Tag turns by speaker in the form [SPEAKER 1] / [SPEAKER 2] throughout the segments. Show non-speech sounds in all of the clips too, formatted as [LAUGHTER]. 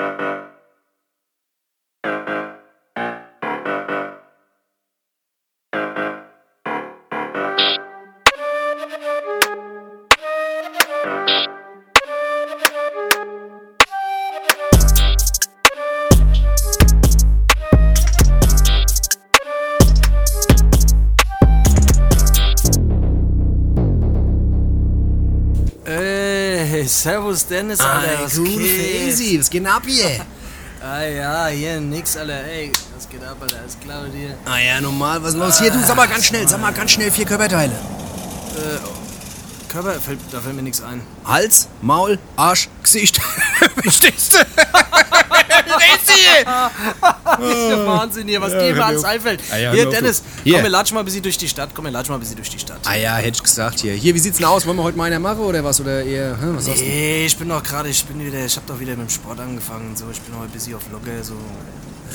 [SPEAKER 1] Ey, servus Dennis, Alter, was geht?
[SPEAKER 2] Faisy, was geht ab hier?
[SPEAKER 1] Ah ja, hier nix, Alter, ey, was geht ab, Alter, alles klar mit dir?
[SPEAKER 2] Ah ja, normal, was ist los? Hier, du, sag mal ganz schnell, sag mal ganz schnell vier Körperteile.
[SPEAKER 1] Körper, fällt, da fällt mir nichts ein.
[SPEAKER 2] Hals, Maul, Arsch, Gesicht. [LAUGHS] Verstehst [LAUGHS] du hier? [LAUGHS]
[SPEAKER 1] Ist ja Wahnsinn hier, was dir immer ans einfällt.
[SPEAKER 2] Ah ja,
[SPEAKER 1] hier, Dennis.
[SPEAKER 2] Hier.
[SPEAKER 1] komm, wir latschen mal ein bisschen durch die Stadt, komm, wir latschen mal ein bisschen durch die Stadt.
[SPEAKER 2] Ah ja, hätte ich gesagt hier. Hier, wie sieht's denn aus? Wollen wir heute mal einer machen oder was? Oder eher, hä, was sagst du?
[SPEAKER 1] Nee, ich bin doch gerade, ich bin wieder, ich hab doch wieder mit dem Sport angefangen und so, ich bin heute ein bisschen auf Locker, so.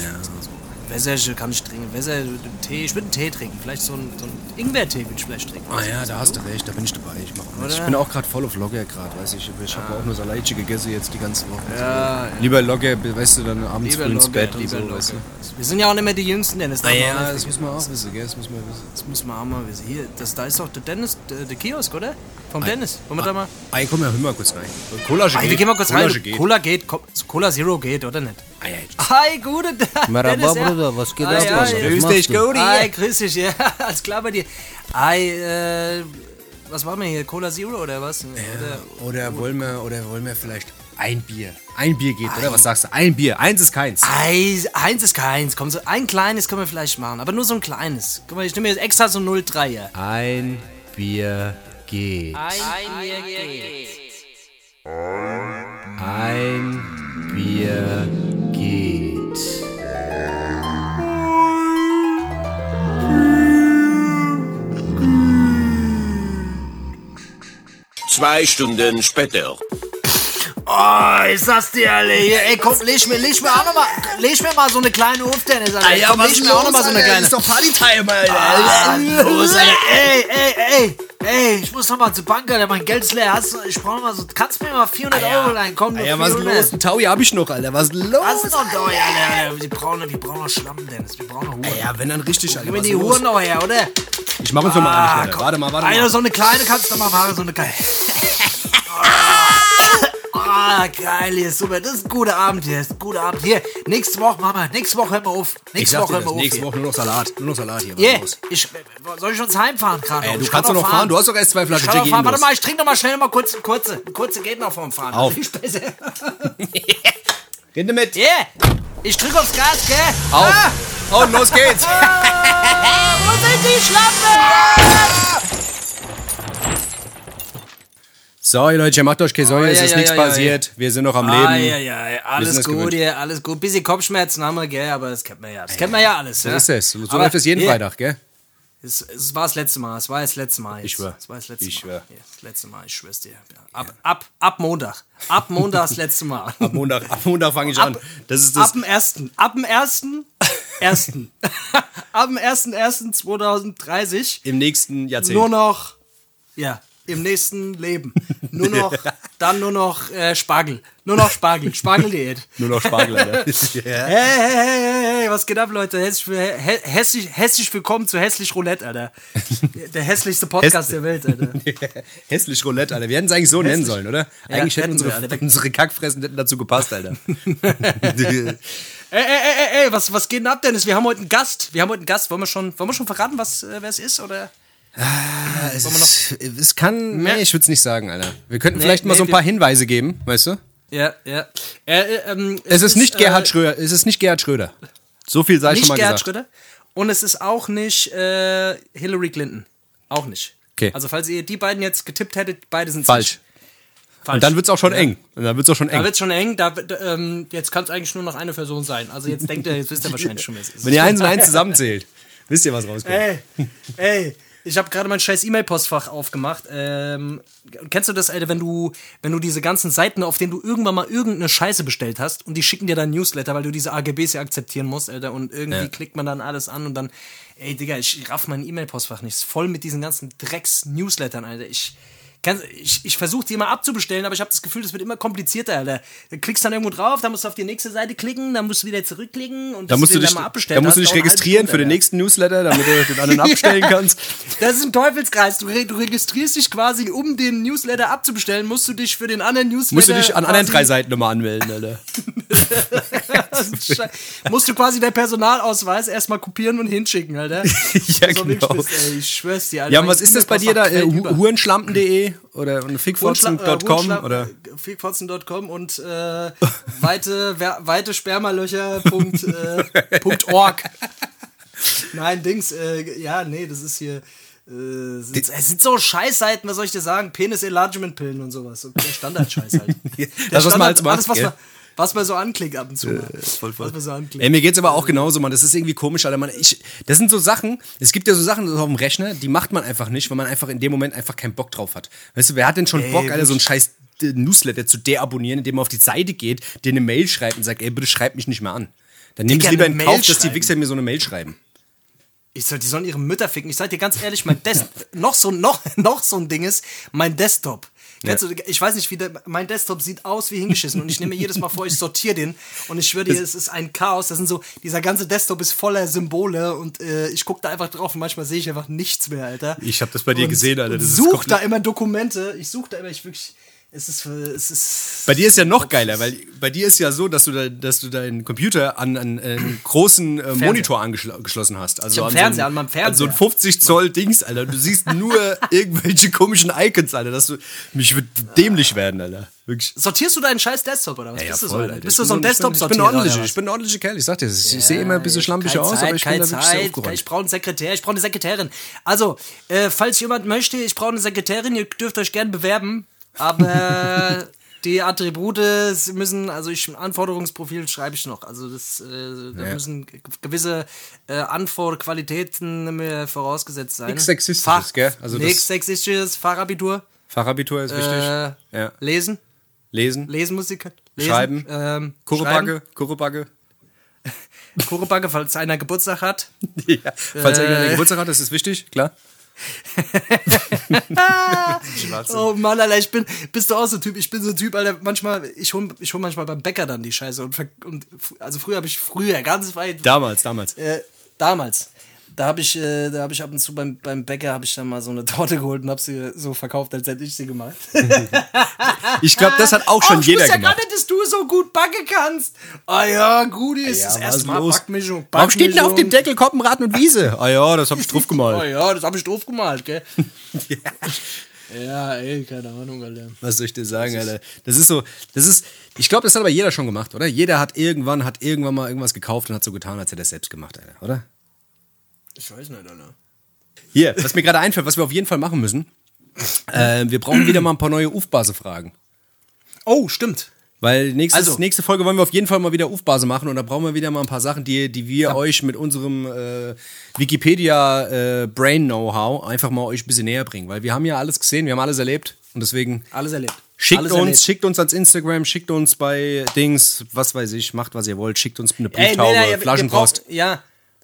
[SPEAKER 2] Ja.
[SPEAKER 1] Wässer kann ich trinken, Wässer, Tee, ich würde einen Tee trinken, vielleicht so einen, so einen Ingwer-Tee würde ich vielleicht trinken.
[SPEAKER 2] Ah ja, da hast du recht, da bin ich dabei. Ich, mach mit. Ich bin auch gerade voll auf Locker gerade, weiß ich. Ich habe auch nur Salaichi gegessen jetzt die ganze Woche.
[SPEAKER 1] Ja,
[SPEAKER 2] Lieber Locker, weißt du, dann abends
[SPEAKER 1] Lieber
[SPEAKER 2] früh ins Bett und
[SPEAKER 1] lieber
[SPEAKER 2] so,
[SPEAKER 1] Locker.
[SPEAKER 2] weißt du.
[SPEAKER 1] Wir sind ja auch nicht mehr die Jüngsten, Dennis.
[SPEAKER 2] Ah ja, das muss man auch wissen, gell? Das muss man wissen.
[SPEAKER 1] Das muss man auch mal wissen. Hier, das, da ist doch der Dennis, der, der Kiosk, oder? Vom Dennis. Wollen wir da mal?
[SPEAKER 2] Ah, komm, ja, hör mal kurz rein. Cola
[SPEAKER 1] Ah, wir gehen mal kurz rein.
[SPEAKER 2] Cola geht.
[SPEAKER 1] Cola geht, Cola Zero geht, oder nicht?
[SPEAKER 2] Ja.
[SPEAKER 1] Hi, gute
[SPEAKER 3] Maraba,
[SPEAKER 1] Dennis, ja.
[SPEAKER 3] Bruder, was geht
[SPEAKER 1] Ah,
[SPEAKER 3] ab,
[SPEAKER 1] ja, ja.
[SPEAKER 3] Was machst du?
[SPEAKER 2] Cody.
[SPEAKER 1] Hi, grüß dich, ja, [LAUGHS] alles klar bei dir. Hi, äh, was machen wir hier? Cola Zero oder was? Oder,
[SPEAKER 2] Oder wollen wir, oder wollen wir vielleicht ein Bier? Ein Bier geht, oder? Was sagst du? Ein Bier. Eins ist keins.
[SPEAKER 1] Eins, eins ist keins. Komm, so ein kleines können wir vielleicht machen, aber nur so ein kleines. Guck mal, ich nehme jetzt extra so 03er.
[SPEAKER 2] Ein Bier geht.
[SPEAKER 1] Ein Bier geht.
[SPEAKER 2] Ein Bier geht.
[SPEAKER 4] Zwei Stunden später.
[SPEAKER 1] Oh, ich sag's dir, alle hier. Ey, komm, leg mir, leg mir auch noch mal, leg mir mal so eine kleine auf, Dennis, Alter. komm, leg mir auch noch mal so eine kleine.
[SPEAKER 2] doch Partytime, Alter.
[SPEAKER 1] Ah, los, Alter. Ey, ey, ey, ey, ich muss noch mal zur Bank, Alter. Mein Geld ist leer. Hast ich brauch noch mal so, kannst du mir mal 400 Euro leihen? Komm,
[SPEAKER 2] Ah,
[SPEAKER 1] nur
[SPEAKER 2] ja, was ist
[SPEAKER 1] 400.
[SPEAKER 2] los? Ein Taui hab ich noch, Alter. Was ist los?
[SPEAKER 1] Was ist noch da, Alter, Alter? Wir brauchen, wir brauchen noch Schlamm, Dennis. Wir brauchen noch Huren.
[SPEAKER 2] Ja, wenn dann richtig, Alter.
[SPEAKER 1] Gib mir die? Huren noch her, oder?
[SPEAKER 2] Ich mach uns noch mal
[SPEAKER 1] Ah,
[SPEAKER 2] an, Alter.
[SPEAKER 1] komm.
[SPEAKER 2] Warte mal, warte
[SPEAKER 1] Einer,
[SPEAKER 2] mal.
[SPEAKER 1] so eine kleine kannst du mal machen, so eine kleine. [LAUGHS] [LAUGHS] Ah, geil, hier ist super. Das ist ein guter Abend hier. Das ist ein guter Abend. Hier, nächste Woche, Mama, nächste Woche hör auf. Nächste Woche hör auf.
[SPEAKER 2] Nächste
[SPEAKER 1] hier.
[SPEAKER 2] Woche nur noch Salat. Nur noch Salat hier.
[SPEAKER 1] Yeah, ich, soll ich uns heimfahren gerade?
[SPEAKER 2] Ey, du kannst
[SPEAKER 1] kann
[SPEAKER 2] doch noch fahren. Du hast doch erst zwei Flaschen Jackie
[SPEAKER 1] fahren. Warte mal, ich trinke noch mal schnell mal kurz kurze. Kurze geht noch vorm Fahren.
[SPEAKER 2] Auf.
[SPEAKER 1] Also ich besser. [LAUGHS]
[SPEAKER 2] Rinde mit.
[SPEAKER 1] Yeah, ich drück aufs Gas, gell?
[SPEAKER 2] Auf.
[SPEAKER 1] Ah,
[SPEAKER 2] Und los geht's.
[SPEAKER 1] ah, [LAUGHS] wo sind die Schlappen?
[SPEAKER 2] So, ihr Leute, macht euch keine Sorge,
[SPEAKER 1] Oh,
[SPEAKER 2] es
[SPEAKER 1] ja,
[SPEAKER 2] ist
[SPEAKER 1] ja,
[SPEAKER 2] nichts
[SPEAKER 1] ja, ja,
[SPEAKER 2] passiert. Wir sind noch am
[SPEAKER 1] Ah,
[SPEAKER 2] Leben.
[SPEAKER 1] ja, ja,
[SPEAKER 2] Wir
[SPEAKER 1] alles gut hier, alles gut. Bisschen Kopfschmerzen haben wir, gell, aber das kennt man ja. Das kennt man ja alles.
[SPEAKER 2] So
[SPEAKER 1] ja.
[SPEAKER 2] ist es. So
[SPEAKER 1] Aber
[SPEAKER 2] läuft es jeden
[SPEAKER 1] hier,
[SPEAKER 2] Freitag, gell?
[SPEAKER 1] Es, es war das letzte Mal, es war das letzte Mal. Jetzt.
[SPEAKER 2] Ich schwör.
[SPEAKER 1] Es war das letzte
[SPEAKER 2] Ich
[SPEAKER 1] Mal.
[SPEAKER 2] schwör.
[SPEAKER 1] Ja, das letzte Mal, ich schwör's dir. Ja. Ab, ab, ab Montag. Ab Montag das letzte Mal.
[SPEAKER 2] Ab Montag, ab Montag fange ich an.
[SPEAKER 1] Ab-
[SPEAKER 2] Das ist
[SPEAKER 1] Ab
[SPEAKER 2] das.
[SPEAKER 1] dem ersten. Ab dem ersten. ersten. [LAUGHS] ab dem ersten, ersten 2030
[SPEAKER 2] Im nächsten Jahrzehnt.
[SPEAKER 1] nur noch, ja, im nächsten Leben. [LAUGHS] Nur noch, dann nur noch äh, Spargel. Nur noch Spargel. Spargeldiät. [LAUGHS]
[SPEAKER 2] Nur noch Spargel, Alter. [LAUGHS] ja.
[SPEAKER 1] Hey, hey, hey, hey, hey, was geht ab, Leute? Hässlich, hä- hässlich, willkommen zu Hässlich Roulette, Alter. Der hässliche Podcast
[SPEAKER 2] Häss-
[SPEAKER 1] der Welt, Alter.
[SPEAKER 2] Hässlich Roulette, Alter. Wir hätten es eigentlich so nennen sollen, oder?
[SPEAKER 1] Ja,
[SPEAKER 2] Eigentlich hätten
[SPEAKER 1] hätten wir,
[SPEAKER 2] unsere,
[SPEAKER 1] Alter.
[SPEAKER 2] unsere Kackfressen hätten dazu gepasst, Alter.
[SPEAKER 1] Ey, ey, ey, ey, was, was geht denn ab, Dennis? Wir haben heute einen Gast. Wir haben heute einen Gast. Wollen wir schon, wollen wir schon verraten, was, äh, wer es ist? Oder?
[SPEAKER 2] Es, ist, es kann. Nee, ich würde es nicht sagen, Alter. Wir könnten
[SPEAKER 1] Nee,
[SPEAKER 2] vielleicht mal
[SPEAKER 1] nee,
[SPEAKER 2] so ein paar Hinweise geben, weißt du?
[SPEAKER 1] Ja, ja. Äh, äh, ähm,
[SPEAKER 2] Es ist nicht Gerhard
[SPEAKER 1] äh,
[SPEAKER 2] Schröder. Es ist nicht Gerhard Schröder. So viel sei schon
[SPEAKER 1] Nicht
[SPEAKER 2] mal
[SPEAKER 1] Gerhard
[SPEAKER 2] gesagt.
[SPEAKER 1] Schröder. Und es ist auch nicht äh, Hillary Clinton. Auch nicht.
[SPEAKER 2] Okay.
[SPEAKER 1] Also, falls ihr die beiden jetzt getippt hättet, beide sind
[SPEAKER 2] Falsch.
[SPEAKER 1] Falsch.
[SPEAKER 2] Und dann wird's auch schon eng. Und dann wird's auch schon
[SPEAKER 1] Da
[SPEAKER 2] eng.
[SPEAKER 1] wird's schon eng. Da, wird, ähm, jetzt kann es eigentlich nur noch eine Person sein. Also jetzt denkt ihr, jetzt wisst ihr wahrscheinlich schon, wer es ist.
[SPEAKER 2] Wenn ihr eins und eins zusammenzählt, wisst ihr, was rauskommt.
[SPEAKER 1] Ey, ey, ich habe gerade mein scheiß E-Mail-Postfach aufgemacht. Ähm, kennst du das, Alter, wenn du, wenn du diese ganzen Seiten, auf denen du irgendwann mal irgendeine Scheiße bestellt hast und die schicken dir dann Newsletter, weil du diese AGBs ja akzeptieren musst, Alter, und irgendwie
[SPEAKER 2] Ja.
[SPEAKER 1] klickt man dann alles an und dann, ey, Digga, ich raff mein E-Mail-Postfach nicht. Ist voll mit diesen ganzen Drecks-Newslettern, Alter. Ich Ich, ich versuche die immer abzubestellen, aber ich habe das Gefühl, das wird immer komplizierter, Alter. Du klickst dann irgendwo drauf, dann musst du auf die nächste Seite klicken, dann musst du wieder zurückklicken und
[SPEAKER 2] Da
[SPEAKER 1] bis
[SPEAKER 2] musst du dich,
[SPEAKER 1] dann mal
[SPEAKER 2] da
[SPEAKER 1] abbestellt
[SPEAKER 2] musst du dich registrieren
[SPEAKER 1] Stunde,
[SPEAKER 2] für den nächsten Newsletter, damit du den anderen abbestellen [LAUGHS] kannst.
[SPEAKER 1] Das ist ein Teufelskreis. Du, du registrierst dich quasi, um den Newsletter abzubestellen, musst du dich für den anderen Newsletter.
[SPEAKER 2] Musst du dich an anderen drei Seiten nochmal anmelden, Alter. [LAUGHS]
[SPEAKER 1] Musst du quasi deinen Personalausweis erstmal kopieren und hinschicken, Alter. [LAUGHS]
[SPEAKER 2] ja, genau.
[SPEAKER 1] bist, ey, ich schwör's dir, Alter.
[SPEAKER 2] Ja, und was ist das bei dir da? Äh, Hu- Hurenschlampen.de oder fickfotzen.com oder?
[SPEAKER 1] Fickfotzen.com und äh, weite, weite Spermalöcher. Punkt, äh. [LAUGHS] Nein, Dings, äh, ja, nee, das ist hier. Äh, sind, es sind so Scheißseiten, was soll ich dir sagen? Penis-Enlargement-Pillen und sowas. So der Standardscheiß halt. [LAUGHS] Der
[SPEAKER 2] Das, was man als macht,
[SPEAKER 1] alles, was man, was man so anklickt ab und zu. mal.
[SPEAKER 2] voll, voll.
[SPEAKER 1] Was man so anklickt.
[SPEAKER 2] Ey, mir geht's aber auch genauso, man. Das ist irgendwie komisch, Alter. Man, ich, das sind so Sachen, es gibt ja so Sachen auf dem Rechner, die macht man einfach nicht, weil man einfach in dem Moment einfach keinen Bock drauf hat. Weißt du, wer hat denn schon Bock, Alter, so einen scheiß äh, Newsletter zu deabonnieren, indem man auf die Seite geht, dir eine Mail schreibt und sagt, ey, bitte schreib mich nicht mehr an. Dann nehme ich lieber in
[SPEAKER 1] Mail
[SPEAKER 2] Kauf, dass die
[SPEAKER 1] schreiben.
[SPEAKER 2] Wichser mir so eine Mail schreiben.
[SPEAKER 1] Ich soll, die sollen ihre Mütter ficken. Ich sag dir ganz ehrlich, mein Des [LAUGHS] noch so noch noch so ein Ding ist mein Desktop. Kennst du, ich weiß nicht, wie der, mein Desktop sieht aus wie hingeschissen und ich nehme mir jedes Mal vor, ich sortiere den und ich schwöre dir, es ist ein Chaos. Das sind so, dieser ganze Desktop ist voller Symbole und äh, ich gucke da einfach drauf und manchmal sehe ich einfach nichts mehr, Alter.
[SPEAKER 2] Ich hab das bei dir
[SPEAKER 1] Und-
[SPEAKER 2] gesehen, Alter. Das ist
[SPEAKER 1] such da immer Dokumente. Ich suche da immer, ich wirklich, es ist, es ist.
[SPEAKER 2] Bei dir ist ja noch geiler, weil bei dir ist ja so, dass du, da, dass du deinen Computer an, an einen großen äh, Monitor angeschlossen hast. Also an,
[SPEAKER 1] Fernseher,
[SPEAKER 2] so
[SPEAKER 1] an
[SPEAKER 2] einen,
[SPEAKER 1] meinem Fernseher.
[SPEAKER 2] An so ein 50 Zoll Dings, Alter. Du siehst nur [LAUGHS] irgendwelche komischen Icons, Alter. Dass du, mich wird dämlich werden, Alter. Wirklich.
[SPEAKER 1] Sortierst du deinen scheiß Desktop oder was bist du so? Alter? Bist du
[SPEAKER 2] Ich
[SPEAKER 1] so ein
[SPEAKER 2] bin ich bin-
[SPEAKER 1] Desktop-Sortierer?
[SPEAKER 2] Ich bin ein ordentlicher,
[SPEAKER 1] oder was?
[SPEAKER 2] ich bin ordentlicher Kerl. Ich sag dir, ich sehe immer ein bisschen schlampig aus,
[SPEAKER 1] Zeit,
[SPEAKER 2] aber ich bin da wirklich sehr
[SPEAKER 1] Zeit.
[SPEAKER 2] aufgeräumt.
[SPEAKER 1] Ich brauche einen Sekretär, ich brauche eine Sekretärin. Also, äh, falls jemand möchte, ich brauche eine Sekretärin, ihr dürft euch gern bewerben, aber die Attribute müssen, also ich Anforderungsprofil schreibe ich noch. Also das äh, da
[SPEAKER 2] Ja.
[SPEAKER 1] müssen ge- gewisse äh, Anforderungen, Qualitäten mir vorausgesetzt sein.
[SPEAKER 2] Nichts Sexistisches, gell? Also
[SPEAKER 1] Nichts Sexistisches, Fachabitur,
[SPEAKER 2] Fachabitur ist wichtig.
[SPEAKER 1] äh,
[SPEAKER 2] ja.
[SPEAKER 1] Lesen,
[SPEAKER 2] Lesen.
[SPEAKER 1] Lesen muss ich. Lesen,
[SPEAKER 2] Schreiben.
[SPEAKER 1] ähm.
[SPEAKER 2] Kurrebagge.
[SPEAKER 1] schreiben. Kurrebagge, [LAUGHS] falls einer Geburtstag hat. [LAUGHS]
[SPEAKER 2] ja. Falls
[SPEAKER 1] Äh.
[SPEAKER 2] irgendeiner Geburtstag hat, das ist wichtig, klar. [LAUGHS]
[SPEAKER 1] Oh Mann, Alter, ich bin, bist du auch so ein Typ? Ich bin so ein Typ, Alter, manchmal, ich hol, ich hol manchmal beim Bäcker dann die Scheiße und, und also früher habe ich, früher, ganz weit,
[SPEAKER 2] Damals, damals.
[SPEAKER 1] äh, damals, da habe ich, äh, da habe ich ab und zu beim, beim Bäcker habe ich dann mal so eine Torte geholt und habe sie so verkauft, als hätte ich sie gemacht. [LAUGHS]
[SPEAKER 2] Ich glaube, das hat auch schon
[SPEAKER 1] oh, ich
[SPEAKER 2] jeder
[SPEAKER 1] wusste ja gar
[SPEAKER 2] gemacht.
[SPEAKER 1] nicht, dass du so gut backen kannst. Ah ja, gut ist
[SPEAKER 2] Ja,
[SPEAKER 1] das erste Mal
[SPEAKER 2] los?
[SPEAKER 1] Backmischung,
[SPEAKER 2] Warum steht denn auf dem
[SPEAKER 1] Backmischung.
[SPEAKER 2] Deckel Koppenraten und Wiese? Ah ja, das hab ich drauf gemalt.
[SPEAKER 1] ja, das habe ich drauf gemalt, gell? [LAUGHS] ja, ey, keine Ahnung, Alter.
[SPEAKER 2] Was soll ich dir sagen, Alter? Das ist so, das ist, ich glaube, das hat aber jeder schon gemacht, oder? Jeder hat irgendwann, hat irgendwann mal irgendwas gekauft und hat so getan, als hätte er es selbst gemacht, Alter, oder?
[SPEAKER 1] Ich weiß nicht, Alter.
[SPEAKER 2] Hier, was mir gerade einfällt, was wir auf jeden Fall machen müssen, äh, wir brauchen wieder mal ein paar neue Ufbase-Fragen.
[SPEAKER 1] Oh, stimmt.
[SPEAKER 2] Weil nächstes,
[SPEAKER 1] Also-
[SPEAKER 2] nächste Folge wollen wir auf jeden Fall mal wieder Ufbase machen und da brauchen wir wieder mal ein paar Sachen, die, die wir euch mit unserem äh, Wikipedia äh, Brain Know-how einfach mal euch ein bisschen näher bringen. Weil wir haben ja alles gesehen, wir haben alles erlebt und deswegen
[SPEAKER 1] Alles erlebt.
[SPEAKER 2] schickt
[SPEAKER 1] Alles
[SPEAKER 2] uns,
[SPEAKER 1] erlebt.
[SPEAKER 2] schickt uns ans Instagram, schickt uns bei Dings, was weiß ich, macht was ihr wollt, schickt uns eine
[SPEAKER 1] Ey,
[SPEAKER 2] Brieftaube,
[SPEAKER 1] nee, nee,
[SPEAKER 2] Flaschenpost.
[SPEAKER 1] Ja, äh,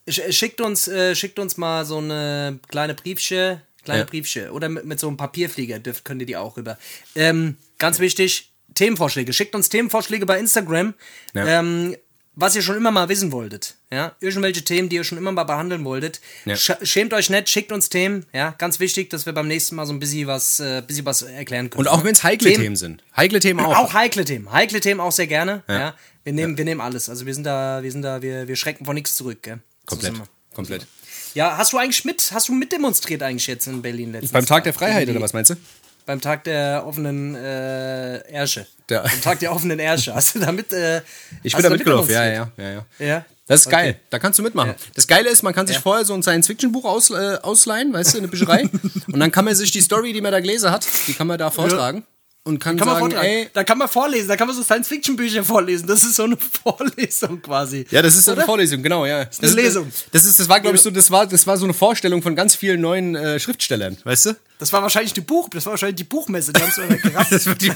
[SPEAKER 1] schickt uns, äh, schickt uns mal so eine kleine Briefsche, kleine
[SPEAKER 2] Ja.
[SPEAKER 1] Briefsche. Oder mit, mit so einem Papierflieger dürft, könnt ihr die auch rüber. Ähm, ganz wichtig, Themenvorschläge. Schickt uns Themenvorschläge bei Instagram.
[SPEAKER 2] Ja.
[SPEAKER 1] Ähm, was ihr schon immer mal wissen wolltet, ja, irgendwelche Themen, die ihr schon immer mal behandeln wolltet,
[SPEAKER 2] Ja.
[SPEAKER 1] Sch schämt euch nicht, schickt uns Themen, ja, ganz wichtig, dass wir beim nächsten Mal so ein bisschen was, äh, bisschen was erklären können.
[SPEAKER 2] Und auch wenn es heikle Themen, sind. Heikle Themen auch.
[SPEAKER 1] Auch heikle Themen. Heikle Themen auch sehr gerne. Ja. Wir, nehmen, wir nehmen alles. Also wir sind da, wir sind da, wir, wir schrecken vor nichts zurück. Gell? So
[SPEAKER 2] komplett,
[SPEAKER 1] wir.
[SPEAKER 2] komplett.
[SPEAKER 1] Ja, hast du eigentlich mit, hast du mitdemonstriert eigentlich jetzt in Berlin letztens?
[SPEAKER 2] Beim Tag der Freiheit oder was meinst du?
[SPEAKER 1] Beim Tag der offenen äh, Ärsche.
[SPEAKER 2] Der-
[SPEAKER 1] Beim Tag der offenen Ärsche. [LAUGHS] Hast du damit, äh,
[SPEAKER 2] Ich bin da mitgelaufen, ja, ja, ja, ja.
[SPEAKER 1] Ja.
[SPEAKER 2] Das ist
[SPEAKER 1] Okay.
[SPEAKER 2] geil, da kannst du mitmachen. Das Geile ist, man kann sich
[SPEAKER 1] Ja.
[SPEAKER 2] vorher so ein Science-Fiction-Buch aus, äh, ausleihen, weißt du, in der Bücherei. [LAUGHS] und dann kann man sich die Story, die man da gelesen hat, die kann man da vortragen. Und kann,
[SPEAKER 1] Kann man
[SPEAKER 2] sagen, ey,
[SPEAKER 1] da kann man vorlesen, da kann man so Science-Fiction-Bücher vorlesen. Das ist so eine [LAUGHS] Vorlesung quasi.
[SPEAKER 2] ja, das ist so eine? Vorlesung, genau, ja. Das
[SPEAKER 1] eine
[SPEAKER 2] ist-
[SPEAKER 1] Lesung.
[SPEAKER 2] Das ist, das war, glaube ich, so, das war, das war so eine Vorstellung von ganz vielen neuen äh, Schriftstellern, weißt du?
[SPEAKER 1] Das war wahrscheinlich die Buch, das war wahrscheinlich die Buchmesse. Die haben so. [LAUGHS]
[SPEAKER 2] Das die,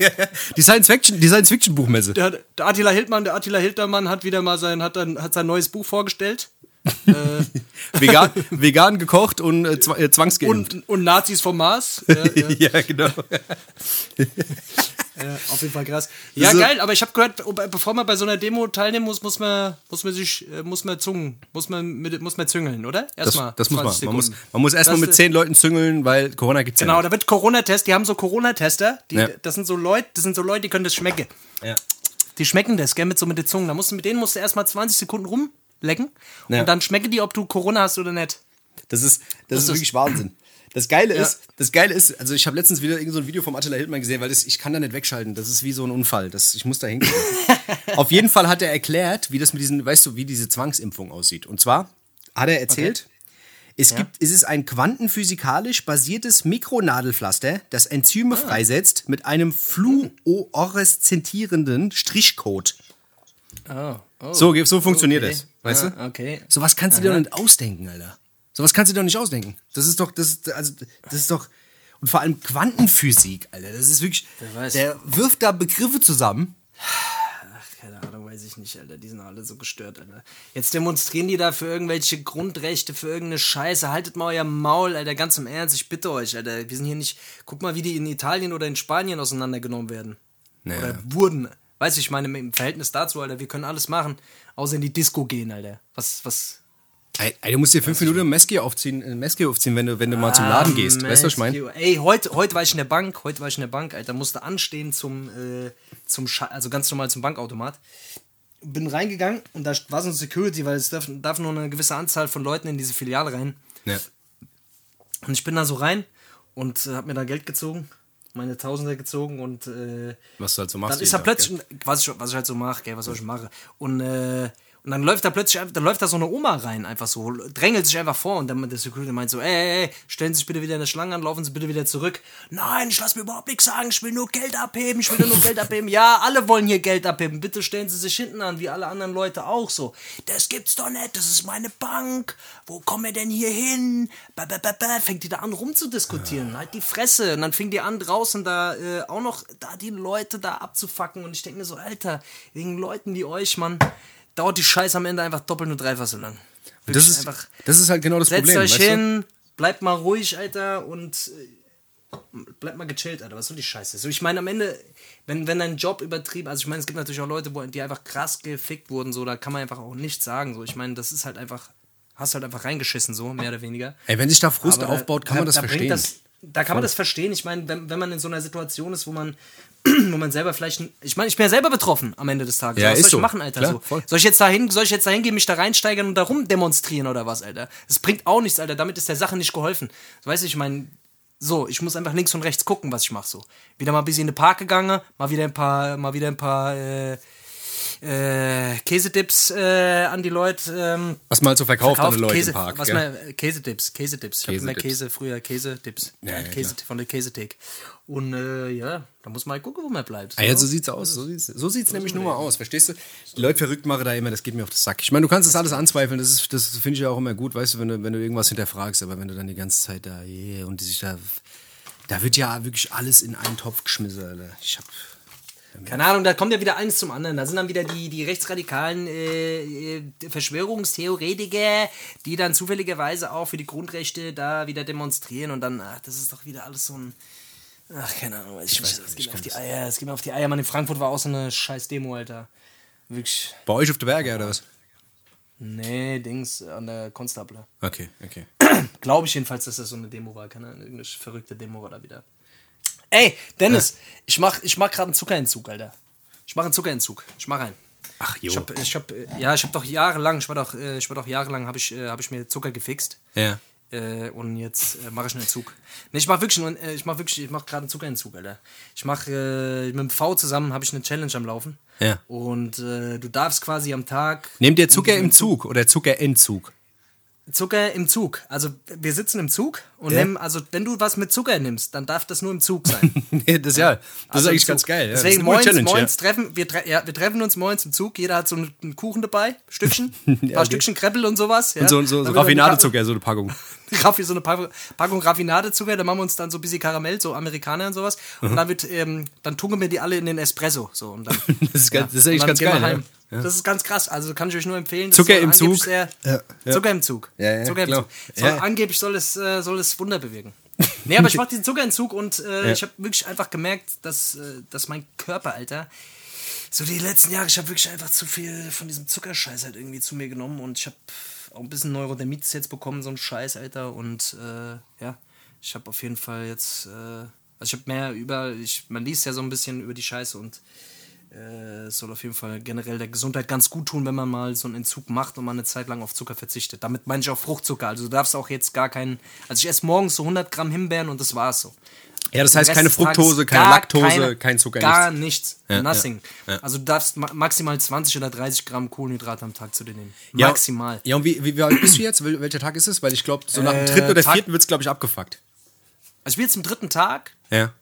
[SPEAKER 2] [LAUGHS] die Science-Fiction, die Science-Fiction-Buchmesse.
[SPEAKER 1] Der, der Attila Hildmann, der Attila Hildmann hat wieder mal sein, hat, dann, hat sein neues Buch vorgestellt.
[SPEAKER 2] Vegan, vegan gekocht und äh, äh, zwangsgeimpft.
[SPEAKER 1] Und, und Nazis vom Mars. [LAUGHS] Ja, ja.
[SPEAKER 2] ja, genau. [LAUGHS]
[SPEAKER 1] Ja, auf jeden Fall krass. Ja,
[SPEAKER 2] So-
[SPEAKER 1] geil, aber ich habe gehört, bevor man bei so einer Demo teilnehmen muss, muss man, muss man sich, äh, muss man zungen, muss man, mit, muss man züngeln, oder?
[SPEAKER 2] Das,
[SPEAKER 1] Erstmal.
[SPEAKER 2] das muss man.
[SPEAKER 1] 20
[SPEAKER 2] Man muss, man muss erstmal
[SPEAKER 1] Das
[SPEAKER 2] mit
[SPEAKER 1] ist-
[SPEAKER 2] zehn Leuten züngeln, weil Corona gibt's
[SPEAKER 1] Genau,
[SPEAKER 2] ja
[SPEAKER 1] da wird Corona-Test, die haben so Corona-Tester, die,
[SPEAKER 2] Ja.
[SPEAKER 1] das sind so Leute, das sind so Leute, die können das schmecken.
[SPEAKER 2] nicht.
[SPEAKER 1] Die schmecken das, gell, mit so mit der Zunge. Da musst du, mit denen musst du erstmal 20 Sekunden rumlecken
[SPEAKER 2] Ja.
[SPEAKER 1] und dann schmecken die, ob du Corona hast oder nicht.
[SPEAKER 2] Das ist, das, ist
[SPEAKER 1] ist-
[SPEAKER 2] wirklich Wahnsinn. Das Geile
[SPEAKER 1] Ja.
[SPEAKER 2] ist, das Geile ist, also ich habe letztens wieder irgend so ein Video vom Attila Hildmann gesehen, weil das, ich kann da nicht wegschalten. Das ist wie so ein Unfall. Das, ich muss da hingehen. [LAUGHS] Auf jeden Fall hat er erklärt, wie das mit diesen, weißt du, wie diese Zwangsimpfung aussieht. Und zwar hat er erzählt, es
[SPEAKER 1] Ja.
[SPEAKER 2] gibt, es ist ein quantenphysikalisch basiertes Mikronadelpflaster, das Enzyme
[SPEAKER 1] Ah.
[SPEAKER 2] freisetzt mit einem fluoreszentierenden Strichcode.
[SPEAKER 1] Oh, oh.
[SPEAKER 2] So, so funktioniert
[SPEAKER 1] okay.
[SPEAKER 2] das. Weißt
[SPEAKER 1] Ah,
[SPEAKER 2] du?
[SPEAKER 1] Okay.
[SPEAKER 2] Sowas kannst du dir doch nicht ausdenken, Alter. Sowas kannst du dir doch nicht ausdenken. Das ist doch, das ist, also, das ist doch, und vor allem Quantenphysik, Alter. Das ist wirklich, der wirft da Begriffe zusammen.
[SPEAKER 1] Keine Ahnung, weiß ich nicht, Alter. Die sind alle so gestört, Alter. Jetzt demonstrieren die da für irgendwelche Grundrechte, für irgendeine Scheiße. Haltet mal euer Maul, Alter. Ganz im Ernst, ich bitte euch, Alter. Wir sind hier nicht. Guck mal, wie die in Italien oder in Spanien auseinandergenommen werden.
[SPEAKER 2] Naja.
[SPEAKER 1] Oder wurden. Weiß ich, ich meine, im Verhältnis dazu, Alter, wir können alles machen, außer in die Disco gehen, Alter. Was, was.
[SPEAKER 2] Ey, du musst dir fünf Minuten Messki aufziehen, äh, Messki aufziehen, wenn du, wenn du mal zum Laden gehst. Weißt du, was ich meine?
[SPEAKER 1] Ey, heute, heute war ich in der Bank, heute war ich in der Bank, Alter, musste anstehen zum, äh, zum Scha also ganz normal zum Bankautomat. Bin reingegangen und da war so ein Security, weil es darf, darf nur eine gewisse Anzahl von Leuten in diese Filiale rein.
[SPEAKER 2] Ja.
[SPEAKER 1] Und ich bin da so rein und äh, hab mir da Geld gezogen, meine Tausender gezogen und äh,
[SPEAKER 2] Was du halt so machst.
[SPEAKER 1] dann ist
[SPEAKER 2] Tag,
[SPEAKER 1] plötzlich, was, ich, was ich halt so mache, gell, was soll ich machen? Und, äh, und dann läuft da plötzlich, dann läuft da so eine Oma rein, einfach so, drängelt sich einfach vor und dann der Security meint so, ey, ey, stellen Sie sich bitte wieder in der Schlange an, laufen Sie bitte wieder zurück. Nein, ich lass mir überhaupt nichts sagen, ich will nur Geld abheben, ich will nur Geld abheben. Ja, alle wollen hier Geld abheben, bitte stellen Sie sich hinten an, wie alle anderen Leute auch so. Das gibt's doch nicht, das ist meine Bank, wo kommen wir denn hier hin? Ba, ba, ba, ba. Fängt die da an rumzudiskutieren, halt die Fresse. Und dann fing die an draußen da äh, auch noch da die Leute da abzufacken und ich denke mir so, Alter, wegen Leuten wie euch, Mann, dauert die Scheiße am Ende einfach doppelt und dreifach so lang.
[SPEAKER 2] Das ist, das ist halt genau das
[SPEAKER 1] Setzt
[SPEAKER 2] Problem.
[SPEAKER 1] euch
[SPEAKER 2] weißt du?
[SPEAKER 1] hin, bleibt mal ruhig, Alter, und äh, bleibt mal gechillt, Alter. Was soll die Scheiße? So, ich meine, am Ende, wenn, wenn dein Job übertrieben, also ich meine, es gibt natürlich auch Leute, wo, die einfach krass gefickt wurden, so, da kann man einfach auch nichts sagen. So, ich meine, das ist halt einfach, hast halt einfach reingeschissen, so, mehr oder weniger.
[SPEAKER 2] Ey, wenn sich da Frust
[SPEAKER 1] Aber
[SPEAKER 2] aufbaut, kann
[SPEAKER 1] da-
[SPEAKER 2] man das
[SPEAKER 1] da
[SPEAKER 2] verstehen.
[SPEAKER 1] Das, da kann man das verstehen. Ich meine, wenn, wenn man in so einer Situation ist, wo man, [CLEARS THROAT] wo man selber vielleicht. Ich meine, ich bin ja selber betroffen am Ende des Tages.
[SPEAKER 2] Ja,
[SPEAKER 1] was soll ich
[SPEAKER 2] so.
[SPEAKER 1] machen, Alter?
[SPEAKER 2] Klar,
[SPEAKER 1] so?
[SPEAKER 2] voll.
[SPEAKER 1] Soll ich jetzt dahin, soll ich jetzt dahin gehen, mich da reinsteigern und da rumdemonstrieren oder was, Alter? Das bringt auch nichts, Alter. Damit ist der Sache nicht geholfen. Weißt du, ich meine. So, ich muss einfach links und rechts gucken, was ich mache. So, wieder mal ein bisschen in den Park gegangen, mal wieder ein paar, mal wieder ein paar äh, äh, Käsedips äh, an die Leute ähm,
[SPEAKER 2] Was man halt so verkauft, an den Leuten
[SPEAKER 1] Käse,
[SPEAKER 2] im Park.
[SPEAKER 1] was man, äh, Käsedips, Käsedips. Ich habe immer. Käse, früher Käsedips.
[SPEAKER 2] Ja, ja,
[SPEAKER 1] Käse, von der Käsethek. Und äh, ja, da muss man halt gucken, wo man bleibt.
[SPEAKER 2] Ah, ja, so sieht's aus. So sieht's, so sieht's nämlich nur mal aus. Verstehst du? Die Leute verrückt machen da immer, das geht mir auf den Sack. Ich meine, du kannst das alles anzweifeln, das, ist- das finde ich ja auch immer gut, weißt du, wenn du, wenn du irgendwas hinterfragst, aber wenn du dann die ganze Zeit da, yeah, und die sich da, da wird ja wirklich alles in einen Topf geschmissen, Alter. Ich hab,
[SPEAKER 1] Keine Ahnung, da kommt ja wieder eins zum anderen. Da sind dann wieder die, die rechtsradikalen äh, äh, Verschwörungstheoretiker, die dann zufälligerweise auch für die Grundrechte da wieder demonstrieren und dann, ach, das ist doch wieder alles so ein. Ach, keine Ahnung, ich weiß nicht. Es geht mir auf die Eier, es geht mir auf die Eier. Mann, in Frankfurt war auch so eine scheiß Demo, Alter. Wirklich.
[SPEAKER 2] bei euch auf der Berge, oder was?
[SPEAKER 1] Nee, Dings an der Konstable.
[SPEAKER 2] Okay, okay.
[SPEAKER 1] Glaube ich jedenfalls, dass das so eine Demo war. Keine Ahnung, irgendeine verrückte Demo war da wieder. Ey, Dennis, ich mach, ich mach gerade einen Zuckerentzug, Alter. Ich mach einen Zuckerentzug. Ich mach einen.
[SPEAKER 2] Ach, jo.
[SPEAKER 1] Ich hab, ich hab, ja, ich hab doch jahrelang, ich war doch, äh, ich war doch jahrelang, habe ich, äh, hab ich mir Zucker gefixt.
[SPEAKER 2] ja.
[SPEAKER 1] Äh, und jetzt äh, mache ich einen Entzug. Nee, ich mach wirklich, nur, äh, ich mach wirklich, ich mach gerade einen Zuckerentzug, Alter. Ich mach äh, mit dem V zusammen habe ich eine Challenge am Laufen.
[SPEAKER 2] Ja.
[SPEAKER 1] Und du darfst quasi am Tag
[SPEAKER 2] Nehmt ihr Zucker im Zug oder Zuckerentzug?
[SPEAKER 1] Zucker im Zug. Also wir sitzen im Zug Und
[SPEAKER 2] Ja.
[SPEAKER 1] nimm, also wenn du was mit Zucker nimmst, dann darf das nur im Zug sein. [LAUGHS]
[SPEAKER 2] Nee, das ja, das
[SPEAKER 1] Also
[SPEAKER 2] ist eigentlich ganz geil. Ja,
[SPEAKER 1] Deswegen moins,
[SPEAKER 2] Challenge,
[SPEAKER 1] moins treffen, wir, tre ja, wir treffen uns moins im Zug. Jeder hat so einen, Kuchen dabei, Stückchen, [LAUGHS] ein paar
[SPEAKER 2] okay.
[SPEAKER 1] Stückchen Kreppel und sowas.
[SPEAKER 2] Und so, so, so [LAUGHS] Raffinadezucker, so eine Packung.
[SPEAKER 1] Raffi, so eine Pa- Packung Raffinadezucker, da machen wir uns dann so ein bisschen Karamell, so Amerikaner und sowas. Und dann wird, ähm, dann tunken wir die alle in den Espresso. So, und dann,
[SPEAKER 2] Das ist, ganz, das ist eigentlich ganz geil. Ja.
[SPEAKER 1] Das ist ganz krass. Also kann ich euch nur empfehlen.
[SPEAKER 2] Zucker im Zug.
[SPEAKER 1] Sehr,
[SPEAKER 2] Ja.
[SPEAKER 1] Zucker im Zug.
[SPEAKER 2] Ja,
[SPEAKER 1] Zucker im
[SPEAKER 2] klar.
[SPEAKER 1] Zug.
[SPEAKER 2] Ja.
[SPEAKER 1] Angeblich soll es, äh, soll es Wunder bewirken. Nee, aber ich [LAUGHS] mach diesen Zuckerentzug und äh,
[SPEAKER 2] Ja.
[SPEAKER 1] ich habe wirklich einfach gemerkt, dass, äh, dass mein Körper, Alter, so die letzten Jahre, ich habe wirklich einfach zu viel von diesem Zuckerscheiß halt irgendwie zu mir genommen und ich habe auch ein bisschen Neurodermitis jetzt bekommen, so ein Scheiß, Alter. Und äh, ja, ich habe auf jeden Fall jetzt, äh, also ich habe mehr über, ich, man liest ja so ein bisschen über die Scheiße und äh, es soll auf jeden Fall generell der Gesundheit ganz gut tun, wenn man mal so einen Entzug macht und mal eine Zeit lang auf Zucker verzichtet. Damit meine ich auch Fruchtzucker. Also du darfst auch jetzt gar keinen, also ich esse morgens so 100 Gramm Himbeeren und das war's so.
[SPEAKER 2] Ja, das heißt keine Fructose, keine Laktose,
[SPEAKER 1] keine-
[SPEAKER 2] kein Zucker,
[SPEAKER 1] Gar
[SPEAKER 2] nichts.
[SPEAKER 1] nichts.
[SPEAKER 2] Ja,
[SPEAKER 1] Nothing.
[SPEAKER 2] ja, ja.
[SPEAKER 1] Also du darfst ma maximal 20 oder 30 Gramm Kohlenhydrate am Tag zu dir nehmen.
[SPEAKER 2] Ja,
[SPEAKER 1] Maximal.
[SPEAKER 2] Ja, und wie, wie, wie alt bist du jetzt? Wel- Welcher Tag ist es? Weil ich glaube, so nach dem
[SPEAKER 1] Äh,
[SPEAKER 2] dritten oder
[SPEAKER 1] Tag-
[SPEAKER 2] vierten wird es, glaube ich, abgefuckt.
[SPEAKER 1] Also ich bin jetzt im dritten Tag.
[SPEAKER 2] Ja.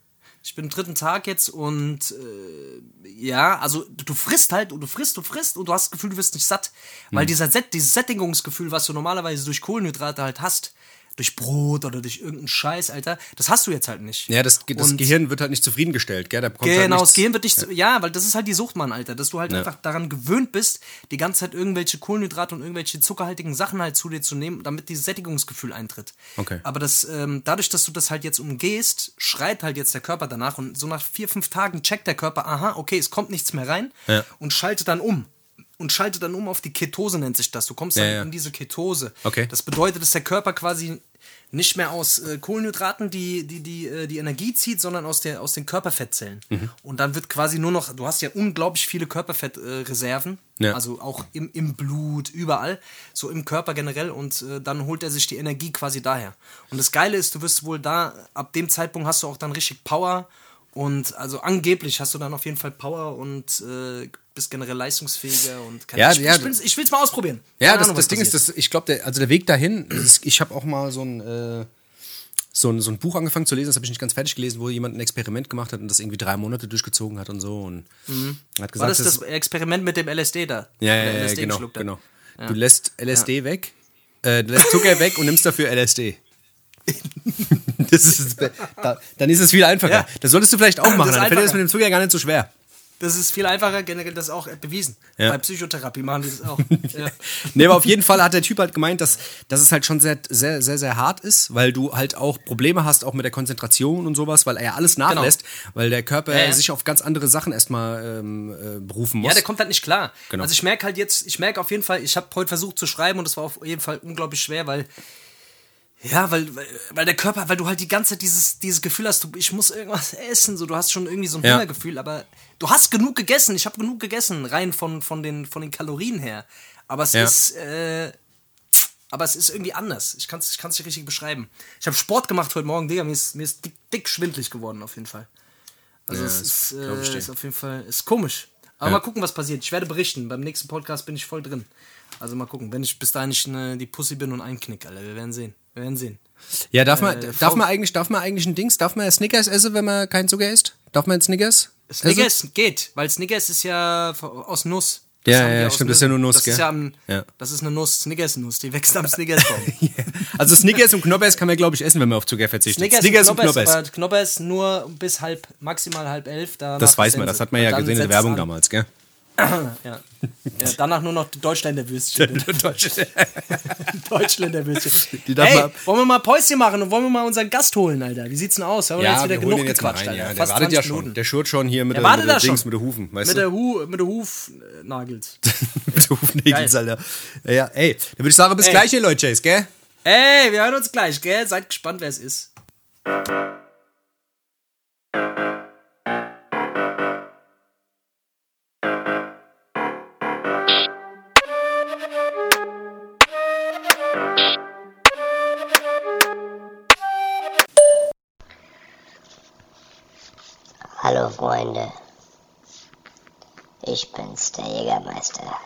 [SPEAKER 1] Ich bin im dritten Tag jetzt und äh, ja, also du frisst halt und du frisst, du frisst und du hast das Gefühl, du wirst nicht satt. Weil dieser Set, dieses Sättigungsgefühl, was du normalerweise durch Kohlenhydrate halt hast, durch Brot oder durch irgendeinen Scheiß, Alter, das hast du jetzt halt nicht.
[SPEAKER 2] Ja, das, das
[SPEAKER 1] Und-
[SPEAKER 2] Gehirn wird halt nicht zufriedengestellt, gell? Da bekommt halt
[SPEAKER 1] Genau,
[SPEAKER 2] nichts.
[SPEAKER 1] das Gehirn wird nicht. Ja. ja, weil das ist halt die Sucht, Mann, Alter. Dass du halt
[SPEAKER 2] Ja.
[SPEAKER 1] einfach daran gewöhnt bist, die ganze Zeit irgendwelche Kohlenhydrate und irgendwelche zuckerhaltigen Sachen halt zu dir zu nehmen, damit dieses Sättigungsgefühl eintritt.
[SPEAKER 2] Okay.
[SPEAKER 1] Aber das, ähm, dadurch, dass du das halt jetzt umgehst, schreit halt jetzt der Körper danach und so nach vier, fünf Tagen checkt der Körper, aha, okay, es kommt nichts mehr rein
[SPEAKER 2] Ja.
[SPEAKER 1] und schaltet dann um. Und schaltet dann um auf die Ketose, nennt sich das. Du kommst dann
[SPEAKER 2] Ja, ja.
[SPEAKER 1] in diese Ketose.
[SPEAKER 2] Okay.
[SPEAKER 1] Das bedeutet, dass der Körper quasi nicht mehr aus äh, Kohlenhydraten die, die, die, äh, die Energie zieht, sondern aus, der, aus den Körperfettzellen.
[SPEAKER 2] Mhm.
[SPEAKER 1] Und dann wird quasi nur noch, du hast ja unglaublich viele Körperfettreserven, äh,
[SPEAKER 2] Ja.
[SPEAKER 1] also auch im, im Blut, überall, so im Körper generell und äh, dann holt er sich die Energie quasi daher. Und das Geile ist, du wirst wohl da, ab dem Zeitpunkt hast du auch dann richtig Power und also angeblich hast du dann auf jeden Fall Power und äh, bist generell leistungsfähiger und kann,
[SPEAKER 2] Ja,
[SPEAKER 1] ich,
[SPEAKER 2] ja.
[SPEAKER 1] ich, ich will es mal ausprobieren.
[SPEAKER 2] Ja,
[SPEAKER 1] Keine
[SPEAKER 2] das,
[SPEAKER 1] Ahnung,
[SPEAKER 2] das Ding ist,
[SPEAKER 1] passiert.
[SPEAKER 2] das, ich glaube, der, also der Weg dahin, ist, ich habe auch mal so ein, äh, so, ein, so ein Buch angefangen zu lesen, das habe ich nicht ganz fertig gelesen, wo jemand ein Experiment gemacht hat und das irgendwie drei Monate durchgezogen hat und so. Und hat
[SPEAKER 1] War
[SPEAKER 2] gesagt,
[SPEAKER 1] das das Experiment mit dem LSD da?
[SPEAKER 2] ja, ja, ja, genau,
[SPEAKER 1] hat?
[SPEAKER 2] genau. Du lässt LSD weg, äh, du lässt Zucker weg und nimmst dafür LSD. [LAUGHS] das ist, da, dann ist es viel einfacher.
[SPEAKER 1] Ja.
[SPEAKER 2] Das solltest du vielleicht auch machen,
[SPEAKER 1] ist
[SPEAKER 2] dann fällt dir das mit dem Zucker gar nicht so schwer.
[SPEAKER 1] Das ist viel einfacher, generell das auch bewiesen.
[SPEAKER 2] Ja.
[SPEAKER 1] Bei Psychotherapie machen die das auch. [LAUGHS] ja.
[SPEAKER 2] Nee, aber auf jeden Fall hat der Typ halt gemeint, dass, dass es halt schon sehr, sehr, sehr, sehr hart ist, weil du halt auch Probleme hast, auch mit der Konzentration und sowas, weil er ja alles nachlässt, weil der Körper
[SPEAKER 1] Genau. Ja,
[SPEAKER 2] sich auf ganz andere Sachen erstmal ähm, äh, berufen muss.
[SPEAKER 1] Ja, der kommt halt nicht klar.
[SPEAKER 2] Genau.
[SPEAKER 1] Also ich merke halt jetzt, ich merke auf jeden Fall, ich habe heute versucht zu schreiben und es war auf jeden Fall unglaublich schwer, weil ja, weil, weil, weil der Körper, weil du halt die ganze Zeit dieses, dieses Gefühl hast, du, ich muss irgendwas essen, so du hast schon irgendwie so ein
[SPEAKER 2] Ja.
[SPEAKER 1] Hungergefühl, aber du hast genug gegessen, ich habe genug gegessen, rein von, von, den, von den Kalorien her. Aber es
[SPEAKER 2] Ja.
[SPEAKER 1] ist, äh, aber es ist irgendwie anders. Ich kann es ich kann's nicht richtig beschreiben. Ich habe Sport gemacht heute Morgen, Digga, mir ist, mir ist dick, dick schwindlig geworden auf jeden Fall. Also
[SPEAKER 2] Ja,
[SPEAKER 1] es ist, äh, ist auf jeden Fall ist komisch. Aber mal gucken, was passiert. Ich werde berichten. Beim nächsten Podcast bin ich voll drin. Also mal gucken, wenn ich bis dahin nicht ne, die Pussy bin und einknick, Alter. Wir werden sehen. Wir werden sehen.
[SPEAKER 2] Ja, darf man,
[SPEAKER 1] Äh,
[SPEAKER 2] darf
[SPEAKER 1] Frau-
[SPEAKER 2] man eigentlich, darf man eigentlich ein Dings, darf man Snickers essen, wenn man keinen Zucker isst? Darf man Snickers?
[SPEAKER 1] Snickers geht, weil Snickers ist ja aus Nuss.
[SPEAKER 2] Ja,
[SPEAKER 1] die
[SPEAKER 2] ja,
[SPEAKER 1] aus
[SPEAKER 2] stimmt, das ist ja nur Nuss,
[SPEAKER 1] das
[SPEAKER 2] gell?
[SPEAKER 1] Ist ja, am-
[SPEAKER 2] Ja.
[SPEAKER 1] Das ist eine Nuss, Snickers-Nuss, die wächst am Snickersbaum. [LAUGHS]
[SPEAKER 2] Also Snickers und Knoppers kann man, glaube ich, essen, wenn man auf Zucker verzichtet.
[SPEAKER 1] Snickers, und Knoppers, aber Knoppers nur bis halb, maximal halb elf. danach
[SPEAKER 2] Das weiß man, das hat man ja gesehen in der Werbung
[SPEAKER 1] an.
[SPEAKER 2] damals, gell?
[SPEAKER 1] Ja. ja. Danach nur noch die Deutschländer Würstchen. Deutschländer Würstchen.
[SPEAKER 2] Die darf
[SPEAKER 1] Hey,
[SPEAKER 2] man-
[SPEAKER 1] wollen wir mal Päuschen machen und wollen wir mal unseren Gast holen, Alter? Wie sieht's denn aus? Haben wir jetzt wieder genug gequatscht, Alter?
[SPEAKER 2] ja. Der wartet ja
[SPEAKER 1] 20
[SPEAKER 2] schon.
[SPEAKER 1] Minuten.
[SPEAKER 2] Der schurt schon hier mit
[SPEAKER 1] Der
[SPEAKER 2] mit der Dings,
[SPEAKER 1] schon.
[SPEAKER 2] mit der Hufen, weißt
[SPEAKER 1] Mit
[SPEAKER 2] du?
[SPEAKER 1] der, Hu mit der Hufnagels. [LAUGHS]
[SPEAKER 2] mit der Hufnägels, Alter. Ja, ey, dann würde ich sagen, bis
[SPEAKER 1] Ey.
[SPEAKER 2] gleich hier, Leute, Chase, gell?
[SPEAKER 1] Ey, wir hören uns gleich, gell? Seid gespannt, wer es ist.
[SPEAKER 3] Freunde, ich bin's, der Jägermeister.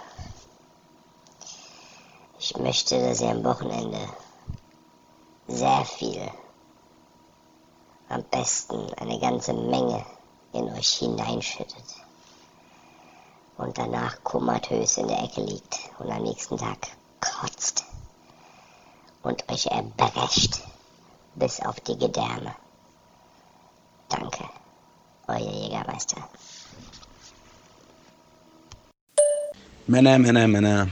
[SPEAKER 3] Ich möchte, dass ihr am Wochenende sehr viel. Am besten eine ganze Menge in euch hineinschüttet. Und danach komatös in der Ecke liegt und am nächsten Tag kotzt. Und euch erbrecht bis auf die Gedärme. Danke, euer Jägermeister.
[SPEAKER 5] Männer, Männer, Männer.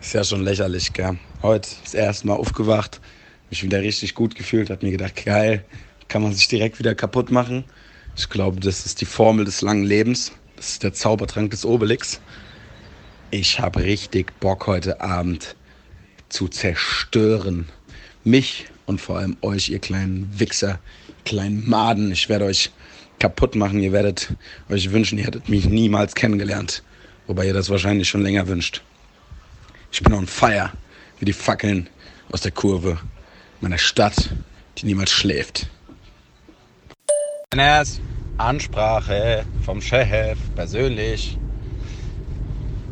[SPEAKER 5] Ist ja schon lächerlich, gell? Heute das erste Mal aufgewacht, mich wieder richtig gut gefühlt, hab mir gedacht, geil, kann man sich direkt wieder kaputt machen. Ich glaube, das ist die Formel des langen Lebens. Das ist der Zaubertrank des Obelix. Ich habe richtig Bock heute Abend zu zerstören. Mich und vor allem euch, ihr kleinen Wichser, kleinen Maden. Ich werde euch kaputt machen. Ihr werdet euch wünschen, ihr hättet mich niemals kennengelernt. Wobei ihr das wahrscheinlich schon länger wünscht. Ich bin on fire, wie die Fackeln aus der Kurve meiner Stadt, die niemals schläft. Ansprache vom Chef, persönlich.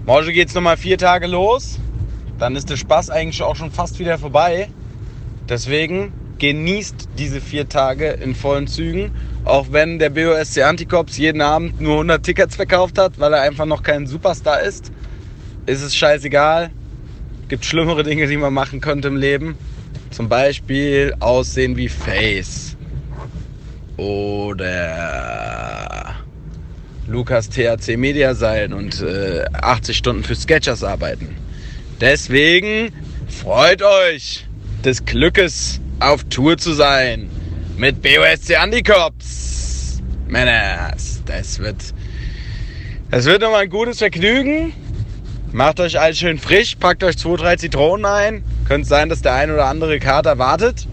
[SPEAKER 5] Morgen geht's nochmal vier Tage los. Dann ist der Spaß eigentlich auch schon fast wieder vorbei. Deswegen genießt diese vier Tage in vollen Zügen. Auch wenn der BOSC Anticops jeden Abend nur 100 Tickets verkauft hat, weil er einfach noch kein Superstar ist, ist es scheißegal. Gibt schlimmere Dinge, die man machen könnte im Leben. Zum Beispiel aussehen wie Face. Oder Lukas THC Media sein und äh, 80 Stunden für Sketchers arbeiten. Deswegen freut euch des Glückes auf Tour zu sein mit BOSC Anticops. Männers, das wird, das wird nochmal ein gutes Vergnügen. Macht euch alles schön frisch, packt euch zwei, drei Zitronen ein. Könnte sein, dass der ein oder andere Kater wartet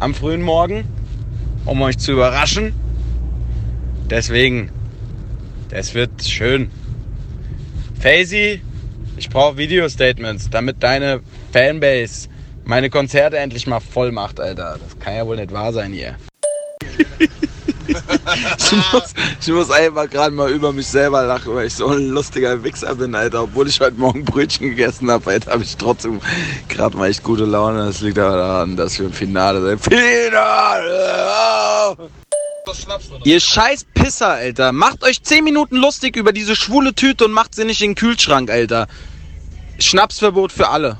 [SPEAKER 5] am frühen Morgen, um euch zu überraschen. Deswegen, das wird schön. Faisy, ich brauche Video-Statements, damit deine Fanbase meine Konzerte endlich mal voll macht, Alter. Das kann ja wohl nicht wahr sein hier. [LAUGHS] ich, muss, ich muss einfach gerade mal über mich selber lachen, weil ich so ein lustiger Wichser bin, Alter. Obwohl ich heute Morgen Brötchen gegessen habe, Alter, habe ich trotzdem gerade mal echt gute Laune. Das liegt aber daran, dass wir im Finale sind. Finale! Ihr scheiß Pisser, Alter. Macht euch 10 Minuten lustig über diese schwule Tüte und macht sie nicht in den Kühlschrank, Alter. Schnapsverbot für alle.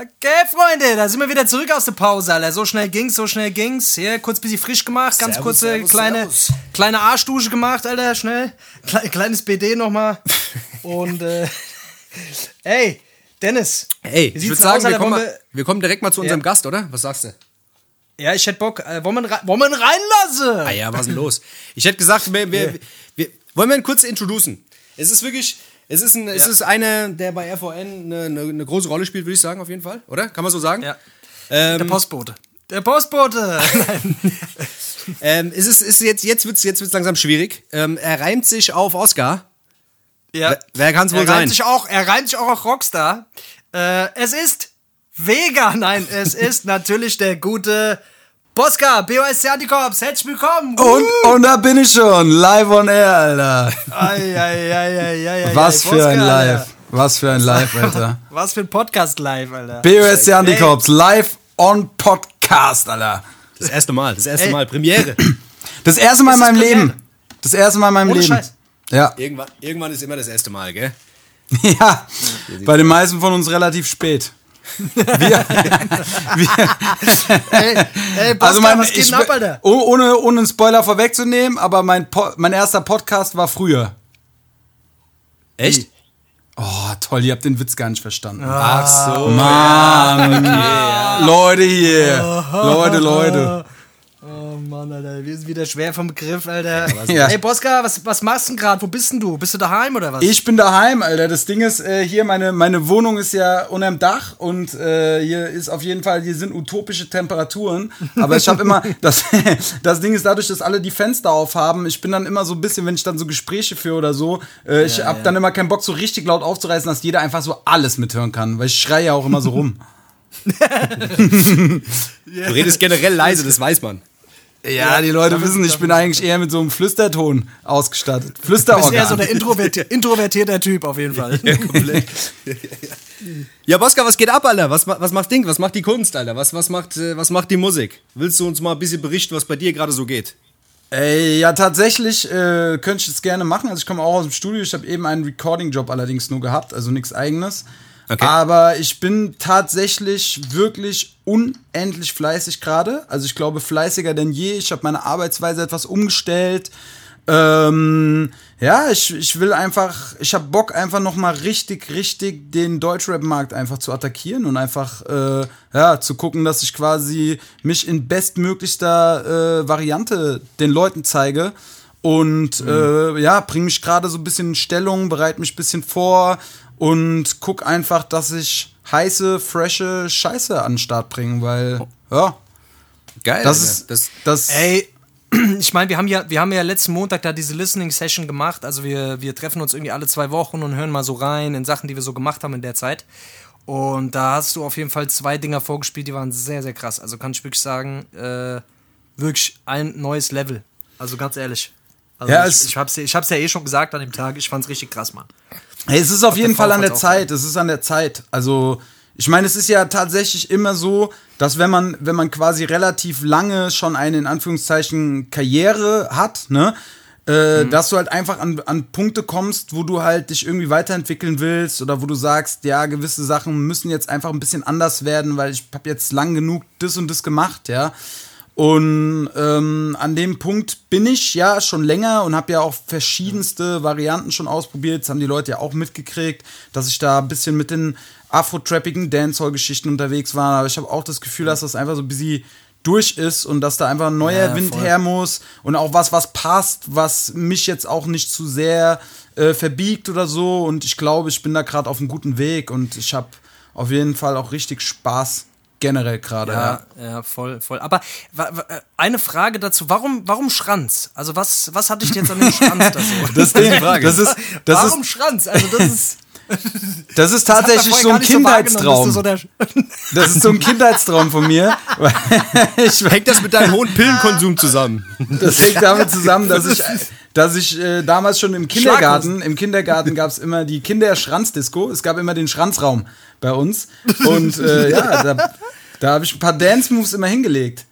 [SPEAKER 1] Okay, Freunde, da sind wir wieder zurück aus der Pause, Alter. So schnell ging's, so schnell ging's. Hier, kurz bisschen frisch gemacht, ganz
[SPEAKER 2] Servus,
[SPEAKER 1] kurze
[SPEAKER 2] servus,
[SPEAKER 1] kleine,
[SPEAKER 2] servus.
[SPEAKER 1] kleine Arschdusche gemacht, Alter, schnell. Kle kleines BD nochmal. Und, äh, [LAUGHS] ey, Dennis.
[SPEAKER 2] Ey, ich würde
[SPEAKER 1] aus,
[SPEAKER 2] sagen, wir
[SPEAKER 1] Alter?
[SPEAKER 2] kommen, mal, wir kommen direkt mal zu unserem
[SPEAKER 1] Ja.
[SPEAKER 2] Gast, oder? Was sagst du?
[SPEAKER 1] Ja, ich hätte Bock. Äh, wollen, wir ihn rein, wollen wir reinlassen?
[SPEAKER 2] Ah ja, was ist denn los? Ich hätte gesagt, wir, wir, wir, wollen wir ihn kurz introducen? Es ist wirklich, es ist, ein, es ist einer, der bei RVN eine, eine, eine große Rolle spielt, würde ich sagen, auf jeden Fall, oder? Kann man so sagen?
[SPEAKER 1] Ja.
[SPEAKER 2] Ähm,
[SPEAKER 1] Der Postbote. Der Postbote. [LAUGHS] Nein.
[SPEAKER 2] ähm, es ist, ist jetzt, jetzt wird's, jetzt wird's langsam schwierig. Ähm, er reimt sich auf Oscar.
[SPEAKER 1] Ja.
[SPEAKER 2] Wer- wer kann's wohl
[SPEAKER 1] er
[SPEAKER 2] sein?
[SPEAKER 1] Reimt sich auch, er reimt sich auch auf Rockstar. Äh, es ist Vega. Nein, es [LAUGHS] ist natürlich der gute Boska, BOSC Antikorps. Herzlich willkommen.
[SPEAKER 6] Und, und da bin ich schon, live on air, Alter.
[SPEAKER 1] Ei,
[SPEAKER 6] Was für ein Live. Was für ein Live, Alter. [LAUGHS]
[SPEAKER 1] Was für ein Podcast live, Alter.
[SPEAKER 6] BOSC Antikorps, live on Podcast, Alter.
[SPEAKER 2] Das erste Mal, das erste
[SPEAKER 1] Ey.
[SPEAKER 2] Mal, Premiere. [CLEARS THROAT]
[SPEAKER 6] Das erste Mal in meinem? Leben. Das erste Mal in meinem
[SPEAKER 1] Ohne
[SPEAKER 6] Leben.
[SPEAKER 1] Scheiß.
[SPEAKER 6] Ja.
[SPEAKER 2] irgendwann, irgendwann ist immer das erste Mal, gell? [LAUGHS]
[SPEAKER 6] ja. Bei den meisten von uns relativ spät. Wir, [LAUGHS] wir,
[SPEAKER 1] Ey, ey
[SPEAKER 6] also mein,
[SPEAKER 1] was geht
[SPEAKER 6] ich,
[SPEAKER 1] ab, Alter?
[SPEAKER 6] oh- ohne, ohne einen Spoiler vorwegzunehmen, aber mein, mein erster Podcast war früher.
[SPEAKER 2] Echt?
[SPEAKER 6] Oh, toll, ihr habt den Witz gar nicht verstanden.
[SPEAKER 2] Ach so.
[SPEAKER 6] Mann. Leute hier. Leute, Leute.
[SPEAKER 1] Oh Mann, Alter, wir sind wieder schwer vom Begriff, Alter.
[SPEAKER 6] Ja.
[SPEAKER 1] Ey, Boska, was, was machst du denn gerade? Wo bist denn du? Bist du daheim oder was?
[SPEAKER 6] Ich bin daheim, Alter. Das Ding ist, äh, hier, meine, meine Wohnung ist ja unterm Dach und äh, hier ist auf jeden Fall, hier sind utopische Temperaturen. Aber ich habe immer, [LAUGHS] das, [LAUGHS] das Ding ist dadurch, dass alle die Fenster aufhaben, ich bin dann immer so ein bisschen, wenn ich dann so Gespräche führe oder so, äh, ich habe dann immer keinen Bock, so richtig laut aufzureißen, dass jeder einfach so alles mithören kann, weil ich schreie ja auch immer so rum. [LAUGHS]
[SPEAKER 2] Du redest generell leise, das weiß man.
[SPEAKER 5] Ja, die Leute wissen, ich bin eigentlich eher mit so einem Flüsterton ausgestattet.
[SPEAKER 1] Du bist eher so
[SPEAKER 5] Flüsterorgan.
[SPEAKER 1] der introverti [LAUGHS] introvertierter Typ auf jeden Fall. [LAUGHS]
[SPEAKER 2] Ja, [LAUGHS] Boska, was geht ab, Alter? Was, was macht Ding? Was macht die Kunst, Alter? Was, was, macht, äh, was macht die Musik? Willst du uns mal ein bisschen berichten, was bei dir gerade so geht?
[SPEAKER 5] Ey, ja, tatsächlich äh, könnte ich das gerne machen. Also ich komme auch aus dem Studio. Ich habe eben einen Recording-Job allerdings nur gehabt, also nichts eigenes.
[SPEAKER 2] Okay.
[SPEAKER 5] Aber ich bin tatsächlich wirklich unendlich fleißig gerade. Also ich glaube fleißiger denn je. Ich habe meine Arbeitsweise etwas umgestellt. Ähm, ja, ich, ich will einfach, ich habe Bock einfach noch mal richtig, richtig den Deutschrap-Markt einfach zu attackieren und einfach, äh, ja, zu gucken, dass ich quasi mich in bestmöglichster äh, Variante den Leuten zeige und äh, ja, bring mich gerade so ein bisschen in Stellung, bereite mich ein bisschen vor und guck einfach, dass ich heiße, frische Scheiße an den Start bringe, weil, ja,
[SPEAKER 2] Geil.
[SPEAKER 5] das ist,
[SPEAKER 2] das,
[SPEAKER 5] das,
[SPEAKER 1] Ey, [CLEARS THROAT] ich meine, wir haben ja, wir haben ja letzten Montag da diese Listening Session gemacht. Also wir, wir treffen uns irgendwie alle zwei Wochen und hören mal so rein in Sachen, die wir so gemacht haben in der Zeit. Und da hast du auf jeden Fall zwei Dinger vorgespielt, die waren sehr, sehr krass. Also kann ich wirklich sagen, äh, wirklich ein neues Level. Also ganz ehrlich. Also
[SPEAKER 5] Ja,
[SPEAKER 1] ich,
[SPEAKER 5] es-
[SPEAKER 1] ich, hab's, ich hab's ja eh schon gesagt an dem Tag. Ich fand's richtig krass, Mann.
[SPEAKER 5] Hey, es ist auf jeden
[SPEAKER 1] der
[SPEAKER 5] Fall an der Zeit. Es ist an der Zeit. Also, ich meine, es ist ja tatsächlich immer so, dass wenn man, wenn man quasi relativ lange schon eine in Anführungszeichen Karriere hat, ne, äh, dass du halt einfach an, an Punkte kommst, wo du halt dich irgendwie weiterentwickeln willst oder wo du sagst, ja, gewisse Sachen müssen jetzt einfach ein bisschen anders werden, weil ich habe jetzt lang genug das und das gemacht, ja. Und ähm, an dem Punkt bin ich ja schon länger und habe ja auch verschiedenste Varianten schon ausprobiert. Das haben die Leute ja auch mitgekriegt, dass ich da ein bisschen mit den afro-trappigen Dancehall-Geschichten unterwegs war. Aber ich habe auch das Gefühl, dass das einfach so ein bisschen durch ist und dass da einfach ein neuer
[SPEAKER 1] Ja,
[SPEAKER 5] Wind
[SPEAKER 1] voll.
[SPEAKER 5] her muss und auch was, was passt, was mich jetzt auch nicht zu sehr äh, verbiegt oder so. Und ich glaube, ich bin da gerade auf einem guten Weg und ich habe auf jeden Fall auch richtig Spaß generell gerade. Ja.
[SPEAKER 1] Ja, ja, voll, voll. Aber äh, eine Frage dazu, warum, warum Schranz? Also was, was hatte ich jetzt an dem Schranz da so? [LAUGHS]
[SPEAKER 5] Das Ding, [LAUGHS] das ist, das
[SPEAKER 1] warum
[SPEAKER 5] ist,
[SPEAKER 1] Schranz? Also das ist [LAUGHS]
[SPEAKER 5] das ist
[SPEAKER 1] das
[SPEAKER 5] tatsächlich
[SPEAKER 1] vorher
[SPEAKER 5] so ein Kindheitstraum.
[SPEAKER 1] So
[SPEAKER 5] Das ist so ein Kindheitstraum von mir. Ich,
[SPEAKER 2] hängt das mit deinem hohen Pillenkonsum zusammen?
[SPEAKER 5] das hängt damit zusammen, dass ich, dass ich äh, damals schon im Kindergarten, im Kindergarten gab es immer die Kinderschranzdisco. Es gab immer den Schranzraum bei uns. Und äh, [LAUGHS] ja, da, da habe ich ein paar Dance-Moves immer hingelegt.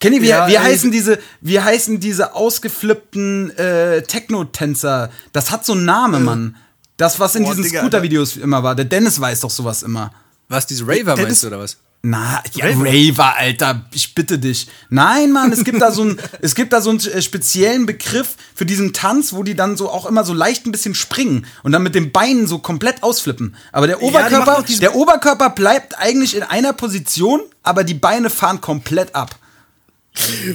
[SPEAKER 5] Kenny, wie,
[SPEAKER 1] Ja,
[SPEAKER 5] wie
[SPEAKER 1] ey.
[SPEAKER 5] heißen diese, wie heißen diese ausgeflippten äh, Techno-Tänzer? Das hat so einen Namen, Mann. Das, was in
[SPEAKER 1] Boah,
[SPEAKER 5] diesen Scooter-Videos immer war. Der Dennis weiß doch sowas immer.
[SPEAKER 2] Was, diese Raver
[SPEAKER 1] Der
[SPEAKER 2] meinst du, oder was?
[SPEAKER 5] Na, ja, Raver, Alter, ich bitte dich. Nein, Mann, es gibt da so einen, [LAUGHS] es gibt da so einen äh, speziellen Begriff für diesen Tanz, wo die dann so auch immer so leicht ein bisschen springen und dann mit den Beinen so komplett ausflippen. Aber der Oberkörper,
[SPEAKER 1] diesen-
[SPEAKER 5] der Oberkörper bleibt eigentlich in einer Position, aber die Beine fahren komplett ab.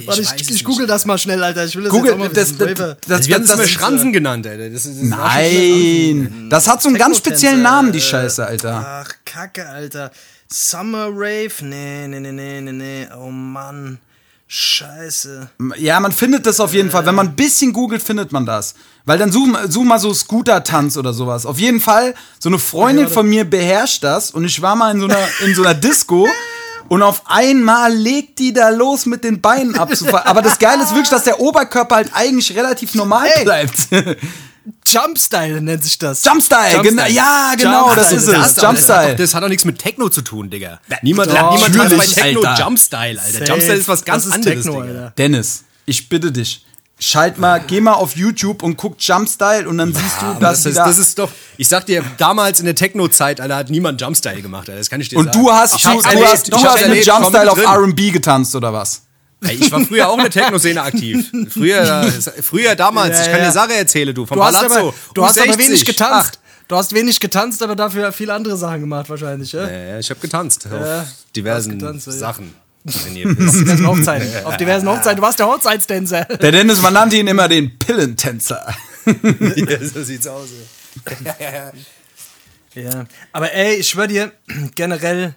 [SPEAKER 1] Warte, ich, ich, google das mal schnell, Alter. Ich will das
[SPEAKER 5] Google,
[SPEAKER 1] jetzt auch mal
[SPEAKER 5] das,
[SPEAKER 1] wissen.
[SPEAKER 5] das, das,
[SPEAKER 2] Also wir haben
[SPEAKER 5] das, das,
[SPEAKER 2] Schranzen genannt, Alter. Das ist, das
[SPEAKER 5] Nein, das hat so einen ganz speziellen Namen, die Scheiße, Alter.
[SPEAKER 1] Ach, Kacke, Alter. Summer Rave? Nee, nee, nee, nee, nee, nee. Oh Mann. Scheiße.
[SPEAKER 5] Ja, man findet das auf jeden Fall. Wenn man ein bisschen googelt, findet man das. Weil dann such, such mal so Scooter-Tanz oder sowas. Auf jeden Fall, so eine Freundin von mir beherrscht das und ich war mal in so einer, in so einer Disco [LAUGHS] und auf einmal legt die da los mit den Beinen abzufallen. Aber das Geile ist wirklich, dass der Oberkörper halt eigentlich relativ normal bleibt. [LAUGHS]
[SPEAKER 1] Jumpstyle nennt sich das.
[SPEAKER 5] Jumpstyle, genau, ja, genau, das ist
[SPEAKER 1] Jumpstyle.
[SPEAKER 5] es.
[SPEAKER 2] Das, das, hat
[SPEAKER 5] Jumpstyle.
[SPEAKER 2] doch, das hat doch nichts mit Techno zu tun, Digga. Niemand,
[SPEAKER 5] doch,
[SPEAKER 2] niemand tanzt bei Techno
[SPEAKER 5] Alter.
[SPEAKER 2] Jumpstyle, Alter.
[SPEAKER 1] Safe.
[SPEAKER 2] Jumpstyle ist was ganz
[SPEAKER 1] das ist
[SPEAKER 2] anderes,
[SPEAKER 1] Techno.
[SPEAKER 5] Dennis, ich bitte dich. Schalt mal, geh mal auf YouTube und guck Jumpstyle und dann siehst du, dass
[SPEAKER 2] das, ist,
[SPEAKER 5] da
[SPEAKER 2] das ist doch, ich sag dir, damals in der Techno-Zeit, Alter, hat niemand Jumpstyle gemacht, Alter. Das kann ich dir
[SPEAKER 5] Und
[SPEAKER 2] sagen.
[SPEAKER 5] du hast,
[SPEAKER 2] Ich
[SPEAKER 5] du, du
[SPEAKER 2] erlebt,
[SPEAKER 5] hast, du hast mit Jumpstyle auf. R&B getanzt oder was?
[SPEAKER 2] Ich war früher auch in der Techno-Szene aktiv. Früher, früher damals,
[SPEAKER 1] Ja,
[SPEAKER 2] ich kann
[SPEAKER 1] ja.
[SPEAKER 2] dir Sache erzählen, du, vom
[SPEAKER 1] Du hast,
[SPEAKER 2] Palazzo.
[SPEAKER 1] aber, du hast aber
[SPEAKER 2] U60.
[SPEAKER 1] wenig getanzt. Du hast wenig getanzt, aber dafür viele andere Sachen gemacht wahrscheinlich, ja?
[SPEAKER 2] Ach, ja, ich habe getanzt
[SPEAKER 1] Ja, [LAUGHS]
[SPEAKER 2] auf diversen
[SPEAKER 1] getanzt.
[SPEAKER 2] Sachen. Wisst.
[SPEAKER 1] diversen Hochzeiten. Auf diversen Hochzeiten. Du warst der Hochzeitstänzer.
[SPEAKER 5] Der Dennis, man nannte ihn immer den Pillentänzer. [LAUGHS]
[SPEAKER 2] ja, so sieht's aus.
[SPEAKER 1] Ja. Aber ey, ich schwör dir, generell,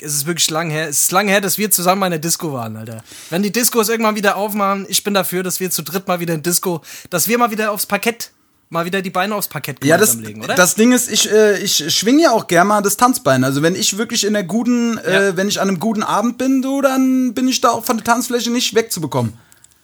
[SPEAKER 1] es ist wirklich lang her. Es ist lang her, dass wir zusammen in der Disco waren, Alter. Wenn die Discos irgendwann wieder aufmachen, ich bin dafür, dass wir zu dritt mal wieder in Disco, dass wir mal wieder aufs Parkett mal wieder die Beine aufs Parkett
[SPEAKER 5] Ja, das,
[SPEAKER 1] legen, oder?
[SPEAKER 5] das Ding ist, ich, äh, ich schwinge ja auch gerne mal das Tanzbein. Also wenn ich wirklich in der guten, äh,
[SPEAKER 1] Ja.
[SPEAKER 5] wenn ich an einem guten Abend bin, du, dann bin ich da auch von der Tanzfläche nicht wegzubekommen.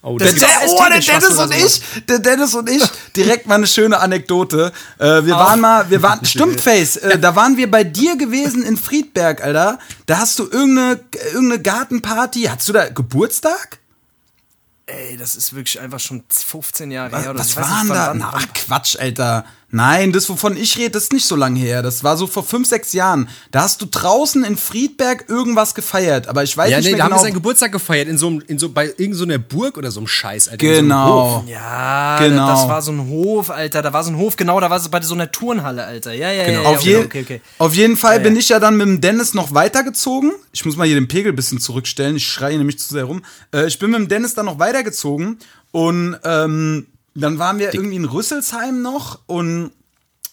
[SPEAKER 2] Oh,
[SPEAKER 1] Das
[SPEAKER 2] das
[SPEAKER 1] ist
[SPEAKER 5] Der,
[SPEAKER 1] auch
[SPEAKER 5] oh, der
[SPEAKER 1] was
[SPEAKER 5] Dennis und ich, der Dennis und ich, direkt mal eine schöne Anekdote. Äh, wir waren mal, wir waren, [LAUGHS] stimmt, Face, äh, da waren wir bei dir gewesen in Friedberg, Alter. Da hast du irgendeine, irgendeine Gartenparty, hattest du da Geburtstag?
[SPEAKER 1] Ey, das ist wirklich einfach schon 15 Jahre her. Oder
[SPEAKER 5] Was waren da?
[SPEAKER 1] wann-
[SPEAKER 5] Na, ach Quatsch, Alter. Nein, das, wovon ich rede, das ist nicht so lange her. Das war so vor fünf, sechs Jahren. Da hast du draußen in Friedberg irgendwas gefeiert, aber ich weiß
[SPEAKER 2] ja,
[SPEAKER 5] nicht
[SPEAKER 2] nee,
[SPEAKER 5] mehr
[SPEAKER 2] da haben wir
[SPEAKER 5] genau.
[SPEAKER 2] seinen Geburtstag gefeiert in so, einem- in so bei irgendeiner so einer Burg oder so einem Scheiß, Alter.
[SPEAKER 5] genau.
[SPEAKER 2] So.
[SPEAKER 1] Ja,
[SPEAKER 5] Genau.
[SPEAKER 1] das war so ein Hof, Alter. Da war so ein Hof, genau, da war es bei so einer Turnhalle, Alter. Ja, ja, ja. ja,
[SPEAKER 5] auf,
[SPEAKER 1] okay,
[SPEAKER 5] je
[SPEAKER 1] okay, okay.
[SPEAKER 5] auf jeden Fall
[SPEAKER 1] Ja,
[SPEAKER 5] bin
[SPEAKER 1] ja.
[SPEAKER 5] ich ja dann mit dem Dennis noch weitergezogen. Ich muss mal hier den Pegel ein bisschen zurückstellen. Ich schreie nämlich zu sehr rum. Äh, ich bin mit dem Dennis dann noch weitergezogen und ähm, dann waren wir irgendwie in Rüsselsheim noch und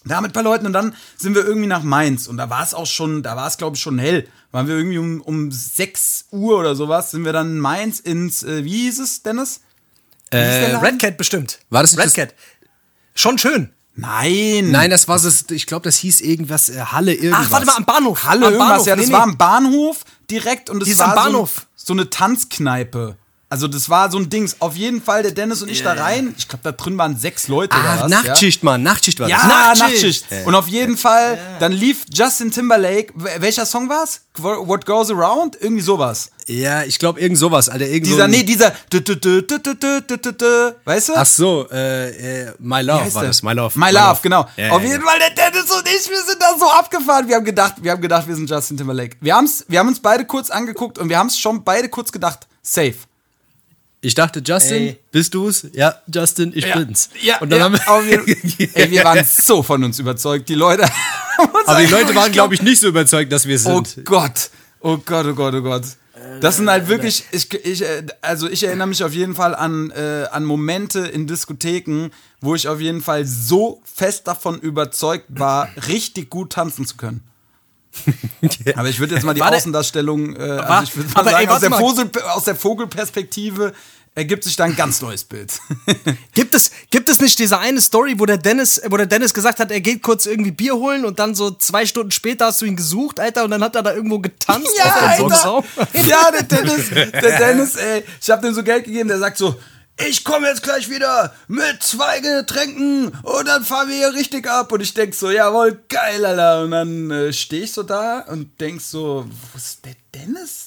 [SPEAKER 5] da mit ein paar Leuten und dann sind wir irgendwie nach Mainz und da war es auch schon, da war es glaube ich schon hell. Waren wir irgendwie um, um 6 Uhr oder sowas, sind wir dann in Mainz ins, äh, wie hieß es, Dennis? Wie
[SPEAKER 1] Äh? Red Cat bestimmt.
[SPEAKER 2] War das nicht
[SPEAKER 1] Red Cat? Schon schön.
[SPEAKER 5] Nein.
[SPEAKER 2] Nein, das war das, ich glaube, das hieß irgendwas, äh, Halle irgendwas.
[SPEAKER 1] Ach, warte mal, am Bahnhof.
[SPEAKER 5] Halle
[SPEAKER 1] am
[SPEAKER 5] irgendwas,
[SPEAKER 1] Bahnhof.
[SPEAKER 5] ja, das
[SPEAKER 1] Nee,
[SPEAKER 5] war am Bahnhof direkt und es war
[SPEAKER 1] am Bahnhof.
[SPEAKER 5] So, so eine Tanzkneipe. Also das war so ein Dings. Auf jeden Fall, der Dennis und ich yeah. da rein. Ich glaube, da drin waren sechs Leute.
[SPEAKER 2] Ah,
[SPEAKER 5] was,
[SPEAKER 2] Nachtschicht, ja? Mann. Nachtschicht war
[SPEAKER 5] ja,
[SPEAKER 2] das.
[SPEAKER 5] Ja,
[SPEAKER 1] Nachtschicht.
[SPEAKER 5] Nachtschicht. Und auf jeden Fall, yeah. dann lief Justin Timberlake. Welcher Song war's? What Goes Around? Irgendwie sowas.
[SPEAKER 2] Ja, ich glaube, irgend sowas, Alter. Irgend
[SPEAKER 5] dieser,
[SPEAKER 2] so
[SPEAKER 5] nee, dieser. Weißt du?
[SPEAKER 2] Ach so, äh, äh My Love war das. My Love.
[SPEAKER 5] My, Love, Love, genau.
[SPEAKER 2] Yeah,
[SPEAKER 5] auf jeden Fall, der Dennis und ich, wir sind da so abgefahren. Wir haben gedacht, wir haben gedacht, wir sind Justin Timberlake. Wir, haben's, wir haben uns beide kurz angeguckt und wir haben es schon beide kurz gedacht. Safe.
[SPEAKER 2] Ich dachte, Justin,
[SPEAKER 1] Ey.
[SPEAKER 2] bist du's? Ja, Justin, ich bin's.
[SPEAKER 5] Ja,
[SPEAKER 2] Und dann
[SPEAKER 5] ja,
[SPEAKER 2] haben wir, [LAUGHS]
[SPEAKER 5] Ey, wir waren so von uns überzeugt. Die Leute. [LAUGHS]
[SPEAKER 2] aber die Leute waren, glaube ich, nicht so überzeugt, dass wir es
[SPEAKER 5] Oh
[SPEAKER 2] sind.
[SPEAKER 5] Gott. Oh Gott, oh Gott, oh Gott. Das sind halt wirklich, ich, ich, äh, also ich erinnere mich auf jeden Fall an, äh, an Momente in Diskotheken, wo ich auf jeden Fall so fest davon überzeugt war, richtig gut tanzen zu können. [LAUGHS] Aber ich würde jetzt mal die
[SPEAKER 1] Warte.
[SPEAKER 5] Außendarstellung, äh, also ich würde mal sagen,
[SPEAKER 1] ey,
[SPEAKER 5] aus, der
[SPEAKER 1] mal.
[SPEAKER 5] Vogel, aus der Vogelperspektive ergibt sich da ein ganz neues Bild. [LAUGHS]
[SPEAKER 1] Gibt es, gibt es nicht diese eine Story, wo der Dennis, wo der Dennis gesagt hat, er geht kurz irgendwie Bier holen und dann so zwei Stunden später hast du ihn gesucht, Alter, und dann hat er da irgendwo getanzt
[SPEAKER 5] Ja, Alter. Ja, der Dennis, der Dennis, ey, ich hab dem so Geld gegeben, der sagt so, ich komme jetzt gleich wieder mit zwei Getränken und dann fahren wir hier richtig ab. Und ich denk so, jawohl, geil, Alter. Und dann äh, stehe ich so da und denk so, wo ist der Dennis?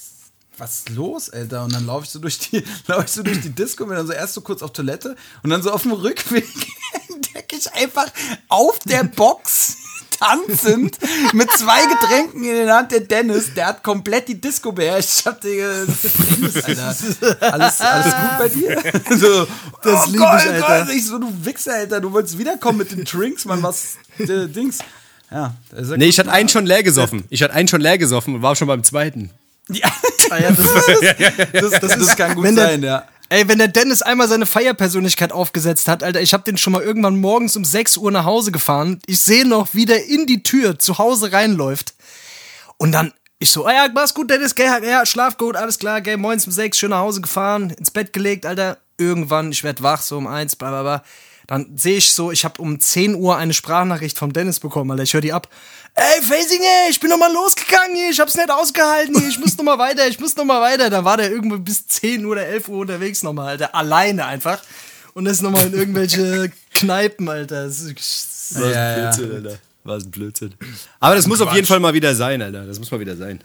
[SPEAKER 5] Was ist los, Alter? Und dann laufe ich so durch die, [LAUGHS] laufe ich so durch die Disco, bin dann so erst so kurz auf Toilette und dann so auf dem Rückweg [LAUGHS] entdecke ich einfach auf der Box tanzend mit zwei Getränken in der Hand der Dennis, der hat komplett die Disco beherrscht. Ich hab dir. Alles, alles gut bei dir? [LAUGHS] So,
[SPEAKER 1] Das
[SPEAKER 5] oh
[SPEAKER 1] lieb
[SPEAKER 5] Gott,
[SPEAKER 1] ich,
[SPEAKER 5] oh
[SPEAKER 1] Alter.
[SPEAKER 5] Gott. Ich so, du Wichser, Alter, du wolltest wiederkommen mit den Drinks, Mann, was, äh, Dings. Ja,
[SPEAKER 2] Nee, ich hatte einen schon leer gesoffen. Ich hatte einen schon leer gesoffen und war schon beim zweiten.
[SPEAKER 5] ja, [LAUGHS]
[SPEAKER 1] ja, das, [LAUGHS]
[SPEAKER 5] das, das, das kann gut
[SPEAKER 1] wenn der-
[SPEAKER 5] sein, ja.
[SPEAKER 1] Ey, wenn der Dennis einmal seine Feierpersönlichkeit aufgesetzt hat, Alter, ich hab den schon mal irgendwann morgens um 6 Uhr nach Hause gefahren. Ich sehe noch, wie der in die Tür zu Hause reinläuft. Und dann, ich so, ah ja, mach's gut, Dennis, gell, ja, schlaf gut, alles klar, gell, morgens um 6, schön nach Hause gefahren, ins Bett gelegt, Alter. Irgendwann, ich werd wach, so um 1, bla bla bla. Dann sehe ich so, ich habe um 10 Uhr eine Sprachnachricht vom Dennis bekommen, Alter. Ich höre die ab. Ey, Facing, ey, ich bin noch mal losgegangen hier, ich hab's nicht ausgehalten hier, ich muss noch mal weiter, ich muss noch mal weiter. Da war der irgendwo bis 10 Uhr oder 11 Uhr unterwegs noch mal, Alter, alleine einfach. Und ist noch mal in irgendwelche [LAUGHS] Kneipen, Alter. Das ist,
[SPEAKER 2] Was
[SPEAKER 5] Ja, ja.
[SPEAKER 2] Alter. Was ein Blödsinn. Aber das muss auf jeden Fall mal wieder sein, Alter. Das muss mal wieder sein.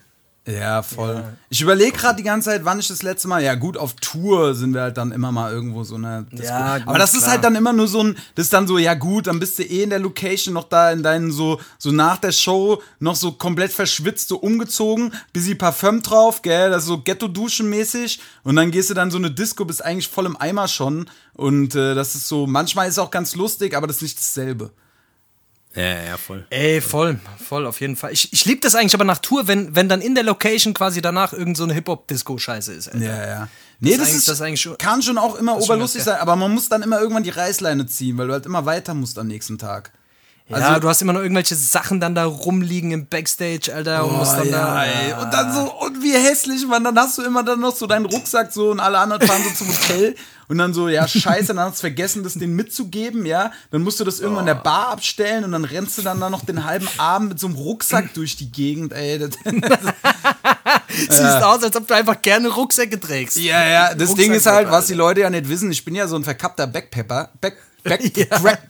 [SPEAKER 5] Ja, voll. Ich überlege gerade die ganze Zeit, wann ich das letzte Mal, ja gut, auf Tour sind wir halt dann immer mal irgendwo so eine.
[SPEAKER 1] Ja, gut,
[SPEAKER 5] Aber das ist
[SPEAKER 1] klar.
[SPEAKER 5] halt dann immer nur so ein, das ist dann so, ja gut, dann bist du eh in der Location noch da in deinen so, so nach der Show noch so komplett verschwitzt, so umgezogen, bisschen Parfüm drauf, gell, das ist so Ghetto-Duschen-mäßig und dann gehst du dann so eine Disco, bist eigentlich voll im Eimer schon und äh, das ist so, manchmal ist es auch ganz lustig, aber das ist nicht dasselbe.
[SPEAKER 2] Ja, ja, voll.
[SPEAKER 1] Ey, voll, voll, auf jeden Fall. Ich, ich liebe das eigentlich aber nach Tour, wenn, wenn dann in der Location quasi danach irgend so eine Hip-Hop-Disco-Scheiße ist. Alter.
[SPEAKER 5] Ja, ja. Nee, das,
[SPEAKER 1] eigentlich-
[SPEAKER 5] ist,
[SPEAKER 1] das eigentlich schon-
[SPEAKER 5] kann schon auch immer
[SPEAKER 1] schon
[SPEAKER 5] oberlustig sein, aber man muss dann immer irgendwann die Reißleine ziehen, weil du halt immer weiter musst am nächsten Tag.
[SPEAKER 1] Ja, du hast immer noch irgendwelche Sachen dann da rumliegen im Backstage, Alter. Und musst
[SPEAKER 5] Oh,
[SPEAKER 1] dann
[SPEAKER 5] ja,
[SPEAKER 1] da,
[SPEAKER 5] ey. Und dann so, und wie hässlich, man, dann hast du immer dann noch so deinen Rucksack so und alle anderen fahren so zum Hotel und dann so, ja, scheiße, dann hast du vergessen, das denen mitzugeben, ja. Dann musst du das irgendwann in der Bar abstellen und dann rennst du dann da noch den halben Abend mit so einem Rucksack [CLEARS THROAT] durch die Gegend, ey. Das, [LAUGHS]
[SPEAKER 1] siehst aus, als ob du einfach gerne Rucksäcke trägst.
[SPEAKER 5] ja, ja, das
[SPEAKER 1] Rucksack
[SPEAKER 5] Ding ist halt, was die Leute ja nicht wissen, ich bin ja so ein verkappter Backpepper, Back, Back, [LAUGHS]
[SPEAKER 1] Ja.
[SPEAKER 5] Crack,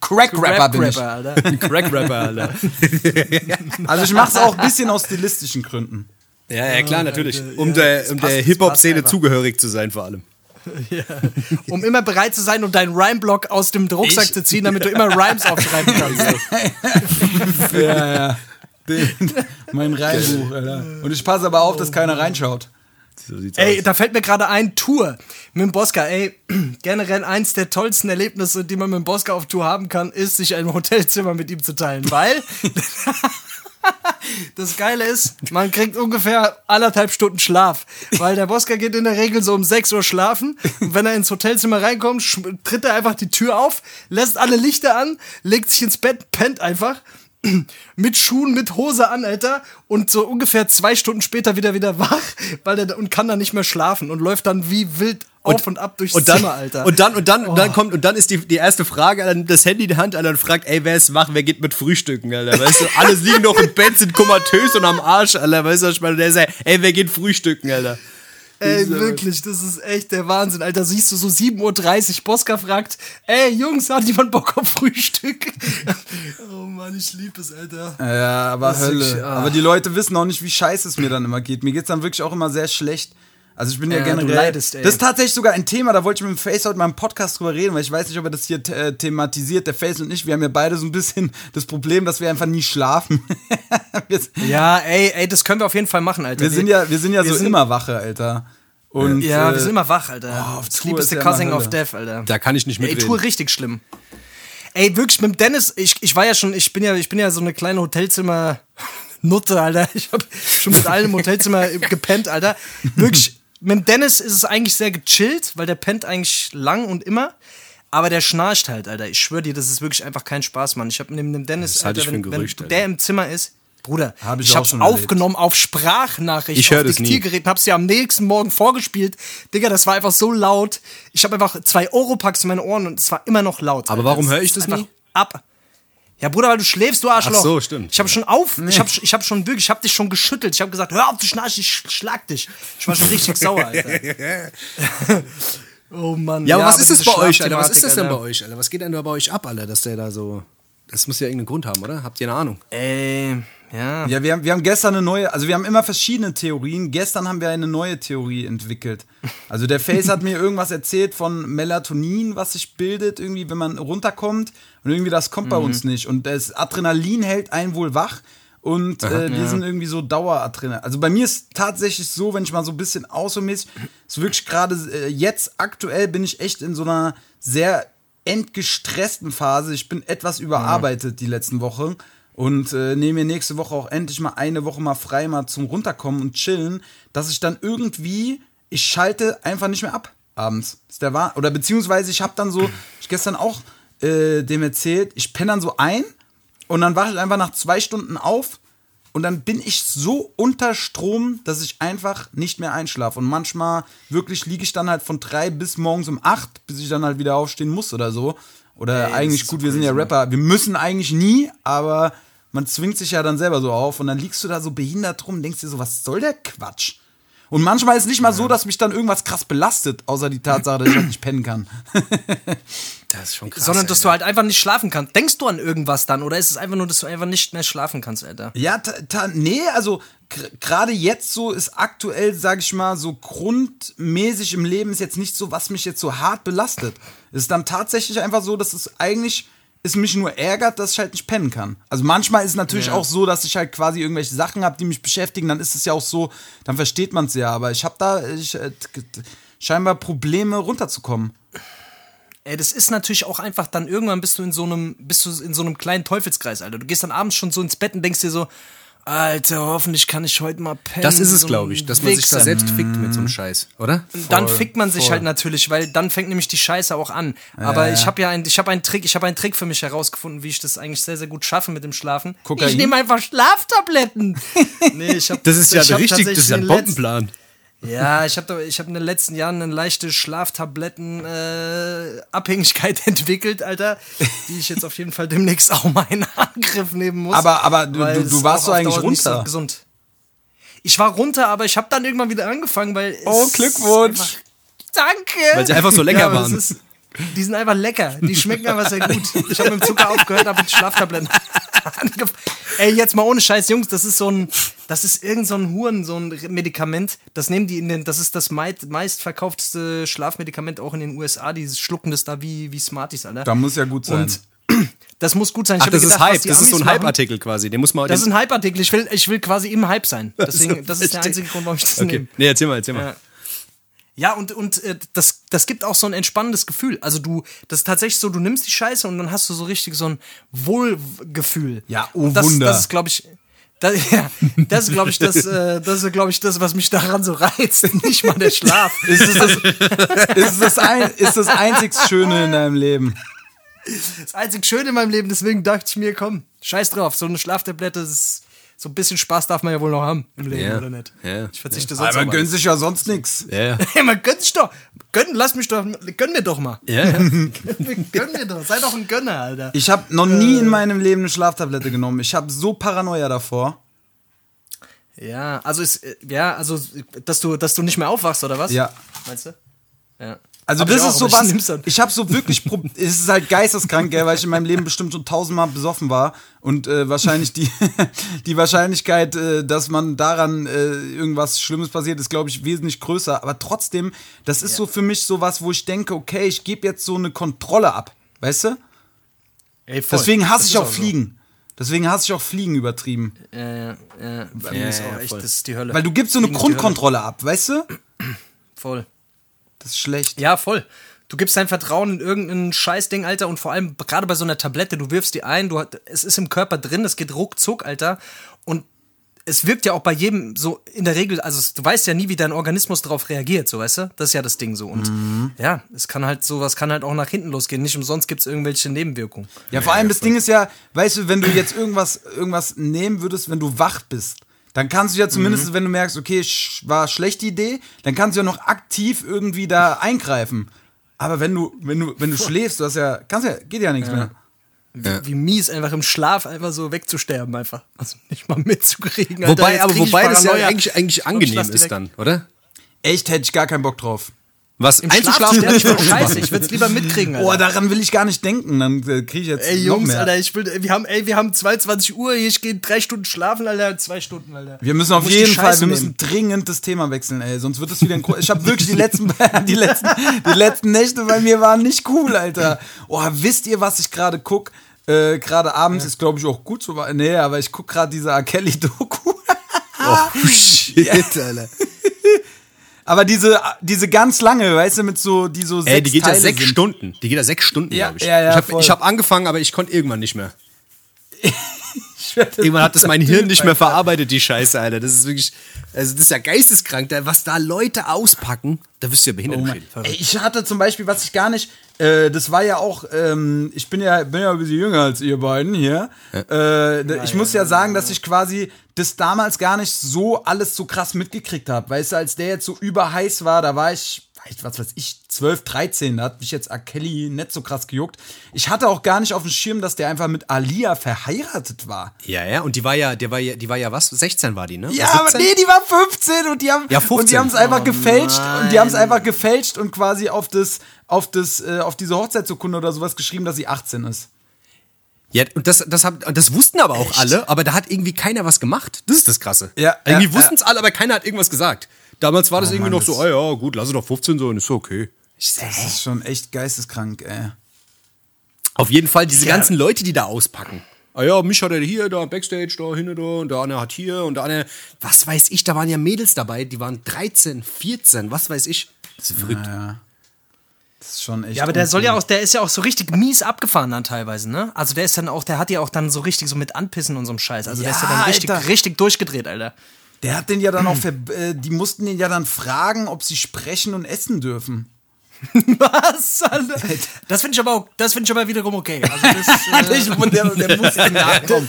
[SPEAKER 5] Crack Rapper bin ich.
[SPEAKER 1] Alter.
[SPEAKER 2] Crack-Rapper, Alter. [LAUGHS]
[SPEAKER 5] Also ich mach's auch ein bisschen aus stilistischen Gründen.
[SPEAKER 2] Ja, ja, klar, natürlich. Um
[SPEAKER 1] ja,
[SPEAKER 2] der, um der Hip-Hop-Szene zugehörig zu sein, vor allem. [LAUGHS]
[SPEAKER 1] Um immer bereit zu sein, um deinen Rhyme-Block aus dem Rucksack
[SPEAKER 5] Ich-
[SPEAKER 1] zu ziehen, damit du immer Rhymes aufschreiben kannst.
[SPEAKER 5] Ja, ja. Den, mein Reinbuch, Alter. Und ich passe aber auf, dass keiner reinschaut.
[SPEAKER 2] So sieht's
[SPEAKER 1] Ey,
[SPEAKER 2] aus.
[SPEAKER 1] da fällt mir gerade ein, Tour mit dem Bosca. Ey, [CLEARS THROAT] generell eins der tollsten Erlebnisse, die man mit dem Bosca auf Tour haben kann, ist, sich ein Hotelzimmer mit ihm zu teilen. Weil [LAUGHS] das Geile ist, man kriegt ungefähr anderthalb Stunden Schlaf. Weil der Bosca geht in der Regel so um 6 Uhr schlafen. Und wenn er ins Hotelzimmer reinkommt, tritt er einfach die Tür auf, lässt alle Lichter an, legt sich ins Bett, pennt einfach. [CLEARS THROAT] mit Schuhen, mit Hose an, Alter, und so ungefähr zwei Stunden später wieder wieder wach, [LAUGHS] weil der und kann dann nicht mehr schlafen und läuft dann wie wild auf und, ab durchs
[SPEAKER 2] und dann,
[SPEAKER 1] Zimmer, Alter.
[SPEAKER 2] Und dann, und dann, und
[SPEAKER 1] Oh.
[SPEAKER 2] dann kommt, und dann ist die, die erste Frage, nimmt das Handy in die Hand, Alter, und fragt, ey, wer ist wach, wer geht mit Frühstücken, Alter, weißt du, alle liegen noch im Bett, sind komatös und am Arsch, Alter, weißt du, was ich meine, der sagt, ey, wer geht frühstücken, Alter.
[SPEAKER 1] Ey, wirklich, das ist echt der Wahnsinn, Alter. Siehst du so 7.30 Uhr, Boska fragt, ey, Jungs, hat jemand Bock auf Frühstück? [LAUGHS] oh Mann, ich lieb es, Alter.
[SPEAKER 5] Ja, aber
[SPEAKER 1] Das
[SPEAKER 5] Hölle.
[SPEAKER 1] wirklich, ah.
[SPEAKER 5] Aber die Leute wissen auch nicht, wie scheiße es mir dann immer geht. Mir geht's dann wirklich auch immer sehr schlecht. Also ich bin ja,
[SPEAKER 1] Ja, du
[SPEAKER 5] generell.
[SPEAKER 1] leidest, ey.
[SPEAKER 5] Das ist tatsächlich sogar ein Thema, da wollte ich mit dem Face heute mal im Podcast drüber reden, weil ich weiß nicht, ob er das hier äh, thematisiert, der Face und ich. Wir haben ja beide so ein bisschen [LAUGHS] das Problem, dass wir einfach nie schlafen. [LAUGHS]
[SPEAKER 1] Ja, ey, ey, das können wir auf jeden Fall machen, Alter.
[SPEAKER 5] wir sind ja, wir sind ja
[SPEAKER 1] wir
[SPEAKER 5] so
[SPEAKER 1] sind-
[SPEAKER 5] immer wache, Alter. Und,
[SPEAKER 1] Ja,
[SPEAKER 5] äh,
[SPEAKER 1] wir sind immer wach, Alter.
[SPEAKER 5] oh, auf
[SPEAKER 1] Sleep
[SPEAKER 5] Tour
[SPEAKER 1] is
[SPEAKER 5] ist
[SPEAKER 1] the cousin of death, Alter.
[SPEAKER 2] Da kann ich nicht
[SPEAKER 1] Ey,
[SPEAKER 2] mitreden.
[SPEAKER 1] Tour richtig schlimm. Ey, wirklich mit dem Dennis, ich, ich war ja schon, ich bin ja, ich bin ja so eine kleine Hotelzimmer Nutte, Alter. Ich habe schon mit allen im Hotelzimmer [LAUGHS] gepennt, Alter. Wirklich, mit dem Dennis ist es eigentlich sehr gechillt, weil der pennt eigentlich lang und immer. Aber der schnarcht halt, Alter. Ich schwöre dir, das ist wirklich einfach kein Spaß, Mann. Ich habe neben dem Dennis,
[SPEAKER 2] Das halte ich
[SPEAKER 1] Alter,
[SPEAKER 2] für ein
[SPEAKER 1] wenn,
[SPEAKER 2] Gerücht,
[SPEAKER 1] wenn
[SPEAKER 2] Alter.
[SPEAKER 1] der im Zimmer ist, Bruder,
[SPEAKER 5] Hab ich
[SPEAKER 1] ich
[SPEAKER 5] erlebt.
[SPEAKER 1] aufgenommen auf Sprachnachricht,
[SPEAKER 2] Ich hör
[SPEAKER 1] auf
[SPEAKER 2] das nie.
[SPEAKER 1] Diktiergerät und hab's ja am nächsten Morgen vorgespielt. Digga, das war einfach so laut. Ich habe einfach zwei Europacks in meine Ohren und es war immer noch laut.
[SPEAKER 2] Aber
[SPEAKER 1] Alter.
[SPEAKER 2] warum
[SPEAKER 1] Es
[SPEAKER 2] hör ich das
[SPEAKER 1] einfach
[SPEAKER 2] nie?
[SPEAKER 1] Ab. Ja, Bruder, weil du schläfst, du Arschloch.
[SPEAKER 2] Ach so, stimmt.
[SPEAKER 1] Ich habe schon auf, ich habe ich hab schon wirklich, ich habe dich schon geschüttelt. Ich habe gesagt, hör auf, du schnarchst, ich schlag dich. Ich war schon richtig sauer, [LAUGHS] Alter. [LAUGHS] oh Mann.
[SPEAKER 2] Ja, aber was ist das bei euch, Alter? Was ist das denn bei euch, Alter? Was geht denn da bei euch ab, Alter, dass der da so. Das muss ja irgendeinen Grund haben, oder? Habt ihr eine Ahnung?
[SPEAKER 1] Ey, ja.
[SPEAKER 5] Ja, wir haben, wir haben gestern eine neue, also wir haben immer verschiedene Theorien. Gestern haben wir eine neue Theorie entwickelt. Also der Face hat mir irgendwas erzählt von Melatonin, was sich bildet, irgendwie, wenn man runterkommt. Und irgendwie das kommt bei uns nicht. Und das Adrenalin hält einen wohl wach. Und äh, wir sind irgendwie so Daueradrenalin. Also bei mir ist tatsächlich so, wenn ich mal so ein bisschen außermäßig, ist wirklich gerade äh, jetzt aktuell bin ich echt in so einer sehr entgestressten Phase. Ich bin etwas überarbeitet die letzten Wochen und äh, nehme mir nächste Woche auch endlich mal eine Woche mal frei, mal zum Runterkommen und chillen, dass ich dann irgendwie, ich schalte einfach nicht mehr ab abends. Ist der wahr? Oder beziehungsweise ich habe dann so, ich gestern auch äh, dem erzählt, ich penne dann so ein und dann wache ich einfach nach zwei Stunden auf und dann bin ich so unter Strom, dass ich einfach nicht mehr einschlafe. Und manchmal wirklich liege ich dann halt von drei bis morgens um acht, bis ich dann halt wieder aufstehen muss oder so. Oder eigentlich
[SPEAKER 1] ist
[SPEAKER 5] gut, wir sind ja Rapper. Wir müssen eigentlich nie, aber man zwingt sich ja dann selber so auf und dann liegst du da so behindert rum und denkst dir so, was soll der Quatsch? Und manchmal ist es nicht mal so, dass mich dann irgendwas krass belastet, außer die Tatsache, dass ich halt nicht pennen kann. [LAUGHS]
[SPEAKER 2] Das ist schon krass.
[SPEAKER 1] Sondern, dass du halt einfach nicht schlafen kannst. Denkst du an irgendwas dann? Oder ist es einfach nur, dass du einfach nicht mehr schlafen kannst, Alter?
[SPEAKER 5] Ja, ta, ta, nee, also gerade jetzt so ist aktuell, sag ich mal, so grundmäßig im Leben ist jetzt nicht so, was mich jetzt so hart belastet. Es ist dann tatsächlich einfach so, dass es eigentlich es mich nur ärgert, dass ich halt nicht pennen kann. Also manchmal ist es natürlich
[SPEAKER 1] Ja.
[SPEAKER 5] auch so, dass ich halt quasi irgendwelche Sachen habe, die mich beschäftigen, dann ist es ja auch so, dann versteht man es ja, aber ich habe da ich, äh, scheinbar Probleme runterzukommen.
[SPEAKER 1] Ey, das ist natürlich auch einfach dann irgendwann bist du in so einem, bist du in so einem kleinen Teufelskreis, Alter. Du gehst dann abends schon so ins Bett und denkst dir so, Alter, hoffentlich kann ich heute mal pennen.
[SPEAKER 2] Das ist es,
[SPEAKER 1] so
[SPEAKER 2] glaube ich, dass man sich da
[SPEAKER 1] Wichser.
[SPEAKER 2] selbst fickt mit so einem Scheiß, oder?
[SPEAKER 1] dann fickt man sich halt natürlich, weil dann fängt nämlich die Scheiße auch an. Aber ich habe ja ein, ich habe einen Trick, ich habe einen Trick für mich herausgefunden, wie ich das eigentlich sehr sehr gut schaffe mit dem Schlafen.
[SPEAKER 5] Kokain?
[SPEAKER 1] Ich nehme einfach Schlaftabletten. [LAUGHS] nee, ich hab,
[SPEAKER 2] Das ist ja
[SPEAKER 1] ich hab
[SPEAKER 2] richtig, das ist ja ein Bombenplan.
[SPEAKER 1] Ja, ich habe ich hab in den letzten Jahren eine leichte Schlaftabletten äh, [LAUGHS] entwickelt, Alter, die ich jetzt auf jeden Fall demnächst auch mal in Angriff nehmen muss.
[SPEAKER 5] Aber- aber du- du- du warst so eigentlich runter.
[SPEAKER 1] So gesund. Ich war runter, aber ich habe dann irgendwann wieder angefangen, weil
[SPEAKER 5] Oh, Glückwunsch.
[SPEAKER 1] Einfach, danke.
[SPEAKER 2] Weil sie einfach so lecker
[SPEAKER 1] ja,
[SPEAKER 2] waren.
[SPEAKER 1] Ist, die sind einfach lecker. Die schmecken einfach sehr gut. Ich habe mit dem Zucker aufgehört, habe mit Schlaftabletten [LAUGHS] angefangen. Ey, jetzt mal ohne Scheiß, Jungs, das ist so ein, das ist irgend so ein Huren, so ein Medikament. Das nehmen die in den, das ist das meit- meistverkaufteste Schlafmedikament auch in den USA. Die schlucken das da wie, wie Smarties, Alter.
[SPEAKER 5] Da muss ja gut sein.
[SPEAKER 1] Und [CLEARS THROAT] das muss gut sein. Ich
[SPEAKER 2] Ach, das ist
[SPEAKER 1] gedacht, was
[SPEAKER 2] Hype, das ist so ein Hype-Artikel quasi. Den muss man
[SPEAKER 1] Das ist ein Hype-Artikel. Ich will, ich will quasi im Hype sein. [LAUGHS] Deswegen, das ist der einzige Grund, warum ich das
[SPEAKER 2] Okay.
[SPEAKER 1] nehme.
[SPEAKER 2] Nee, erzähl mal, erzähl mal.
[SPEAKER 1] Ja. Ja, und, und äh, das, das gibt auch so ein entspannendes Gefühl. Also du, das ist tatsächlich so, du nimmst die Scheiße und dann hast du so richtig so ein Wohlgefühl.
[SPEAKER 5] Ja, oh
[SPEAKER 1] Und das,
[SPEAKER 5] Wunder.
[SPEAKER 1] Das ist, glaube ich, das, [LAUGHS] ja, das ist, glaube ich, das, äh, das ist, glaube ich, das, was mich daran so reizt. [LAUGHS] Nicht mal der Schlaf.
[SPEAKER 5] ist, es das, ist, das ein, ist das einzig Schöne in deinem Leben?
[SPEAKER 1] Das einzig Schöne in meinem Leben, deswegen dachte ich mir, komm, scheiß drauf, so eine Schlaftablette ist, so ein bisschen Spaß darf man ja wohl noch haben im Leben,
[SPEAKER 2] Ja.
[SPEAKER 1] oder nicht?
[SPEAKER 2] Ja.
[SPEAKER 1] Ich verzichte sonst
[SPEAKER 5] Aber man gönnt sich ja sonst nichts. [LAUGHS]
[SPEAKER 1] Hey, man gönnt sich doch. Gönn, lass mich doch, gönn mir doch mal.
[SPEAKER 2] ja, ja. [LAUGHS]
[SPEAKER 1] gönn mir doch. Sei doch ein Gönner, Alter.
[SPEAKER 5] Ich habe noch nie in meinem Leben eine Schlaftablette genommen. Ich habe so Paranoia davor.
[SPEAKER 1] Ja, also ist, äh, ja, also, dass du, dass du nicht mehr aufwachst, oder was?
[SPEAKER 5] Ja.
[SPEAKER 1] Meinst du? Ja.
[SPEAKER 5] Also
[SPEAKER 1] Hab
[SPEAKER 5] das
[SPEAKER 1] ich auch,
[SPEAKER 5] ist so
[SPEAKER 1] aber ich
[SPEAKER 5] was. Ich habe so wirklich, [LAUGHS] es ist halt geisteskrank, gell, weil ich in meinem Leben bestimmt schon tausendmal besoffen war und äh, wahrscheinlich die [LAUGHS] die Wahrscheinlichkeit, äh, dass man daran äh, irgendwas Schlimmes passiert, ist glaube ich wesentlich größer. Aber trotzdem, das ist so für mich so was, wo ich denke, okay, ich gebe jetzt so eine Kontrolle ab, weißt du?
[SPEAKER 1] Ey, voll.
[SPEAKER 5] Deswegen hasse
[SPEAKER 1] Das
[SPEAKER 5] ich
[SPEAKER 1] ist
[SPEAKER 5] auch Fliegen. Deswegen hasse ich auch Fliegen übertrieben.
[SPEAKER 1] So. Ja, ja, ja.
[SPEAKER 2] Ja,
[SPEAKER 1] ist
[SPEAKER 2] ja,
[SPEAKER 1] auch echt,
[SPEAKER 2] voll.
[SPEAKER 1] das ist die Hölle.
[SPEAKER 5] Weil du gibst so eine. Grundkontrolle ab, weißt du?
[SPEAKER 1] Voll.
[SPEAKER 5] Das ist schlecht.
[SPEAKER 1] Ja, voll. Du gibst dein Vertrauen in irgendein Scheißding, Alter, und vor allem gerade bei so einer Tablette, du wirfst die ein, du, hat- es ist im Körper drin, es geht ruckzuck, Alter, und es wirkt ja auch bei jedem so in der Regel, also du weißt ja nie, wie dein Organismus darauf reagiert, so weißt du? Das ist ja das Ding so. Und ja, es kann halt sowas kann halt auch nach hinten losgehen. Nicht umsonst gibt es irgendwelche Nebenwirkungen.
[SPEAKER 5] Ja, vor allem das Ding ist ja, weißt du, wenn du jetzt irgendwas, irgendwas nehmen würdest, wenn du wach bist, dann kannst du ja zumindest, wenn du merkst, okay, sch war schlechte Idee, dann kannst du ja noch aktiv irgendwie da eingreifen. Aber wenn du, wenn du, wenn du schläfst, du hast ja, kannst ja, geht ja nichts mehr.
[SPEAKER 2] Ja.
[SPEAKER 1] Wie mies, einfach im Schlaf einfach so wegzusterben, einfach. Also nicht mal mitzukriegen. Alter.
[SPEAKER 2] Wobei, aber wobei das ja eigentlich, eigentlich angenehm ist dann, oder?
[SPEAKER 5] Echt, hätte ich gar keinen Bock drauf.
[SPEAKER 2] Was
[SPEAKER 1] Im Schlaf
[SPEAKER 2] einzuschlafen?
[SPEAKER 1] ja, ich will scheiße, ich würde es lieber mitkriegen, Alter.
[SPEAKER 5] Oh, daran will ich gar nicht denken, dann äh, kriege ich jetzt
[SPEAKER 1] Ey,
[SPEAKER 5] noch
[SPEAKER 1] Jungs,
[SPEAKER 5] mehr.
[SPEAKER 1] Alter, ich will, wir haben, ey, wir haben 22 Uhr, ich gehe drei Stunden schlafen, Alter, zwei Stunden, Alter.
[SPEAKER 5] Wir müssen auf jeden Fall, wir
[SPEAKER 1] nehmen.
[SPEAKER 5] müssen dringend das Thema wechseln, ey. Sonst wird es wieder ein. Gro- Ich habe wirklich die letzten, [LAUGHS] [LAUGHS] die letzten, die letzten Nächte bei mir waren nicht cool, Alter. Oh, wisst ihr, was ich gerade guck? Äh, gerade abends ist, glaube ich, auch gut so. Nee, aber ich guck gerade diese R. Kelly-Doku.
[SPEAKER 2] Oh, [LAUGHS] shit, Alter.
[SPEAKER 5] Aber diese, diese ganz lange, weißt du, mit so, die so sechs
[SPEAKER 2] Ey, die geht ja
[SPEAKER 5] Teile
[SPEAKER 2] sechs
[SPEAKER 5] sind.
[SPEAKER 2] Stunden. Die geht ja sechs Stunden,
[SPEAKER 5] Ja,
[SPEAKER 2] glaube ich.
[SPEAKER 5] ja, ja,
[SPEAKER 2] ich habe hab angefangen, aber ich konnte irgendwann nicht mehr. [LAUGHS] [LAUGHS] Irgendwann hat das mein Hirn nicht mehr verarbeitet, die Scheiße, Alter. Das ist wirklich, also das ist ja geisteskrank, da- was da Leute auspacken. Da wirst du ja behindert.
[SPEAKER 5] Oh. Ey, ich hatte zum Beispiel, was ich gar nicht, äh, das war ja auch, ähm, ich bin ja, bin ja ein bisschen jünger als ihr beiden hier. Äh, d- ich muss ja sagen, dass ich quasi das damals gar nicht so alles so krass mitgekriegt habe. Weißt du, als der jetzt so überheiß war, da war ich, was weiß ich, 12, 13, da hat mich jetzt R. Kelly nicht so krass gejuckt. Ich hatte auch gar nicht auf dem Schirm, dass der einfach mit Alia verheiratet war.
[SPEAKER 2] Ja, ja, und die war ja, der war ja, die war ja was? 16 war die, ne?
[SPEAKER 5] Ja, aber
[SPEAKER 2] 17?
[SPEAKER 5] nee, die war 15 und die haben
[SPEAKER 2] Ja,
[SPEAKER 5] und die
[SPEAKER 2] 15.
[SPEAKER 5] haben es einfach
[SPEAKER 1] Oh
[SPEAKER 5] gefälscht und die haben es
[SPEAKER 1] nein.
[SPEAKER 5] einfach gefälscht und quasi auf das auf das äh, auf diese Hochzeitsurkunde oder sowas geschrieben, dass sie 18 ist.
[SPEAKER 2] Ja, und das, das, hab, das wussten aber auch alle, aber da hat irgendwie keiner was gemacht. Das ist das Krasse.
[SPEAKER 5] Ja,
[SPEAKER 2] irgendwie
[SPEAKER 5] ja,
[SPEAKER 2] wussten es alle, aber keiner hat irgendwas gesagt. Damals war das irgendwie
[SPEAKER 5] Mann,
[SPEAKER 2] noch so, ah ja, gut, lass es doch 15 sein, ist okay.
[SPEAKER 5] Das ist schon echt geisteskrank, ey.
[SPEAKER 2] Auf jeden Fall diese
[SPEAKER 1] Ja.
[SPEAKER 2] ganzen Leute, die da auspacken. Ah ja, mich hat er hier, da Backstage, da hinten, da und der eine hat hier und der eine, was weiß ich, da waren ja Mädels dabei, die waren 13, 14, was weiß ich. Das ist verrückt.
[SPEAKER 5] Das ist schon echt.
[SPEAKER 1] Ja, aber der soll ja auch, der ist ja auch so richtig mies abgefahren dann teilweise, ne? Also der ist dann auch, der hat ja auch dann so richtig so mit Anpissen und so einem Scheiß. Also der ist ja
[SPEAKER 5] Ja,
[SPEAKER 1] dann richtig,
[SPEAKER 5] Alter.
[SPEAKER 1] richtig durchgedreht, Alter.
[SPEAKER 5] Der hat den ja dann auch, ver äh, die mussten den ja dann fragen, ob sie sprechen und essen dürfen. [LAUGHS]
[SPEAKER 1] Was? Alter? Das finde ich aber auch, das finde ich aber wiederum okay. Also das, [LAUGHS] äh,
[SPEAKER 5] der, der muss ja [LAUGHS] nachkommen.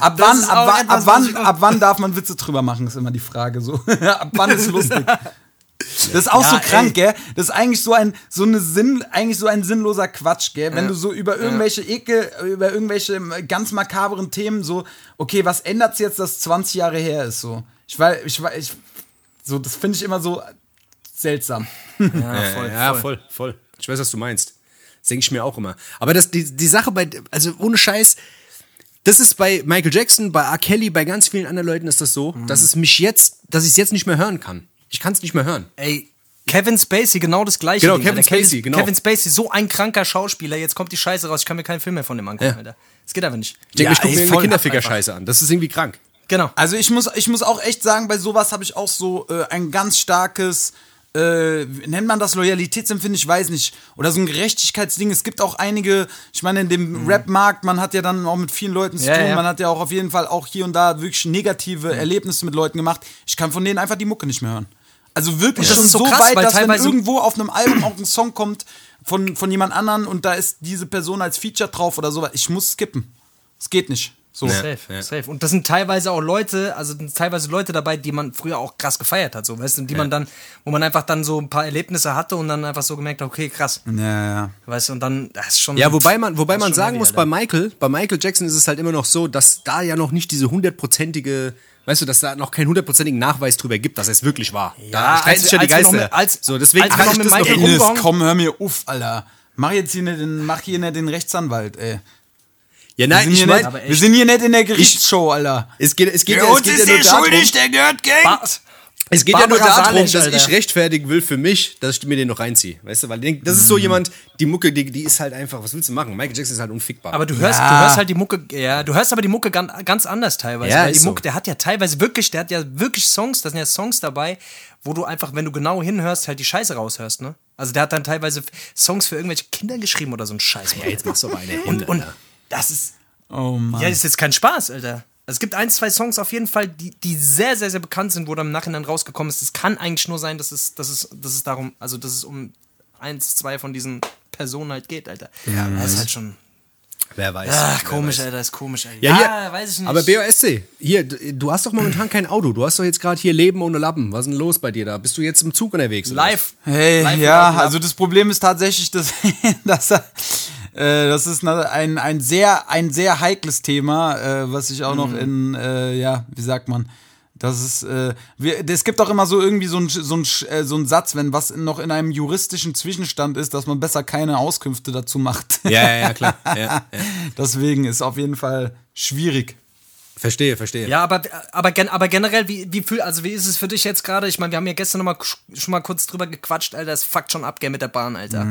[SPEAKER 5] Ab, wann, ab,
[SPEAKER 1] etwas,
[SPEAKER 5] ab, wann, ab wann darf man Witze drüber machen, ist immer die Frage so. ab wann ist lustig? Das ist auch
[SPEAKER 1] Ja,
[SPEAKER 5] so krank,
[SPEAKER 1] ey.
[SPEAKER 5] gell? Das ist eigentlich so ein so eine Sinn, eigentlich so ein sinnloser Quatsch, gell? Wenn du so über irgendwelche Ekel, über irgendwelche ganz makaberen Themen so, okay, was ändert's jetzt, dass 20 Jahre her ist so? Ich weiß, ich weiß, ich, so das finde ich immer so seltsam.
[SPEAKER 1] ja, [LAUGHS] voll,
[SPEAKER 2] ja,
[SPEAKER 1] voll.
[SPEAKER 2] voll, voll. Ich weiß, was du meinst. Das denke ich mir auch immer. Aber das, die, die Sache bei, also ohne Scheiß, das ist bei Michael Jackson, bei R. Kelly, bei ganz vielen anderen Leuten ist das so,
[SPEAKER 1] Mhm.
[SPEAKER 2] dass es mich jetzt, dass ich es jetzt nicht mehr hören kann. Ich kann es nicht mehr hören.
[SPEAKER 1] Ey, Kevin Spacey, genau das gleiche.
[SPEAKER 2] Genau,
[SPEAKER 1] Ding,
[SPEAKER 2] Kevin
[SPEAKER 1] Alter.
[SPEAKER 2] Spacey, genau.
[SPEAKER 1] Kevin Spacey, so ein kranker Schauspieler, jetzt kommt die Scheiße raus, ich kann mir keinen Film mehr von dem angucken,
[SPEAKER 2] Ja.
[SPEAKER 1] Alter. Das geht einfach nicht.
[SPEAKER 2] Ich denke,
[SPEAKER 5] Ja,
[SPEAKER 2] ich gucke
[SPEAKER 5] ey,
[SPEAKER 2] mir
[SPEAKER 5] ab
[SPEAKER 2] Kinderficker-Scheiße an. Das ist irgendwie krank.
[SPEAKER 1] Genau.
[SPEAKER 5] Also ich muss, ich muss auch echt sagen, bei sowas habe ich auch so äh, ein ganz starkes, äh, nennt man das Loyalitätsempfinden, ich weiß nicht, oder so ein Gerechtigkeitsding. Es gibt auch einige, ich meine, in dem Rap-Markt, man hat ja dann auch mit vielen Leuten zu
[SPEAKER 1] Ja,
[SPEAKER 5] tun,
[SPEAKER 1] ja.
[SPEAKER 5] man hat ja auch auf jeden Fall auch hier und da wirklich negative Erlebnisse mit Leuten gemacht. Ich kann von denen einfach die Mucke nicht mehr hören. Also wirklich schon
[SPEAKER 1] so
[SPEAKER 5] so,
[SPEAKER 1] krass,
[SPEAKER 5] weit, dass wenn irgendwo auf einem Album auch ein Song kommt von, von jemand anderen und da ist diese Person als Feature drauf oder sowas, ich muss skippen. Es geht nicht. So.
[SPEAKER 1] Safe, safe. Und das sind teilweise auch Leute, also sind teilweise Leute dabei, die man früher auch krass gefeiert hat, so, weißt du, und die man dann, wo man einfach dann so ein paar Erlebnisse hatte und dann einfach so gemerkt hat, okay, krass,
[SPEAKER 5] Ja, ja.
[SPEAKER 1] weißt du, und dann, das ist schon.
[SPEAKER 2] Ja, wobei man, wobei man sagen muss,
[SPEAKER 1] Alter.
[SPEAKER 2] bei Michael, bei Michael Jackson ist es halt immer noch so, dass da ja noch nicht diese hundertprozentige, weißt du, dass da noch keinen hundertprozentigen Nachweis drüber gibt, dass es wirklich war. da
[SPEAKER 1] als-
[SPEAKER 2] streiten sich ja die Geister.
[SPEAKER 1] mit- als-
[SPEAKER 2] so, deswegen
[SPEAKER 1] als
[SPEAKER 2] kann ich
[SPEAKER 1] mit
[SPEAKER 2] das noch
[SPEAKER 1] rumgehauen.
[SPEAKER 5] komm, hör mir auf, Alter. Mach jetzt hier nicht den, mach hier nicht den Rechtsanwalt, ey.
[SPEAKER 2] Ja,
[SPEAKER 5] Wir
[SPEAKER 2] nein,
[SPEAKER 5] sind,
[SPEAKER 2] ich
[SPEAKER 5] hier
[SPEAKER 2] meine,
[SPEAKER 5] nicht, wir sind hier nicht in der Gerichtsshow, Alter.
[SPEAKER 2] es geht, es geht, ja, es geht ja nur darum,
[SPEAKER 5] der gehört Gang.
[SPEAKER 2] es geht ja nur
[SPEAKER 1] Barbara
[SPEAKER 2] darum,
[SPEAKER 1] Salisch,
[SPEAKER 2] dass
[SPEAKER 1] Alter.
[SPEAKER 2] ich rechtfertigen will für mich, dass ich mir den noch reinziehe. Weißt du, weil das ist
[SPEAKER 1] Mhm.
[SPEAKER 2] so jemand, die Mucke, die, die ist halt einfach, was willst du machen? Michael Jackson ist halt unfickbar.
[SPEAKER 1] Aber du hörst,
[SPEAKER 5] Ja.
[SPEAKER 1] du hörst halt die Mucke, ja, du hörst aber die Mucke ganz, ganz anders teilweise.
[SPEAKER 2] Ja,
[SPEAKER 1] weil die
[SPEAKER 2] ist so.
[SPEAKER 1] Mucke, der hat ja teilweise wirklich, der hat ja wirklich Songs, da sind ja Songs dabei, wo du einfach, wenn du genau hinhörst, halt die Scheiße raushörst, ne? Also der hat dann teilweise Songs für irgendwelche Kinder geschrieben oder so ein Scheiß.
[SPEAKER 2] ja, jetzt machst du aber eine
[SPEAKER 1] und,
[SPEAKER 2] Hände,
[SPEAKER 1] und
[SPEAKER 2] Alter.
[SPEAKER 1] Das ist,
[SPEAKER 5] Oh Mann.
[SPEAKER 1] ja, das ist jetzt kein Spaß, Alter. Also es gibt ein, zwei Songs auf jeden Fall, die, die sehr, sehr, sehr bekannt sind, wo dann im Nachhinein rausgekommen ist. Es kann eigentlich nur sein, dass es, dass es, dass es darum, also dass es um eins, zwei von diesen Personen halt geht, Alter. Ja, das ist halt schon.
[SPEAKER 2] Wer weiß.
[SPEAKER 1] Ach,
[SPEAKER 2] wer
[SPEAKER 1] komisch,
[SPEAKER 2] weiß.
[SPEAKER 1] Alter, ist komisch, Alter.
[SPEAKER 2] Ja,
[SPEAKER 1] Ja,
[SPEAKER 2] hier,
[SPEAKER 1] weiß ich nicht.
[SPEAKER 2] Aber BOSC, hier, du hast doch momentan kein Auto. Du hast doch jetzt gerade hier Leben ohne Lappen. Was ist denn los bei dir da? Bist du jetzt im Zug unterwegs?
[SPEAKER 1] live.
[SPEAKER 5] Hey,
[SPEAKER 1] live
[SPEAKER 5] ja, also das Problem ist tatsächlich, dass, [LAUGHS] dass er, äh, das ist ein, ein, sehr, ein sehr heikles Thema, äh, was ich auch noch in, äh, ja, wie sagt man, das ist, äh, wir, es gibt auch immer so irgendwie so ein, so, ein, äh, so ein Satz, wenn was noch in einem juristischen Zwischenstand ist, dass man besser keine Auskünfte dazu macht.
[SPEAKER 2] Ja, ja, ja, klar. [LAUGHS] Ja, ja.
[SPEAKER 5] Deswegen ist auf jeden Fall schwierig.
[SPEAKER 2] Verstehe, verstehe.
[SPEAKER 1] Ja, aber, aber, gen, aber generell, wie, wie, fühl, also wie ist es für dich jetzt gerade? Ich meine, wir haben ja gestern noch mal, sch- schon mal kurz drüber gequatscht, Alter. Es fuckt schon ab, gell, mit der Bahn, Alter.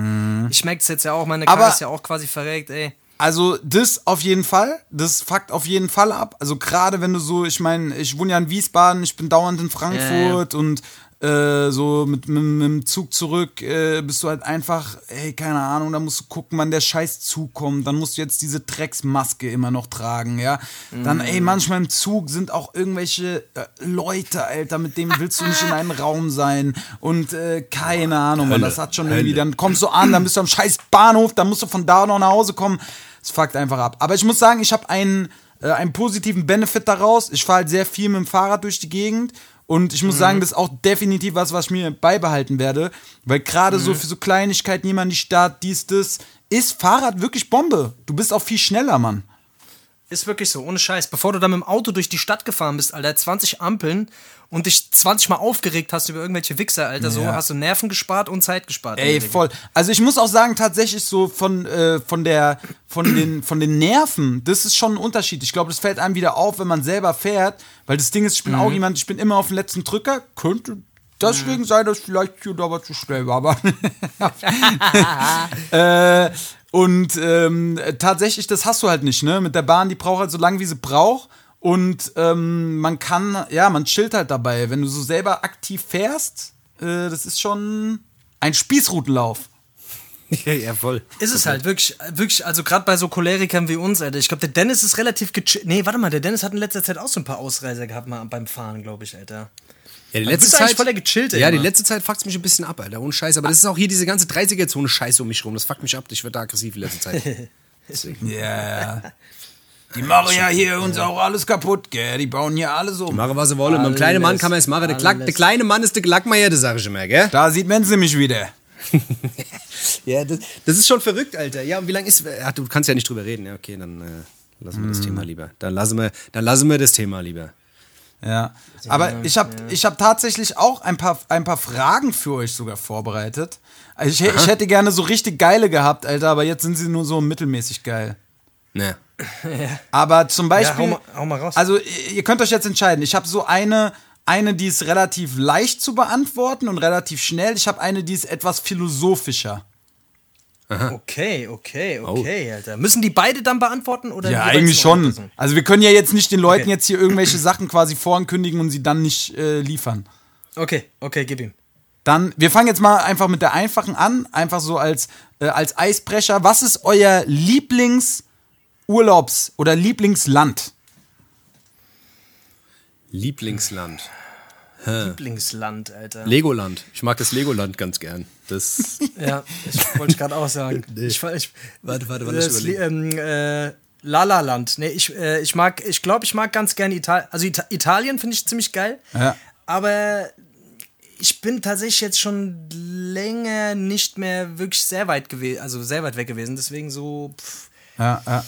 [SPEAKER 1] Ich merk's jetzt ja auch, meine Karre
[SPEAKER 5] Aber-
[SPEAKER 1] ist ja auch quasi verreckt, ey.
[SPEAKER 5] Also das auf jeden Fall, das fuckt auf jeden Fall ab. Also gerade wenn du so, ich meine, ich wohne ja in Wiesbaden, ich bin dauernd in Frankfurt und äh, so mit, mit, mit dem Zug zurück äh, bist du halt einfach, ey, keine Ahnung, da musst du gucken, wann der Scheiß zukommt. Dann musst du jetzt diese Drecksmaske immer noch tragen, ja. Dann, ey, manchmal im Zug sind auch irgendwelche äh, Leute, Alter, mit denen willst du nicht in einem [LAUGHS] Raum sein. Und äh, keine Ahnung, man, das hat schon irgendwie, dann kommst du an, dann bist du am scheiß Bahnhof, dann musst du von da noch nach Hause kommen. Es fuckt einfach ab. Aber ich muss sagen, ich habe einen, äh, einen positiven Benefit daraus. Ich fahre halt sehr viel mit dem Fahrrad durch die Gegend. Und ich muss sagen, das ist auch definitiv was, was ich mir beibehalten werde. Weil gerade so für so Kleinigkeiten, jemand die Stadt, dies, das, ist Fahrrad wirklich Bombe. Du bist auch viel schneller, Mann.
[SPEAKER 1] Ist wirklich so, ohne Scheiß. Bevor du dann mit dem Auto durch die Stadt gefahren bist, Alter, 20 Ampeln und dich 20 Mal aufgeregt hast über irgendwelche Wichser, Alter, so
[SPEAKER 5] Ja.
[SPEAKER 1] hast du Nerven gespart und Zeit gespart.
[SPEAKER 5] Ey, voll. Also ich muss auch sagen, tatsächlich so von, äh, von, der, von, den, von den Nerven, das ist schon ein Unterschied. Ich glaube, das fällt einem wieder auf, wenn man selber fährt. Weil das Ding ist, ich bin auch jemand, ich bin immer auf den letzten Drücker. Könnte deswegen sein, dass vielleicht hier da was zu schnell war. Aber [LAUGHS] äh, und ähm, tatsächlich, das hast du halt nicht, ne? Mit der Bahn, die braucht halt so lange, wie sie braucht. Und ähm, man kann, ja, man chillt halt dabei. Wenn du so selber aktiv fährst, äh, das ist schon ein Spießrutenlauf. [LAUGHS]
[SPEAKER 2] ja, ja, voll.
[SPEAKER 1] Ist es halt, wirklich, wirklich, also gerade bei so Cholerikern wie uns, Alter. Ich glaube, der Dennis ist relativ gechillt. Nee, warte mal, der Dennis hat in letzter Zeit auch so ein paar Ausreißer gehabt mal beim Fahren, glaube ich, Alter.
[SPEAKER 2] Ja, die
[SPEAKER 1] Du
[SPEAKER 2] letzte
[SPEAKER 1] bist
[SPEAKER 2] Zeit.
[SPEAKER 1] voll der Gechillte
[SPEAKER 2] ja, die
[SPEAKER 1] immer.
[SPEAKER 2] letzte Zeit fuckt mich ein bisschen ab, Alter. Ohne Scheiß. Aber das ist auch hier diese ganze 30er-Zone Scheiße um mich rum. Das fuckt mich ab. Ich werde da aggressiv die letzte Zeit. [LAUGHS]
[SPEAKER 5] Ja. Die machen ja hier uns auch alles kaputt, gell? Die bauen hier alles um.
[SPEAKER 2] Mache, was sie wollen. Mit dem kleinen Mann kann man es machen. Der, Klack, der kleine Mann ist der Glackmeier, das sage ich immer, gell?
[SPEAKER 5] Da sieht man sie mich wieder. [LAUGHS]
[SPEAKER 2] Ja, das, das ist schon verrückt, Alter. Ja, und wie lange ist. Ach, du kannst ja nicht drüber reden. Ja, okay, dann äh, lassen wir das Thema lieber. Dann lassen wir, dann lassen wir das Thema lieber.
[SPEAKER 5] Ja. Aber ich habe ich hab tatsächlich auch ein paar, ein paar Fragen für euch sogar vorbereitet. Also ich, ich hätte gerne so richtig geile gehabt, Alter, aber jetzt sind sie nur so mittelmäßig geil.
[SPEAKER 2] Ne. [LAUGHS]
[SPEAKER 5] Aber zum Beispiel.
[SPEAKER 1] hau mal- hau mal raus.
[SPEAKER 5] Also, ihr könnt euch jetzt entscheiden. Ich habe so eine, eine, die ist relativ leicht zu beantworten und relativ schnell. Ich habe eine, die ist etwas philosophischer.
[SPEAKER 1] Okay, okay, okay, Alter. Müssen die beide dann beantworten? Oder
[SPEAKER 5] Ja, eigentlich schon. Also, wir können ja jetzt nicht den Leuten
[SPEAKER 1] Okay.
[SPEAKER 5] jetzt hier irgendwelche Sachen quasi vorankündigen und sie dann nicht äh, liefern.
[SPEAKER 1] Okay, okay, gib ihm.
[SPEAKER 5] Dann, wir fangen jetzt mal einfach mit der einfachen an, einfach so als, äh, als Eisbrecher. Was ist euer Lieblingsurlaubs- oder Lieblingsland?
[SPEAKER 2] Lieblingsland.
[SPEAKER 1] Lieblingsland, Alter.
[SPEAKER 2] Legoland. Ich mag das Legoland ganz gern. Das. [LAUGHS]
[SPEAKER 1] Ja, ich wollte gerade auch sagen. Ich, ich,
[SPEAKER 2] Warte, warte,
[SPEAKER 1] das, Li- ähm, äh, Lala-Land. Nee, ich, äh, ich mag, ich glaube, ich mag ganz gern Italien. Also Ita Italien finde ich ziemlich geil.
[SPEAKER 5] Ja.
[SPEAKER 1] Aber ich bin tatsächlich jetzt schon länger nicht mehr wirklich sehr weit gewesen, also sehr weit weg gewesen. Deswegen so. Pff.
[SPEAKER 5] Ja, ja.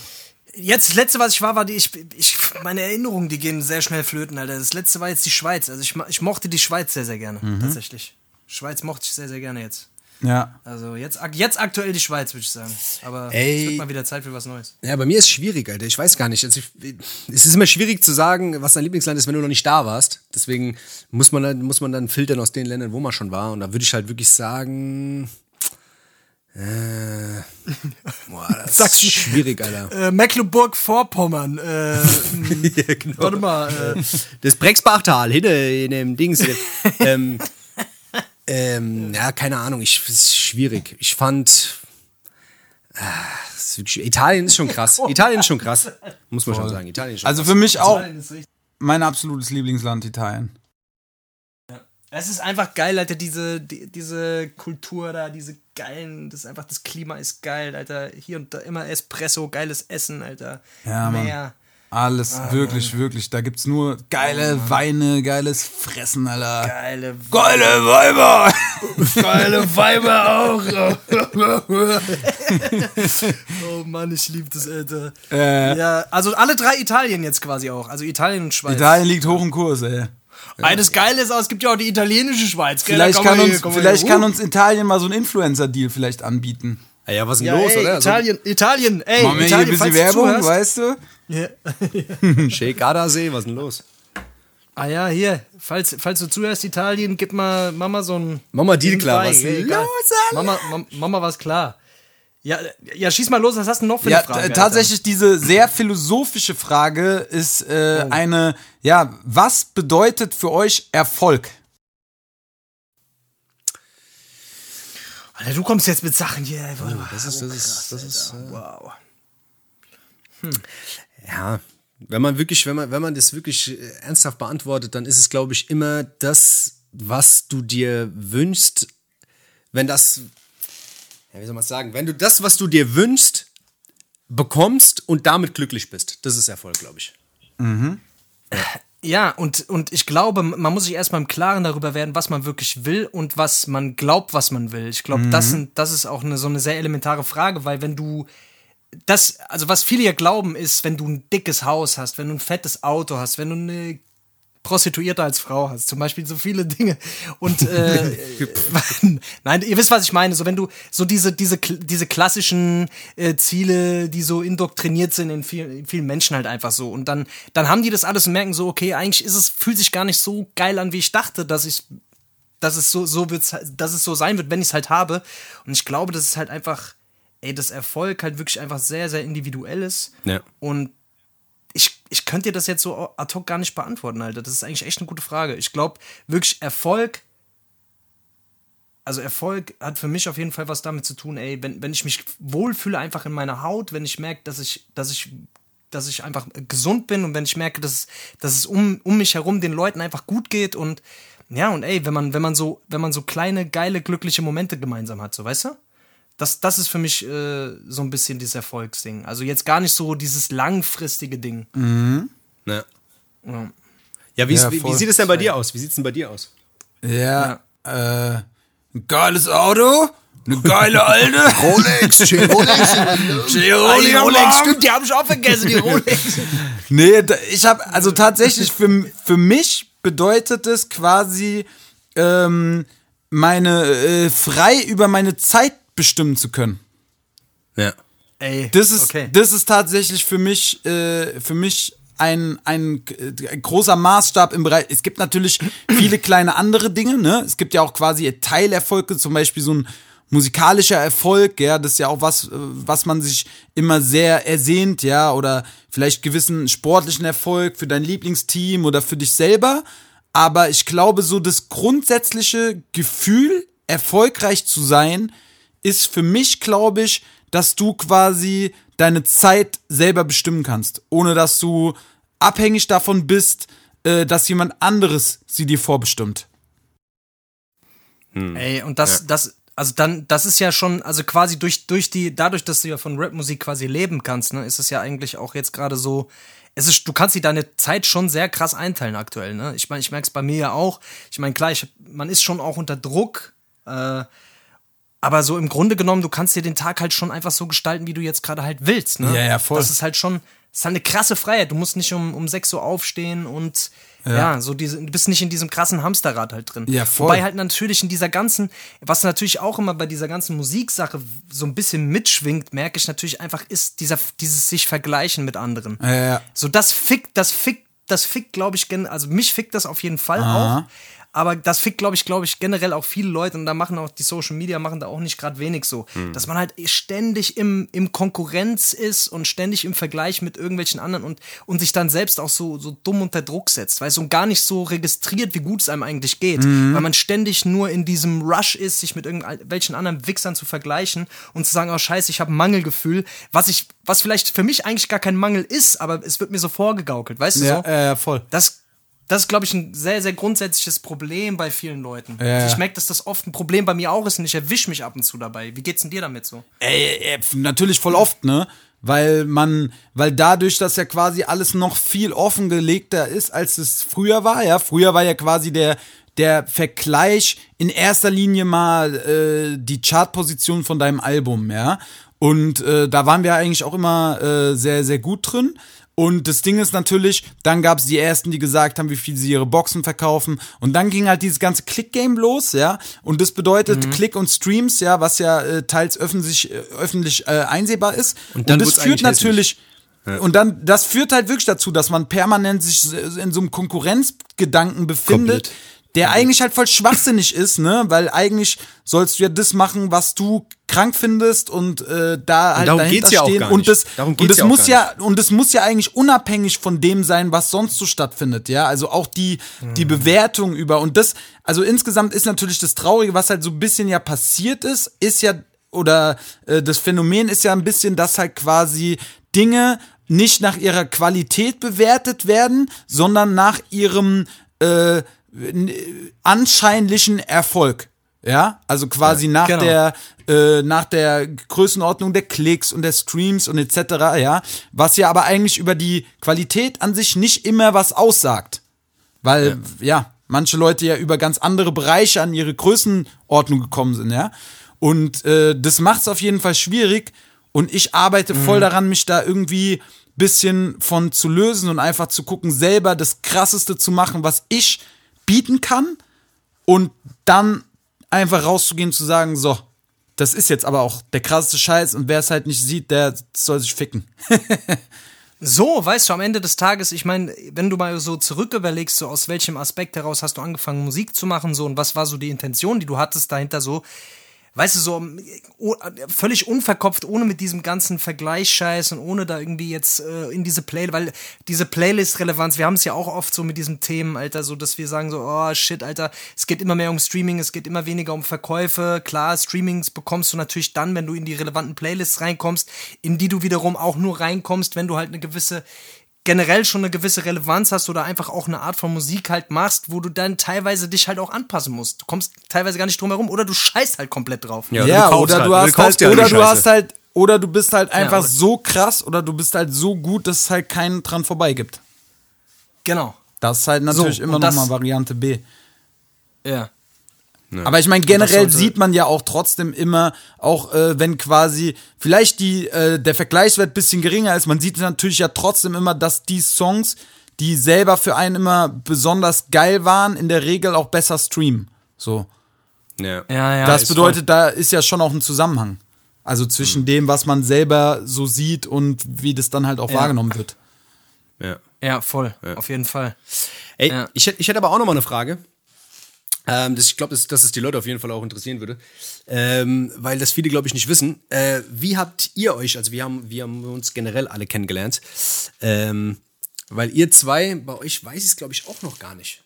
[SPEAKER 1] Jetzt, das letzte, was ich war, war die, ich, ich, meine Erinnerungen, die gehen sehr schnell flöten, Alter. Das letzte war jetzt die Schweiz. Also ich, ich mochte die Schweiz sehr, sehr gerne,
[SPEAKER 5] Mhm.
[SPEAKER 1] tatsächlich. Schweiz mochte ich sehr, sehr gerne jetzt.
[SPEAKER 5] Ja.
[SPEAKER 1] Also jetzt, jetzt aktuell die Schweiz, würde ich sagen. Aber
[SPEAKER 2] Ey.
[SPEAKER 1] es wird mal wieder Zeit für was Neues.
[SPEAKER 2] Ja, bei mir ist es schwierig, Alter. Ich weiß gar nicht. Also ich, es ist immer schwierig zu sagen, was dein Lieblingsland ist, wenn du noch nicht da warst. Deswegen muss man dann, muss man dann filtern aus den Ländern, wo man schon war. Und da würde ich halt wirklich sagen. Äh, boah, das ist
[SPEAKER 1] Sagst du-
[SPEAKER 2] schwierig, Alter.
[SPEAKER 1] Äh, Mecklenburg-Vorpommern. Äh,
[SPEAKER 2] ja, [LAUGHS] genau.
[SPEAKER 1] warte mal. Äh,
[SPEAKER 2] Das Brexbachtal, hinter in dem Dings. hier. ähm, ähm, ja, keine Ahnung. Ich, es ist schwierig. Ich fand. Ah, das ist wirklich, Italien ist schon krass. [LAUGHS] Italien ist schon krass. Muss man schon sagen. Italien ist schon
[SPEAKER 5] Also
[SPEAKER 2] krass.
[SPEAKER 5] für mich auch
[SPEAKER 1] ist
[SPEAKER 5] mein absolutes Lieblingsland Italien.
[SPEAKER 1] Es ist einfach geil, Alter, diese, die, diese Kultur da, diese geilen, das ist einfach, das Klima ist geil, Alter. Hier und da immer Espresso, geiles Essen, Alter.
[SPEAKER 5] Ja, Mann.
[SPEAKER 1] Meer.
[SPEAKER 5] Alles, wirklich, wirklich. Da gibt's nur geile Weine, geiles Fressen, Alter.
[SPEAKER 1] Geile,
[SPEAKER 5] Geile Weiber! [LAUGHS]
[SPEAKER 1] geile Weiber auch. [LAUGHS] oh Mann, ich liebe das, Alter.
[SPEAKER 5] Äh,
[SPEAKER 1] Ja, also alle drei Italien jetzt quasi auch. Also Italien und Schweiz.
[SPEAKER 5] Italien liegt hoch im Kurs, ey.
[SPEAKER 1] Ey, das Geile ist auch, es gibt ja auch die italienische Schweiz. Gell?
[SPEAKER 5] Vielleicht, kann
[SPEAKER 1] hier-
[SPEAKER 5] uns, vielleicht kann uns Italien mal so einen Influencer-Deal vielleicht anbieten.
[SPEAKER 2] Ja, ja, was ist denn
[SPEAKER 1] ja,
[SPEAKER 2] los,
[SPEAKER 1] ey,
[SPEAKER 2] oder? Also,
[SPEAKER 1] Italien, Italien, ey,
[SPEAKER 5] Machen wir hier ein
[SPEAKER 1] Italien,
[SPEAKER 5] bisschen
[SPEAKER 1] du
[SPEAKER 5] Werbung,
[SPEAKER 1] zuhörst.
[SPEAKER 5] weißt du?
[SPEAKER 1] Ja. [LAUGHS] [LAUGHS]
[SPEAKER 2] Sheikh Adasee, was ist denn los?
[SPEAKER 1] Ah ja, hier, falls, falls du zuhörst, Italien, gib mal Mama so ein.
[SPEAKER 2] Mach mal Deal klar, was
[SPEAKER 1] ey,
[SPEAKER 2] ist los?
[SPEAKER 1] Mama, Mama, Mama was klar. Ja, ja, schieß mal los, was hast du noch für
[SPEAKER 5] Ja,
[SPEAKER 1] eine Frage?
[SPEAKER 5] tatsächlich diese sehr philosophische Frage ist äh,
[SPEAKER 1] Oh.
[SPEAKER 5] eine, ja, was bedeutet für euch Erfolg?
[SPEAKER 1] Alter? Alter, du kommst jetzt mit Sachen hier. mal.
[SPEAKER 2] Das ist, das ist, das ist, äh,
[SPEAKER 1] Wow.
[SPEAKER 2] ja, wenn man wirklich, wenn man, wenn man das wirklich äh, ernsthaft beantwortet, dann ist es, glaube ich, immer das, was du dir wünschst, wenn das, ja, wie soll man sagen, wenn du das, was du dir wünschst, bekommst und damit glücklich bist. Das ist Erfolg, glaube ich.
[SPEAKER 1] Ja, und, und ich glaube, man muss sich erstmal im Klaren darüber werden, was man wirklich will und was man glaubt, was man will. Ich glaube, das, sind, das ist auch eine, so eine sehr elementare Frage, weil wenn du das, also was viele ja glauben, ist, wenn du ein dickes Haus hast, wenn du ein fettes Auto hast, wenn du eine Prostituierte als Frau hast, zum Beispiel so viele Dinge. Und [LAUGHS] äh, nein, ihr wisst, was ich meine. So wenn du so diese diese diese klassischen äh, Ziele, die so indoktriniert sind in vielen, in vielen Menschen halt einfach so. Und dann dann haben die das alles und merken so, okay, eigentlich ist es fühlt sich gar nicht so geil an, wie ich dachte, dass ich dass es so so wird's, dass es so sein wird, wenn ich es halt habe. Und ich glaube, das ist halt einfach, ey, das Erfolg halt wirklich einfach sehr sehr individuell ist.
[SPEAKER 2] Ja.
[SPEAKER 1] Und ich, ich könnte dir das jetzt so ad hoc gar nicht beantworten, Alter. Das ist eigentlich echt eine gute Frage. Ich glaube, wirklich Erfolg. also Erfolg hat für mich auf jeden Fall was damit zu tun, ey, wenn, wenn ich mich wohlfühle einfach in meiner Haut, wenn ich merke, dass ich, dass ich, dass ich einfach gesund bin und wenn ich merke, dass, dass es um, um mich herum den Leuten einfach gut geht und ja, und ey, wenn man, wenn man so, wenn man so kleine, geile, glückliche Momente gemeinsam hat, so, weißt du? Das, das ist für mich äh, so ein bisschen dieses Erfolgsding. Also jetzt gar nicht so dieses langfristige Ding.
[SPEAKER 2] Ne?
[SPEAKER 1] Ja.
[SPEAKER 2] Ja, wie,
[SPEAKER 5] Ja,
[SPEAKER 2] wie, wie sieht es denn bei dir aus? Wie sieht's denn bei dir aus?
[SPEAKER 5] Ja, äh, ein geiles Auto, eine geile alte. [LAUGHS]
[SPEAKER 7] Rolex, [LAUGHS] Rolex.
[SPEAKER 1] Die Rolex, stimmt, die habe ich auch vergessen, die Rolex. [LAUGHS]
[SPEAKER 5] Nee, da- ich habe also tatsächlich für, für mich bedeutet es quasi ähm, meine äh, frei über meine Zeit bestimmen zu können.
[SPEAKER 2] Ja.
[SPEAKER 1] Ey,
[SPEAKER 5] Das ist
[SPEAKER 1] okay.
[SPEAKER 5] das ist tatsächlich für mich äh, für mich ein, ein äh, großer Maßstab im Bereich. Es gibt natürlich viele kleine andere Dinge. Ne? Es gibt ja auch quasi Teilerfolge, zum Beispiel so ein musikalischer Erfolg. Ja, das ist ja auch was, äh, was man sich immer sehr ersehnt. Ja, oder vielleicht gewissen sportlichen Erfolg für dein Lieblingsteam oder für dich selber. Aber ich glaube, so das grundsätzliche Gefühl, erfolgreich zu sein, ist für mich, glaube ich, dass du quasi deine Zeit selber bestimmen kannst, ohne dass du abhängig davon bist, äh, dass jemand anderes sie dir vorbestimmt.
[SPEAKER 1] Ey, und das, das, also dann, das ist ja schon, also quasi durch, durch die, dadurch, dass du ja von Rapmusik quasi leben kannst, ne, ist es ja eigentlich auch jetzt gerade so, es ist, du kannst dir deine Zeit schon sehr krass einteilen aktuell, ne? Ich meine, ich merke es bei mir ja auch. Ich meine, klar, ich, man ist schon auch unter Druck, äh, aber so im Grunde genommen, du kannst dir den Tag halt schon einfach so gestalten, wie du jetzt gerade halt willst, ne?
[SPEAKER 5] Ja, ja, voll.
[SPEAKER 1] Das ist halt schon, das ist halt eine krasse Freiheit. Du musst nicht um, um 6 Uhr aufstehen und ja, so diese, du bist nicht in diesem krassen Hamsterrad halt drin.
[SPEAKER 5] Ja, voll.
[SPEAKER 1] Wobei halt natürlich in dieser ganzen, was natürlich auch immer bei dieser ganzen Musiksache so ein bisschen mitschwingt, merke ich natürlich einfach, ist dieser, dieses sich vergleichen mit anderen.
[SPEAKER 5] Ja, ja.
[SPEAKER 1] So, das fickt, das fickt, das fickt, glaube ich, also mich fickt das auf jeden Fall
[SPEAKER 5] Aha.
[SPEAKER 1] auch. Aber das fickt, glaube ich, glaube ich, generell auch viele Leute und da machen auch die Social Media machen da auch nicht gerade wenig so. Dass man halt ständig im, im Konkurrenz ist und ständig im Vergleich mit irgendwelchen anderen und, und sich dann selbst auch so, so dumm unter Druck setzt, weißt du, und gar nicht so registriert, wie gut es einem eigentlich geht. Weil man ständig nur in diesem Rush ist, sich mit irgendwelchen anderen Wichsern zu vergleichen und zu sagen, oh scheiße, ich habe ein Mangelgefühl, was ich, was vielleicht für mich eigentlich gar kein Mangel ist, aber es wird mir so vorgegaukelt, weißt du
[SPEAKER 5] Ja,
[SPEAKER 1] so?
[SPEAKER 5] äh, voll.
[SPEAKER 1] Das, das ist, glaube ich, ein sehr, sehr grundsätzliches Problem bei vielen Leuten.
[SPEAKER 5] Ja.
[SPEAKER 1] Ich merke, dass das oft ein Problem bei mir auch ist und ich erwische mich ab und zu dabei. Wie geht's denn dir damit so?
[SPEAKER 5] Ey, ey, natürlich voll oft, ne? Weil man, weil dadurch, dass ja quasi alles noch viel offengelegter ist, als es früher war, ja. Früher war ja quasi der, der Vergleich in erster Linie mal äh, die Chartposition von deinem Album, ja. Und äh, da waren wir eigentlich auch immer äh, sehr, sehr gut drin. Und das Ding ist natürlich, dann gab es die ersten, die gesagt haben, wie viel sie ihre Boxen verkaufen. Und dann ging halt dieses ganze Click-Game los, ja. Und das bedeutet Click und Streams, ja, was ja äh, teils öffentlich, äh, öffentlich äh, einsehbar ist. Und,
[SPEAKER 2] dann
[SPEAKER 5] das führt natürlich. Und dann, das führt halt wirklich dazu, dass man permanent sich in so einem Konkurrenzgedanken befindet,
[SPEAKER 2] Komplett.
[SPEAKER 5] Der eigentlich halt voll schwachsinnig ist, ne? Weil eigentlich sollst du ja das machen, was du krank findest und äh, da halt
[SPEAKER 2] darum
[SPEAKER 5] dahinter
[SPEAKER 2] geht's ja auch
[SPEAKER 5] stehen.
[SPEAKER 2] gar
[SPEAKER 5] und
[SPEAKER 2] nicht.
[SPEAKER 5] das,
[SPEAKER 2] Darum
[SPEAKER 5] und
[SPEAKER 2] geht's
[SPEAKER 5] das
[SPEAKER 2] ja auch
[SPEAKER 5] muss
[SPEAKER 2] gar
[SPEAKER 5] ja und es muss ja eigentlich unabhängig von dem sein, was sonst so stattfindet, ja. Also auch die die Bewertung über und das, also insgesamt ist natürlich das Traurige, was halt so ein bisschen ja passiert ist, ist ja oder äh, das Phänomen ist ja ein bisschen, dass halt quasi Dinge nicht nach ihrer Qualität bewertet werden, sondern nach ihrem äh, anscheinlichen Erfolg. Ja, also quasi nach
[SPEAKER 1] genau.
[SPEAKER 5] der äh, nach der Größenordnung der Klicks und der Streams und etc. Ja, was ja aber eigentlich über die Qualität an sich nicht immer was aussagt, weil ja, manche Leute ja über ganz andere Bereiche an ihre Größenordnung gekommen sind, ja. Und äh, das macht es auf jeden Fall schwierig. Und ich arbeite voll daran, mich da irgendwie bisschen von zu lösen und einfach zu gucken, selber das Krasseste zu machen, was ich bieten kann. Und dann einfach rauszugehen, zu sagen, so, das ist jetzt aber auch der krasseste Scheiß und wer es halt nicht sieht, der soll sich ficken. [LAUGHS]
[SPEAKER 1] So, weißt du, am Ende des Tages, ich meine, wenn du mal so zurück überlegst, so aus welchem Aspekt heraus hast du angefangen, Musik zu machen, so und was war so die Intention, die du hattest dahinter, so, weißt du, so oh, völlig unverkopft, ohne mit diesem ganzen Vergleichsscheiß und ohne da irgendwie jetzt äh, in diese Playlist, weil diese Playlist-Relevanz, wir haben es ja auch oft so mit diesen Themen, Alter, so, dass wir sagen so, oh shit, Alter, es geht immer mehr um Streaming, es geht immer weniger um Verkäufe. Klar, Streamings bekommst du natürlich dann, wenn du in die relevanten Playlists reinkommst, in die du wiederum auch nur reinkommst, wenn du halt eine gewisse generell schon eine gewisse Relevanz hast oder einfach auch eine Art von Musik halt machst, wo du dann teilweise dich halt auch anpassen musst. Du kommst teilweise gar nicht drum herum oder du scheißt halt komplett drauf.
[SPEAKER 2] Ja,
[SPEAKER 5] Ja, oder
[SPEAKER 2] halt-
[SPEAKER 5] du hast halt,
[SPEAKER 2] ja
[SPEAKER 5] oder du hast halt, oder du bist halt einfach
[SPEAKER 1] oder-
[SPEAKER 5] so krass oder du bist halt so gut, dass es halt keinen dran vorbei gibt.
[SPEAKER 1] Genau.
[SPEAKER 5] Das ist halt natürlich
[SPEAKER 1] So,
[SPEAKER 5] immer
[SPEAKER 1] und
[SPEAKER 5] noch
[SPEAKER 1] das-
[SPEAKER 5] mal Variante B.
[SPEAKER 1] Ja.
[SPEAKER 5] Aber ich meine, generell sieht man ja auch trotzdem immer, auch äh, wenn quasi vielleicht die, äh, der Vergleichswert bisschen geringer ist, man sieht natürlich ja trotzdem immer, dass die Songs, die selber für einen immer besonders geil waren, in der Regel auch besser streamen. So.
[SPEAKER 2] Ja.
[SPEAKER 1] Ja, ja.
[SPEAKER 5] das bedeutet, da ist ja schon auch ein Zusammenhang. Also zwischen dem, was man selber so sieht und wie das dann halt auch wahrgenommen wird.
[SPEAKER 2] ja.
[SPEAKER 1] voll. Ja, voll. Auf jeden Fall.
[SPEAKER 2] Ey,
[SPEAKER 1] Ja.
[SPEAKER 2] ich, hätte, ich hätte aber auch noch mal eine Frage. Ähm, das, ich glaube, dass, dass es die Leute auf jeden Fall auch interessieren würde. Ähm, weil das viele, glaube ich, nicht wissen. Äh, wie habt ihr euch, also wir haben, wir haben uns generell alle kennengelernt. Ähm, weil ihr zwei, bei euch weiß ich es, glaube ich, auch noch gar nicht.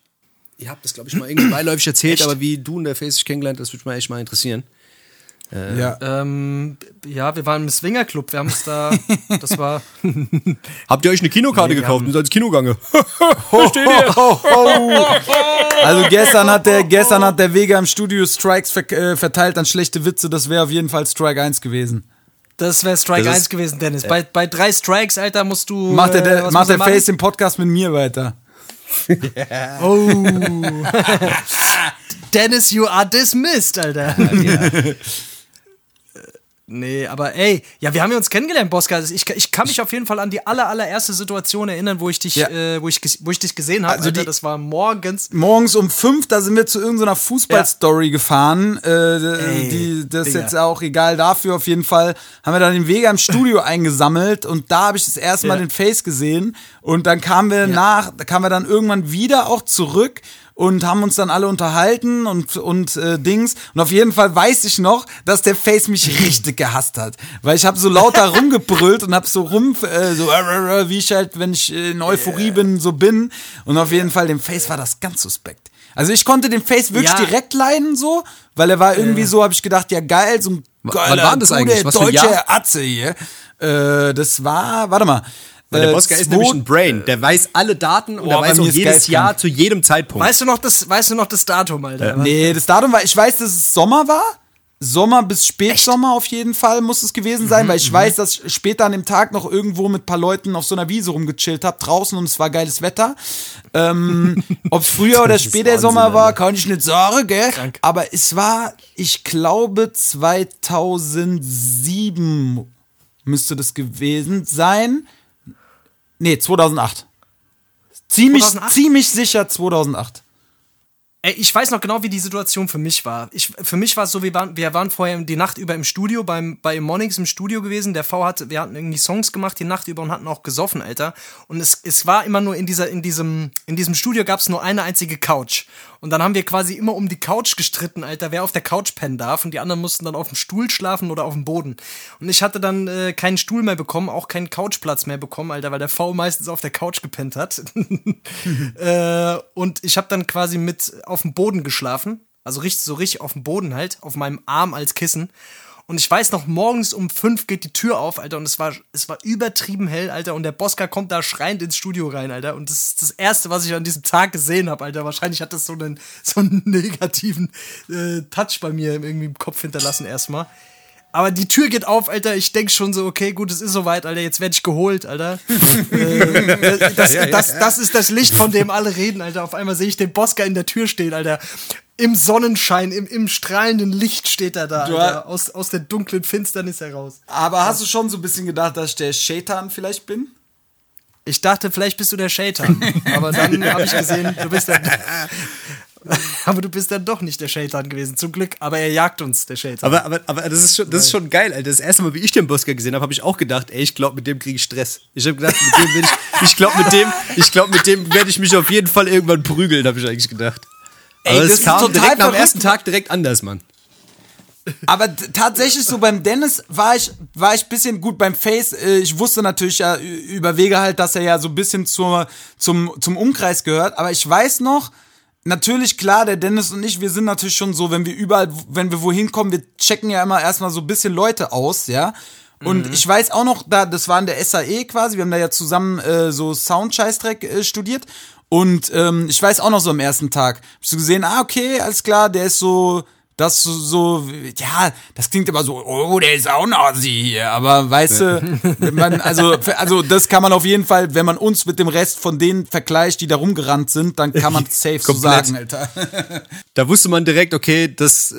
[SPEAKER 2] Ihr habt das, glaube ich, mal irgendwie [CLEARS THROAT] beiläufig erzählt, aber wie du und der Face sich kennengelernt, das würde mich mal echt mal interessieren.
[SPEAKER 5] Ja.
[SPEAKER 1] Ähm, ja, wir waren im Swinger Club. Wir haben uns da, [LAUGHS] das war,
[SPEAKER 2] Habt ihr euch eine Kinokarte
[SPEAKER 1] Nee, wir
[SPEAKER 2] gekauft
[SPEAKER 1] haben-
[SPEAKER 2] und seid ins Kino gegangen?
[SPEAKER 5] Also gestern hat der, gestern hat der Vega im Studio Strikes ver äh, verteilt an schlechte Witze. Das wäre auf jeden Fall Strike 1 gewesen.
[SPEAKER 1] das wäre Strike
[SPEAKER 2] Das ist-
[SPEAKER 1] 1 gewesen, Dennis. Bei, bei drei Strikes, Alter, musst du.
[SPEAKER 5] Macht der,
[SPEAKER 1] äh,
[SPEAKER 5] der, macht der
[SPEAKER 1] er machen?
[SPEAKER 5] Face im Podcast mit mir weiter. [LAUGHS] [LAUGHS]
[SPEAKER 1] Dennis, you are dismissed, Alter. Nee, aber ey, ja, wir haben ja uns kennengelernt, Boska. Also Ich, ich kann mich auf jeden Fall an die aller, allererste Situation erinnern, wo ich dich,
[SPEAKER 5] Ja.
[SPEAKER 1] äh, wo ich, wo ich dich gesehen habe.
[SPEAKER 5] Also
[SPEAKER 1] Alter,
[SPEAKER 5] die-
[SPEAKER 1] das war morgens.
[SPEAKER 5] Morgens um fünf, da sind wir zu irgendeiner Fußballstory gefahren. Äh,
[SPEAKER 1] Ey,
[SPEAKER 5] die, das ist jetzt auch egal dafür. Auf jeden Fall haben wir dann den Vega im Studio [LAUGHS] eingesammelt und da habe ich das erste Mal
[SPEAKER 1] Ja.
[SPEAKER 5] den Face gesehen. Und dann kamen wir nach, da kamen wir dann irgendwann wieder auch zurück und haben uns dann alle unterhalten und, und äh, Dings. Und auf jeden Fall weiß ich noch, dass der Face mich [LAUGHS] richtig gehasst hat. Weil ich habe so lauter rumgebrüllt und habe so rum, äh, so äh, wie ich halt, wenn ich äh, in Euphorie bin, so bin. Und auf jeden Fall, dem Face war das ganz suspekt. Also ich konnte den Face wirklich
[SPEAKER 1] Ja.
[SPEAKER 5] direkt leiden, so, weil er war irgendwie so, habe ich gedacht, ja geil, so ein geiler,
[SPEAKER 2] war das eigentlich? Was
[SPEAKER 5] deutscher? Atze hier. Äh, das war, warte mal.
[SPEAKER 2] Weil der
[SPEAKER 5] äh,
[SPEAKER 2] Boska ist
[SPEAKER 5] zwei-
[SPEAKER 2] nämlich ein Brain. Der weiß alle Daten und
[SPEAKER 5] Boah,
[SPEAKER 2] er
[SPEAKER 5] bei
[SPEAKER 2] weiß auch
[SPEAKER 5] ist
[SPEAKER 2] jedes. Jahr zu jedem Zeitpunkt.
[SPEAKER 1] Weißt du noch das, weißt du noch das Datum, Alter?
[SPEAKER 5] Nee, das Datum war, ich weiß, dass es Sommer war. Sommer bis Spätsommer auf jeden Fall muss es gewesen sein, weil ich weiß, dass ich später an dem Tag noch irgendwo mit ein paar Leuten auf so einer Wiese rumgechillt habe, draußen und es war geiles Wetter. Ähm, [LAUGHS] Ob es früher oder
[SPEAKER 2] ist
[SPEAKER 5] später
[SPEAKER 2] Wahnsinn,
[SPEAKER 5] Sommer war,
[SPEAKER 2] Alter.
[SPEAKER 5] kann ich nicht sagen, gell?
[SPEAKER 1] Krank.
[SPEAKER 5] Aber es war, ich glaube, 2007 müsste das gewesen sein. Nee, 2008. Ziemlich,
[SPEAKER 1] 2008?
[SPEAKER 5] ziemlich sicher 2008.
[SPEAKER 1] Ey, ich weiß noch genau, wie die Situation für mich war. Ich, für mich war es so, wir waren, wir waren vorher die Nacht über im Studio, beim, bei Monix im Studio gewesen. Der V hatte, wir hatten irgendwie Songs gemacht die Nacht über und hatten auch gesoffen, Alter. Und es, es war immer nur in dieser, in diesem, in diesem Studio gab es nur eine einzige Couch. Und dann haben wir quasi immer um die Couch gestritten, Alter, wer auf der Couch pennen darf. Und die anderen mussten dann auf dem Stuhl schlafen oder auf dem Boden. Und ich hatte dann äh, keinen Stuhl mehr bekommen, auch keinen Couchplatz mehr bekommen, Alter, weil der V meistens auf der Couch gepennt hat. [LAUGHS] äh, und ich habe dann quasi mit auf dem Boden geschlafen. Also richtig, so richtig auf dem Boden halt, auf meinem Arm als Kissen. Und ich weiß noch, morgens um fünf geht die Tür auf, Alter, und es war, es war übertrieben hell, Alter, und der Boska kommt da schreiend ins Studio rein, Alter. Und das ist das Erste, was ich an diesem Tag gesehen habe, Alter. Wahrscheinlich hat das so einen, [LAUGHS] so einen negativen äh, Touch bei mir irgendwie im Kopf hinterlassen erstmal. Aber die Tür geht auf, Alter. Ich denk schon so, okay, gut, es ist soweit, Alter. Jetzt werde ich geholt, Alter. [LAUGHS] äh, das, das, das ist das Licht, von dem alle reden, Alter. Auf einmal sehe ich den Boska in der Tür stehen, Alter. Im Sonnenschein, im, im strahlenden Licht steht er da, Alter. Aus, aus der dunklen Finsternis heraus.
[SPEAKER 5] Aber hast du schon so ein bisschen gedacht, dass ich der Shaitan vielleicht bin?
[SPEAKER 1] Ich dachte, vielleicht bist du der Shaitan. Aber dann [LAUGHS] habe ich gesehen, du bist dann. [LAUGHS] aber du bist dann doch nicht der Shaitan gewesen, zum Glück. Aber er jagt uns, der Shaitan.
[SPEAKER 2] Aber, aber, aber das, ist schon, das ist schon geil, Alter. Das erste Mal, wie ich den Boska gesehen habe, habe ich auch gedacht, ey, ich glaube, mit dem kriege ich Stress. Ich habe gedacht, mit dem werde ich, [LAUGHS] ich glaube, mit dem, ich glaube, mit dem werde ich mich auf jeden Fall irgendwann prügeln, habe ich eigentlich gedacht. Aber
[SPEAKER 5] Ey, das ist
[SPEAKER 2] kam direkt am ersten Tag direkt anders, Mann.
[SPEAKER 5] Aber tatsächlich so beim Dennis war ich war ich bisschen gut beim Face. Äh, ich wusste natürlich ja ü- über Wege halt, dass er ja so ein bisschen zur zum zum Umkreis gehört. Aber ich weiß noch natürlich klar, der Dennis und ich, wir sind natürlich schon so, wenn wir überall, wenn wir wohin kommen, wir checken ja immer erstmal so ein bisschen Leute aus, ja. Und ich weiß auch noch, da das war in der SAE quasi. Wir haben da ja zusammen äh, so Sound-Scheißdreck äh, studiert. Und ähm, ich weiß auch noch so am ersten Tag, ich so gesehen, ah, okay, alles klar, der ist so, das so, ja, das klingt immer so, oh, der ist auch Nazi hier, aber weißt du, wenn man, also, also das kann man auf jeden Fall, wenn man uns mit dem Rest von denen vergleicht, die da rumgerannt sind, dann kann man [LAUGHS] safe so sagen, Alter.
[SPEAKER 2] Da wusste man direkt, okay, das,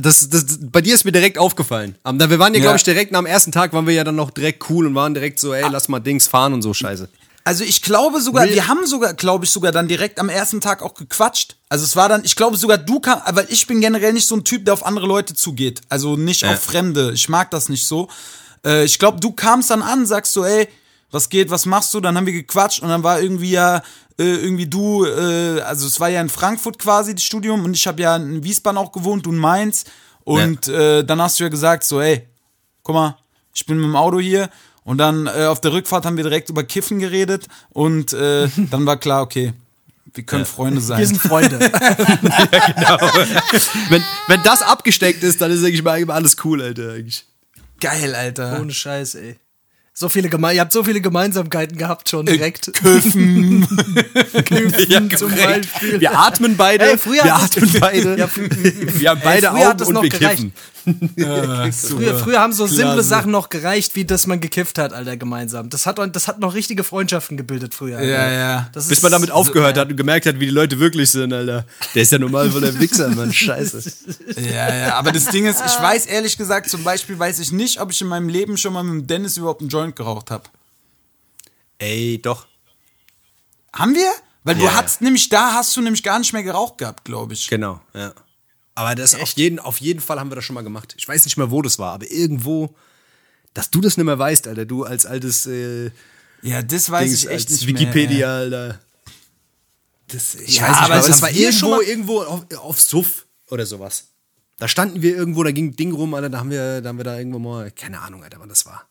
[SPEAKER 2] das, das, bei dir ist mir direkt aufgefallen. Aber wir waren ja,
[SPEAKER 5] Ja.
[SPEAKER 2] glaube ich, direkt nach dem ersten Tag waren wir ja dann noch direkt cool und waren direkt so, ey, lass mal Dings fahren und so Scheiße.
[SPEAKER 5] Also ich glaube sogar, wir haben sogar, glaube ich, sogar dann direkt am ersten Tag auch gequatscht. Also es war dann, ich glaube sogar du kam, weil ich bin generell nicht so ein Typ, der auf andere Leute zugeht. Also nicht auf Fremde. Ich mag das nicht so. Äh, ich glaube, du kamst dann an, sagst so, ey, was geht, was machst du? Dann haben wir gequatscht und dann war irgendwie ja, äh, irgendwie du, äh, also es war ja in Frankfurt quasi das Studium und ich habe ja in Wiesbaden auch gewohnt, du in Mainz. Und äh, dann hast du ja gesagt so, ey, guck mal, ich bin mit dem Auto hier. Und dann äh, auf der Rückfahrt haben wir direkt über Kiffen geredet und äh, [LAUGHS] dann war klar, okay, wir können Freunde sein.
[SPEAKER 1] Wir sind Freunde. [LAUGHS]
[SPEAKER 2] Wenn, wenn das abgesteckt ist, dann ist eigentlich mal alles cool, Alter. Eigentlich.
[SPEAKER 5] Geil, Alter.
[SPEAKER 1] Ohne Scheiß, ey. So viele Geme ihr habt so viele Gemeinsamkeiten gehabt schon direkt.
[SPEAKER 5] Kiffen. [LAUGHS]
[SPEAKER 1] Kiffen zum
[SPEAKER 2] korrekt.
[SPEAKER 1] Beispiel.
[SPEAKER 2] Wir atmen beide.
[SPEAKER 1] Ey, früher
[SPEAKER 2] wir atmen beide.
[SPEAKER 1] Ja,
[SPEAKER 2] wir haben beide
[SPEAKER 1] hat
[SPEAKER 2] Augen und wir
[SPEAKER 1] gereicht.
[SPEAKER 2] kiffen. [LAUGHS]
[SPEAKER 1] Früher, früher haben so simple
[SPEAKER 5] Klasse.
[SPEAKER 1] Sachen noch gereicht, wie dass man gekifft hat, Alter, gemeinsam. Das hat, das hat noch richtige Freundschaften gebildet früher. Alter.
[SPEAKER 5] Ja, ja.
[SPEAKER 1] Das
[SPEAKER 2] Bis
[SPEAKER 1] ist
[SPEAKER 2] man damit
[SPEAKER 1] so-
[SPEAKER 2] aufgehört hat und gemerkt hat, wie die Leute wirklich sind, Alter. Der ist ja normal voll der Wichser, Mann. Scheiße. [LAUGHS]
[SPEAKER 5] Ja, ja, aber das Ding ist, ich weiß ehrlich gesagt, zum Beispiel weiß ich nicht, ob ich in meinem Leben schon mal mit dem Dennis überhaupt einen Joint geraucht habe.
[SPEAKER 2] Ey, doch.
[SPEAKER 5] Haben wir? Weil du
[SPEAKER 2] Ja.
[SPEAKER 5] hast nämlich, da hast du nämlich gar nicht mehr geraucht gehabt, glaube ich.
[SPEAKER 2] Genau, ja. Aber das auf jeden, auf jeden Fall haben wir das schon mal gemacht. Ich weiß nicht mehr, wo das war, aber irgendwo, dass du das nicht mehr weißt, Alter. Du als altes äh,
[SPEAKER 5] Ja, das weiß
[SPEAKER 2] Dings,
[SPEAKER 5] ich echt nicht
[SPEAKER 2] Wikipedia,
[SPEAKER 5] mehr.
[SPEAKER 2] Alter. Das, ich
[SPEAKER 5] Ja,
[SPEAKER 2] weiß nicht,
[SPEAKER 5] aber
[SPEAKER 2] aber
[SPEAKER 5] das
[SPEAKER 2] war
[SPEAKER 5] schon
[SPEAKER 2] irgendwo, irgendwo auf, auf Suff oder sowas. Da standen wir irgendwo, da ging ein Ding rum, Alter, da haben wir, da haben wir da irgendwo mal, keine Ahnung, Alter, wann das war.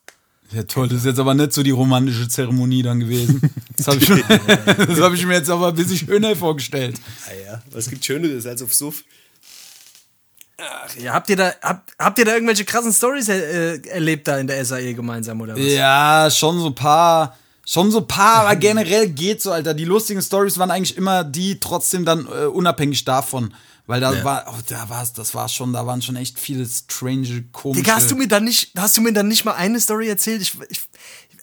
[SPEAKER 5] Ja, toll, das ist jetzt aber nicht so die romantische Zeremonie dann gewesen. Das habe ich, [LAUGHS] [LAUGHS] hab ich mir jetzt aber ein bisschen schöner vorgestellt.
[SPEAKER 2] Ah ja, was gibt Schöneres als auf Suff?
[SPEAKER 1] Ja, habt ihr da, habt, habt ihr da irgendwelche krassen Stories äh, erlebt da in der SAE gemeinsam oder was?
[SPEAKER 5] Ja, schon so ein paar. Schon so ein paar, aber generell geht so, Alter. Die lustigen Stories waren eigentlich immer die trotzdem dann äh, unabhängig davon. Weil da war, oh, da war's, das war schon, da waren schon echt viele strange, komische.
[SPEAKER 1] Digga, hast du mir dann nicht, hast du mir dann nicht mal eine Story erzählt? Ich, ich,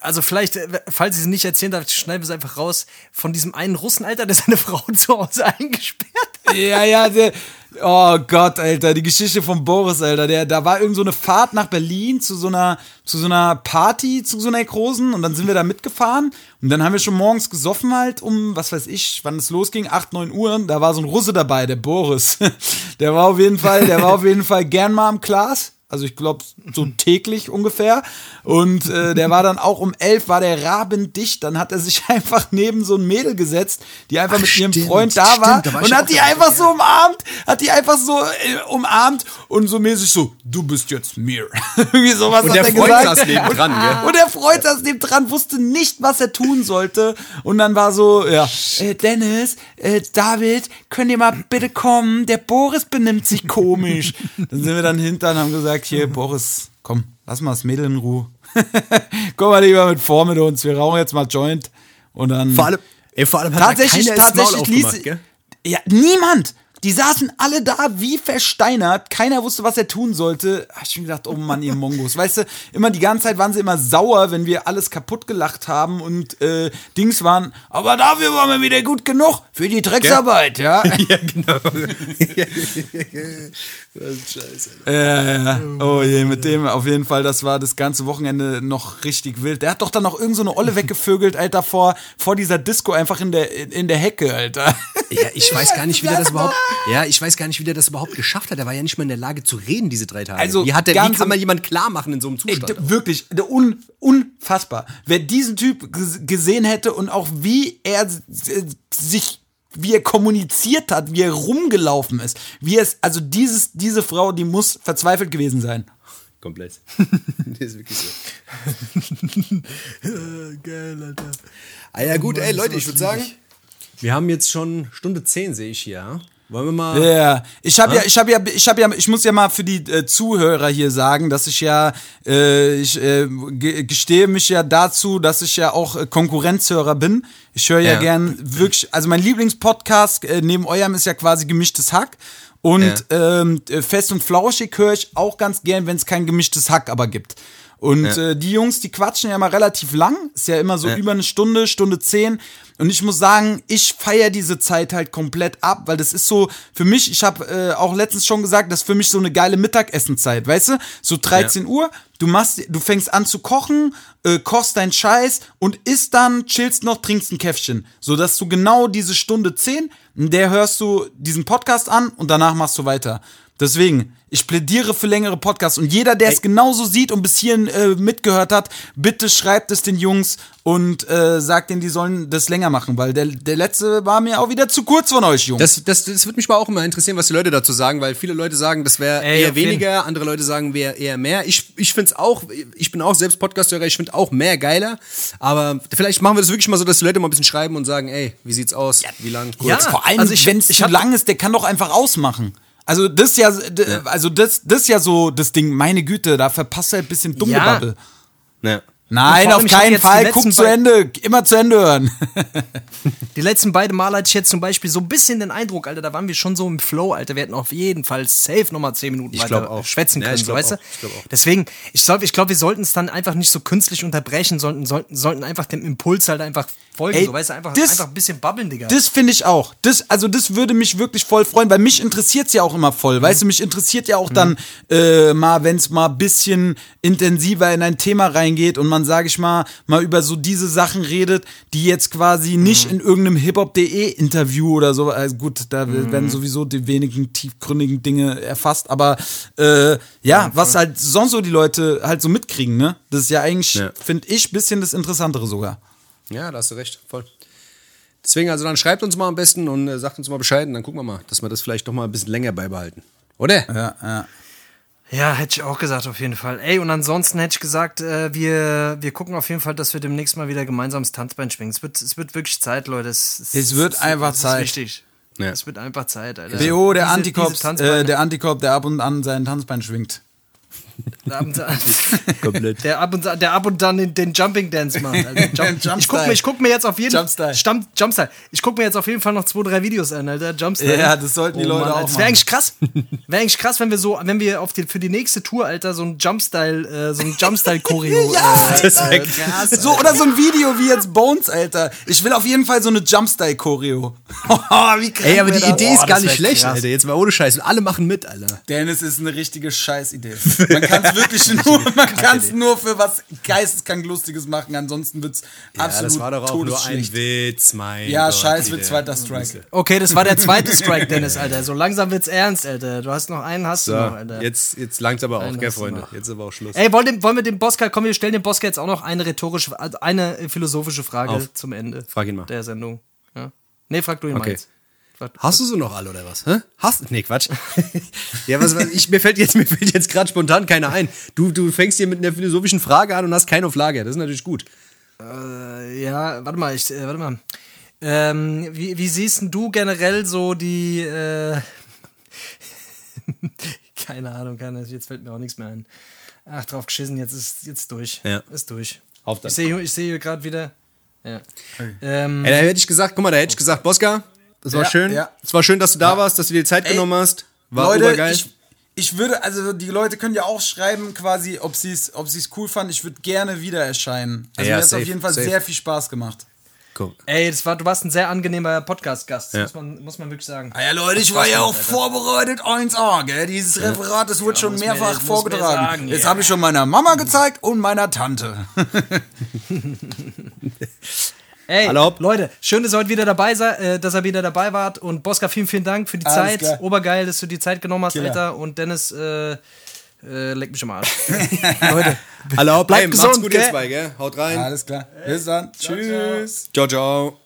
[SPEAKER 1] also vielleicht, äh, falls ich sie nicht erzählen darf, schneiden wir es einfach raus. Von diesem einen Russen, Alter, der seine [LAUGHS] Frau zu Hause eingesperrt hat.
[SPEAKER 5] Ja, ja, der, oh Gott, Alter, die Geschichte von Boris, Alter, der, da war irgend so eine Fahrt nach Berlin zu so einer, zu so einer Party, zu so einer großen und dann sind wir da mitgefahren und dann haben wir schon morgens gesoffen halt um, was weiß ich, wann es losging, 8, 9 Uhr, da war so ein Russe dabei, der Boris. [LAUGHS] Der war auf jeden Fall, der war auf jeden Fall gern mal im Glas. Also ich glaube so täglich ungefähr. Und äh, der war dann auch um elf, war der rabendicht. Dann hat er sich [LAUGHS] einfach neben so ein Mädel gesetzt, die einfach mit ihrem
[SPEAKER 2] stimmt,
[SPEAKER 5] Freund da
[SPEAKER 2] stimmt,
[SPEAKER 5] war.
[SPEAKER 2] da war
[SPEAKER 5] und hat die einfach so umarmt, hat die einfach so äh, umarmt und so mäßig so, du bist jetzt mir. [LAUGHS] Irgendwie sowas
[SPEAKER 2] Und
[SPEAKER 5] hat
[SPEAKER 2] der
[SPEAKER 5] er
[SPEAKER 2] Freund
[SPEAKER 5] gesagt.
[SPEAKER 2] saß nebendran, gell?
[SPEAKER 5] Und der Freund saß neben dran, wusste nicht, was er tun sollte. Und dann war so, ja, äh, Dennis, äh, David, könnt ihr mal bitte kommen? Der Boris benimmt sich komisch. [LAUGHS] dann sind wir dann hinter und haben gesagt, hier, Boris, komm, lass mal das Mädel in Ruhe. [LAUGHS] komm mal lieber mit vor mit uns, wir rauchen jetzt mal Joint. Und dann.
[SPEAKER 2] Vor allem, ey, vor allem hat
[SPEAKER 5] tatsächlich,
[SPEAKER 2] keiner das Maul
[SPEAKER 5] tatsächlich ließ.
[SPEAKER 2] gell?
[SPEAKER 5] Ja, niemand! Die saßen alle da wie versteinert. Keiner wusste, was er tun sollte. Hab ich mir gedacht, oh Mann, ihr Mongos. Weißt du, immer die ganze Zeit waren sie immer sauer, wenn wir alles kaputt gelacht haben und äh, Dings waren. Aber dafür waren wir wieder gut genug für die Drecksarbeit, ja.
[SPEAKER 2] Ja, [LAUGHS] genau. [LAUGHS] das ist scheiße.
[SPEAKER 5] Ja, ja. Oh je, mit dem auf jeden Fall, das war das ganze Wochenende noch richtig wild. Der hat doch dann noch irgend so eine Olle weggevögelt, Alter, vor, vor dieser Disco einfach in der, in der Hecke, Alter.
[SPEAKER 2] Ja, ich weiß gar nicht, wie der das überhaupt. Ja, ich weiß gar nicht, wie der das überhaupt geschafft hat. Er war ja nicht mal in der Lage zu reden diese drei Tage.
[SPEAKER 5] Also,
[SPEAKER 2] wie, hat der, wie kann man jemand klar machen in so einem
[SPEAKER 5] Ey,
[SPEAKER 2] Zustand?
[SPEAKER 5] d- wirklich, un, unfassbar. Wer diesen Typ ges- gesehen hätte und auch wie er sich wie er kommuniziert hat, wie er rumgelaufen ist, wie es, also dieses, diese Frau, die muss verzweifelt gewesen sein.
[SPEAKER 2] Komplett. [LAUGHS] das ist wirklich so. [LAUGHS]
[SPEAKER 1] Geil, Alter.
[SPEAKER 2] Ah ja, gut, ey, Leute, ich würde sagen, wir haben jetzt schon Stunde 10, sehe ich hier. Ja? Wollen wir mal.
[SPEAKER 5] Ja, ich habe ja, ich habe ja, ich habe ja, ich muss ja mal für die äh, Zuhörer hier sagen, dass ich ja, äh, ich äh, ge- gestehe mich ja dazu, dass ich ja auch äh, Konkurrenzhörer bin. Ich höre ja,
[SPEAKER 2] Ja.
[SPEAKER 5] gern wirklich, also mein Lieblingspodcast äh, neben eurem ist ja quasi gemischtes Hack. Und ähm, äh, fest und flauschig höre ich auch ganz gern, wenn es kein gemischtes Hack aber gibt. Und
[SPEAKER 2] Ja.
[SPEAKER 5] äh, die Jungs, die quatschen ja mal relativ lang, ist ja immer so
[SPEAKER 2] Ja.
[SPEAKER 5] über eine Stunde, Stunde zehn. Und ich muss sagen, ich feiere diese Zeit halt komplett ab, weil das ist so für mich, ich habe äh, auch letztens schon gesagt, das ist für mich so eine geile Mittagessenzeit, weißt du? So 13 Uhr, du machst, du fängst an zu kochen, äh, kochst deinen Scheiß und isst dann, chillst noch, trinkst ein Käffchen. So dass du genau diese Stunde 10, in der hörst du diesen Podcast an und danach machst du weiter. Deswegen, ich plädiere für längere Podcasts und jeder, der es genauso sieht und bis hierhin äh, mitgehört hat, bitte schreibt es den Jungs und äh, sagt denen, die sollen das länger machen, weil der, der letzte war mir auch wieder zu kurz von euch, Jungs.
[SPEAKER 2] Das, das, das würde mich mal auch immer interessieren, was die Leute dazu sagen, weil viele Leute sagen, das wäre
[SPEAKER 1] Ey,
[SPEAKER 2] eher weniger, andere Leute sagen, wäre eher mehr. Ich, ich finde es auch, ich bin auch selbst Podcasthörer, ich finde auch mehr geiler. Aber vielleicht machen wir das wirklich mal so, dass die Leute mal ein bisschen schreiben und sagen, ey, wie sieht's aus? Wie lang? Kurz?
[SPEAKER 1] Ja.
[SPEAKER 5] Vor allem,
[SPEAKER 1] Also
[SPEAKER 5] wenn es zu lang ist, der kann doch einfach ausmachen. Also das ist ja, also das, das ist ja so das Ding, meine Güte, da verpasst er ein bisschen Dummgebabbel.
[SPEAKER 2] Ja.
[SPEAKER 5] Nein, auf keinen Fall, guck zu Ende, immer zu Ende hören. [LAUGHS]
[SPEAKER 1] Die letzten beiden Male hatte ich jetzt zum Beispiel so ein bisschen den Eindruck, Alter, da waren wir schon so im Flow, Alter. Wir hätten auf jeden Fall safe nochmal 10 Minuten
[SPEAKER 2] Ich
[SPEAKER 1] weiter
[SPEAKER 2] auch.
[SPEAKER 1] schwätzen
[SPEAKER 2] Ja,
[SPEAKER 1] können,
[SPEAKER 2] ich
[SPEAKER 1] so, weißt du? Deswegen, ich glaube, ich glaub, wir sollten es dann einfach nicht so künstlich unterbrechen, sollten, sollten, sollten einfach dem Impuls halt einfach folgen,
[SPEAKER 5] Ey,
[SPEAKER 1] so, weißt du, einfach,
[SPEAKER 5] das-
[SPEAKER 1] einfach ein bisschen babbeln, Digga.
[SPEAKER 5] Das finde ich auch. Das, also das würde mich wirklich voll freuen, weil mich interessiert's ja auch immer voll. Weißt du, mich interessiert ja auch dann äh, mal, wenn es mal ein bisschen intensiver in ein Thema reingeht und man, sage ich mal, mal über so diese Sachen redet, die jetzt quasi nicht in irgendeinem hiphop.de Interview oder so, also gut, da werden sowieso die wenigen tiefgründigen Dinge erfasst, aber äh, ja, was halt sonst so die Leute halt so mitkriegen, ne? Das ist ja eigentlich,
[SPEAKER 2] Ja.
[SPEAKER 5] finde ich, bisschen das Interessantere sogar.
[SPEAKER 2] Ja, da hast du recht, voll. Deswegen, also dann schreibt uns mal am besten und äh, sagt uns mal Bescheid und dann gucken wir mal, dass wir das vielleicht doch mal ein bisschen länger beibehalten. Oder?
[SPEAKER 5] Ja, ja.
[SPEAKER 1] Ja, hätte ich auch gesagt, auf jeden Fall. Ey, und ansonsten hätte ich gesagt, äh, wir, wir gucken auf jeden Fall, dass wir demnächst mal wieder gemeinsam das Tanzbein schwingen. Es wird, es wird wirklich Zeit, Leute. Es,
[SPEAKER 5] Es wird einfach
[SPEAKER 1] es
[SPEAKER 5] Zeit.
[SPEAKER 1] Ist wichtig.
[SPEAKER 2] Ja.
[SPEAKER 1] Es wird einfach Zeit, Alter.
[SPEAKER 5] BO, der Antikorb,
[SPEAKER 1] Tanzbeine-
[SPEAKER 5] äh, der Antikorb, der ab und an sein Tanzbein schwingt.
[SPEAKER 1] Der ab und an, [LAUGHS]
[SPEAKER 2] Komplett.
[SPEAKER 1] der ab und, der ab und dann den, den Jumping Dance macht. Also [LAUGHS] Jump,
[SPEAKER 5] Jumpstyle.
[SPEAKER 1] ich gucke mir, ich guck mir jetzt auf jeden
[SPEAKER 5] Jumpstyle.
[SPEAKER 1] Stamm, Jumpstyle. Ich gucke mir jetzt auf jeden Fall noch zwei, drei Videos an, Alter. Jumpstyle.
[SPEAKER 5] Ja, das sollten die Leute auch
[SPEAKER 1] Das
[SPEAKER 5] machen.
[SPEAKER 1] wäre eigentlich krass. Wäre eigentlich krass, wenn wir so, wenn wir auf die, für die nächste Tour, Alter, so ein Jumpstyle, äh, so ein Jumpstyle-Choreo. [LAUGHS]
[SPEAKER 5] Ja,
[SPEAKER 1] äh,
[SPEAKER 2] Das wäre krass.
[SPEAKER 5] So, oder so ein Video wie jetzt Bones, Alter. Ich will auf jeden Fall so eine Jumpstyle-Choreo. wie krank
[SPEAKER 2] Ey, aber die
[SPEAKER 5] das?
[SPEAKER 2] Idee
[SPEAKER 1] Boah,
[SPEAKER 2] ist gar nicht schlecht,
[SPEAKER 1] krass.
[SPEAKER 2] Alter. Jetzt mal ohne Scheiß. Und alle machen mit, Alter.
[SPEAKER 5] Dennis ist eine richtige Scheißidee. Man [LAUGHS] kann es wirklich nur, man kann es nur für was geisteskrank Lustiges machen, ansonsten wird's absolut todesschlecht.
[SPEAKER 2] Witz, mein
[SPEAKER 5] Ja,
[SPEAKER 2] Gott,
[SPEAKER 5] scheiß wird zweiter Strike.
[SPEAKER 1] Okay, das war der zweite [LAUGHS] Strike, Dennis, Alter. So langsam wird's ernst, Alter. Du hast noch einen, hast
[SPEAKER 2] So,
[SPEAKER 1] du noch, Alter.
[SPEAKER 2] jetzt, jetzt langt's aber auch,
[SPEAKER 1] Einen
[SPEAKER 2] gell, Freunde? Jetzt aber auch Schluss.
[SPEAKER 1] Ey, wollen, wollen wir dem Boska, komm, wir stellen dem Boska jetzt auch noch eine rhetorische, also eine philosophische Frage
[SPEAKER 2] Auf.
[SPEAKER 1] zum Ende.
[SPEAKER 2] Frag ihn mal.
[SPEAKER 1] Der Sendung. Ja. Nee, frag du ihn mal
[SPEAKER 2] Okay.
[SPEAKER 1] jetzt. Frag-
[SPEAKER 2] Hast du sie noch alle oder was? Hä? Hast Nee, Quatsch. [LAUGHS] ja, was, was ich, mir fällt jetzt, mir fällt jetzt gerade spontan keiner ein. Du, du fängst hier mit einer philosophischen Frage an und hast keinen auf Lager. Das ist natürlich gut.
[SPEAKER 1] Äh, ja, warte mal, ich, äh, warte mal. Ähm, wie, wie siehst du generell so die, äh, [LAUGHS] keine Ahnung, keine, jetzt fällt mir auch nichts mehr ein. Ach, drauf geschissen, jetzt ist jetzt durch.
[SPEAKER 2] Ja.
[SPEAKER 1] Ist durch.
[SPEAKER 2] Auf dann.
[SPEAKER 1] Ich sehe ich hier gerade wieder. Ja. Ähm,
[SPEAKER 2] Ey, da hätte ich gesagt, guck mal, da hätte ich gesagt, Boska, das war
[SPEAKER 5] Ja,
[SPEAKER 2] schön.
[SPEAKER 5] ja.
[SPEAKER 2] Es war schön, dass du da warst, dass du dir die Zeit
[SPEAKER 5] Ey,
[SPEAKER 2] genommen hast. War
[SPEAKER 5] Leute,
[SPEAKER 2] obergeil.
[SPEAKER 5] ich, ich würde, also die Leute können ja auch schreiben, quasi, ob sie es ob sie's cool fanden. Ich würde gerne wieder erscheinen. Also
[SPEAKER 2] Ja,
[SPEAKER 5] mir hat es auf jeden Fall
[SPEAKER 2] safe.
[SPEAKER 5] sehr viel Spaß gemacht.
[SPEAKER 2] Cool.
[SPEAKER 1] Ey, das war, du warst ein sehr angenehmer Podcast-Gast,
[SPEAKER 2] Ja.
[SPEAKER 1] muss, man, muss man wirklich sagen.
[SPEAKER 5] Ah ja, Leute, ich war ja auch vorbereitet 1A, gell? Dieses Referat, das wurde schon
[SPEAKER 1] mir-
[SPEAKER 5] mehrfach
[SPEAKER 1] mir
[SPEAKER 5] vorgetragen.
[SPEAKER 1] sagen,
[SPEAKER 5] Jetzt
[SPEAKER 1] ja.
[SPEAKER 5] habe ich schon meiner Mama gezeigt und meiner Tante. [LAUGHS] [LAUGHS]
[SPEAKER 1] Ey,
[SPEAKER 2] Hallo.
[SPEAKER 1] Leute, schön, dass ihr heute wieder dabei seid, äh, dass ihr wieder dabei wart. Und Boska, vielen, vielen Dank für die
[SPEAKER 5] Alles
[SPEAKER 1] Zeit.
[SPEAKER 5] klar.
[SPEAKER 1] Obergeil, dass du die Zeit genommen hast,
[SPEAKER 5] Killer.
[SPEAKER 1] Alter. Und Dennis, äh, äh, leck mich am Arsch. [LAUGHS] Leute,
[SPEAKER 2] Hallo,
[SPEAKER 1] Bleibt
[SPEAKER 2] ey, macht's
[SPEAKER 1] gesund,
[SPEAKER 2] gut, ihr
[SPEAKER 1] gell?
[SPEAKER 2] zwei, gell? Haut rein.
[SPEAKER 5] Alles klar. Bis dann. Tschüss.
[SPEAKER 2] ciao. ciao.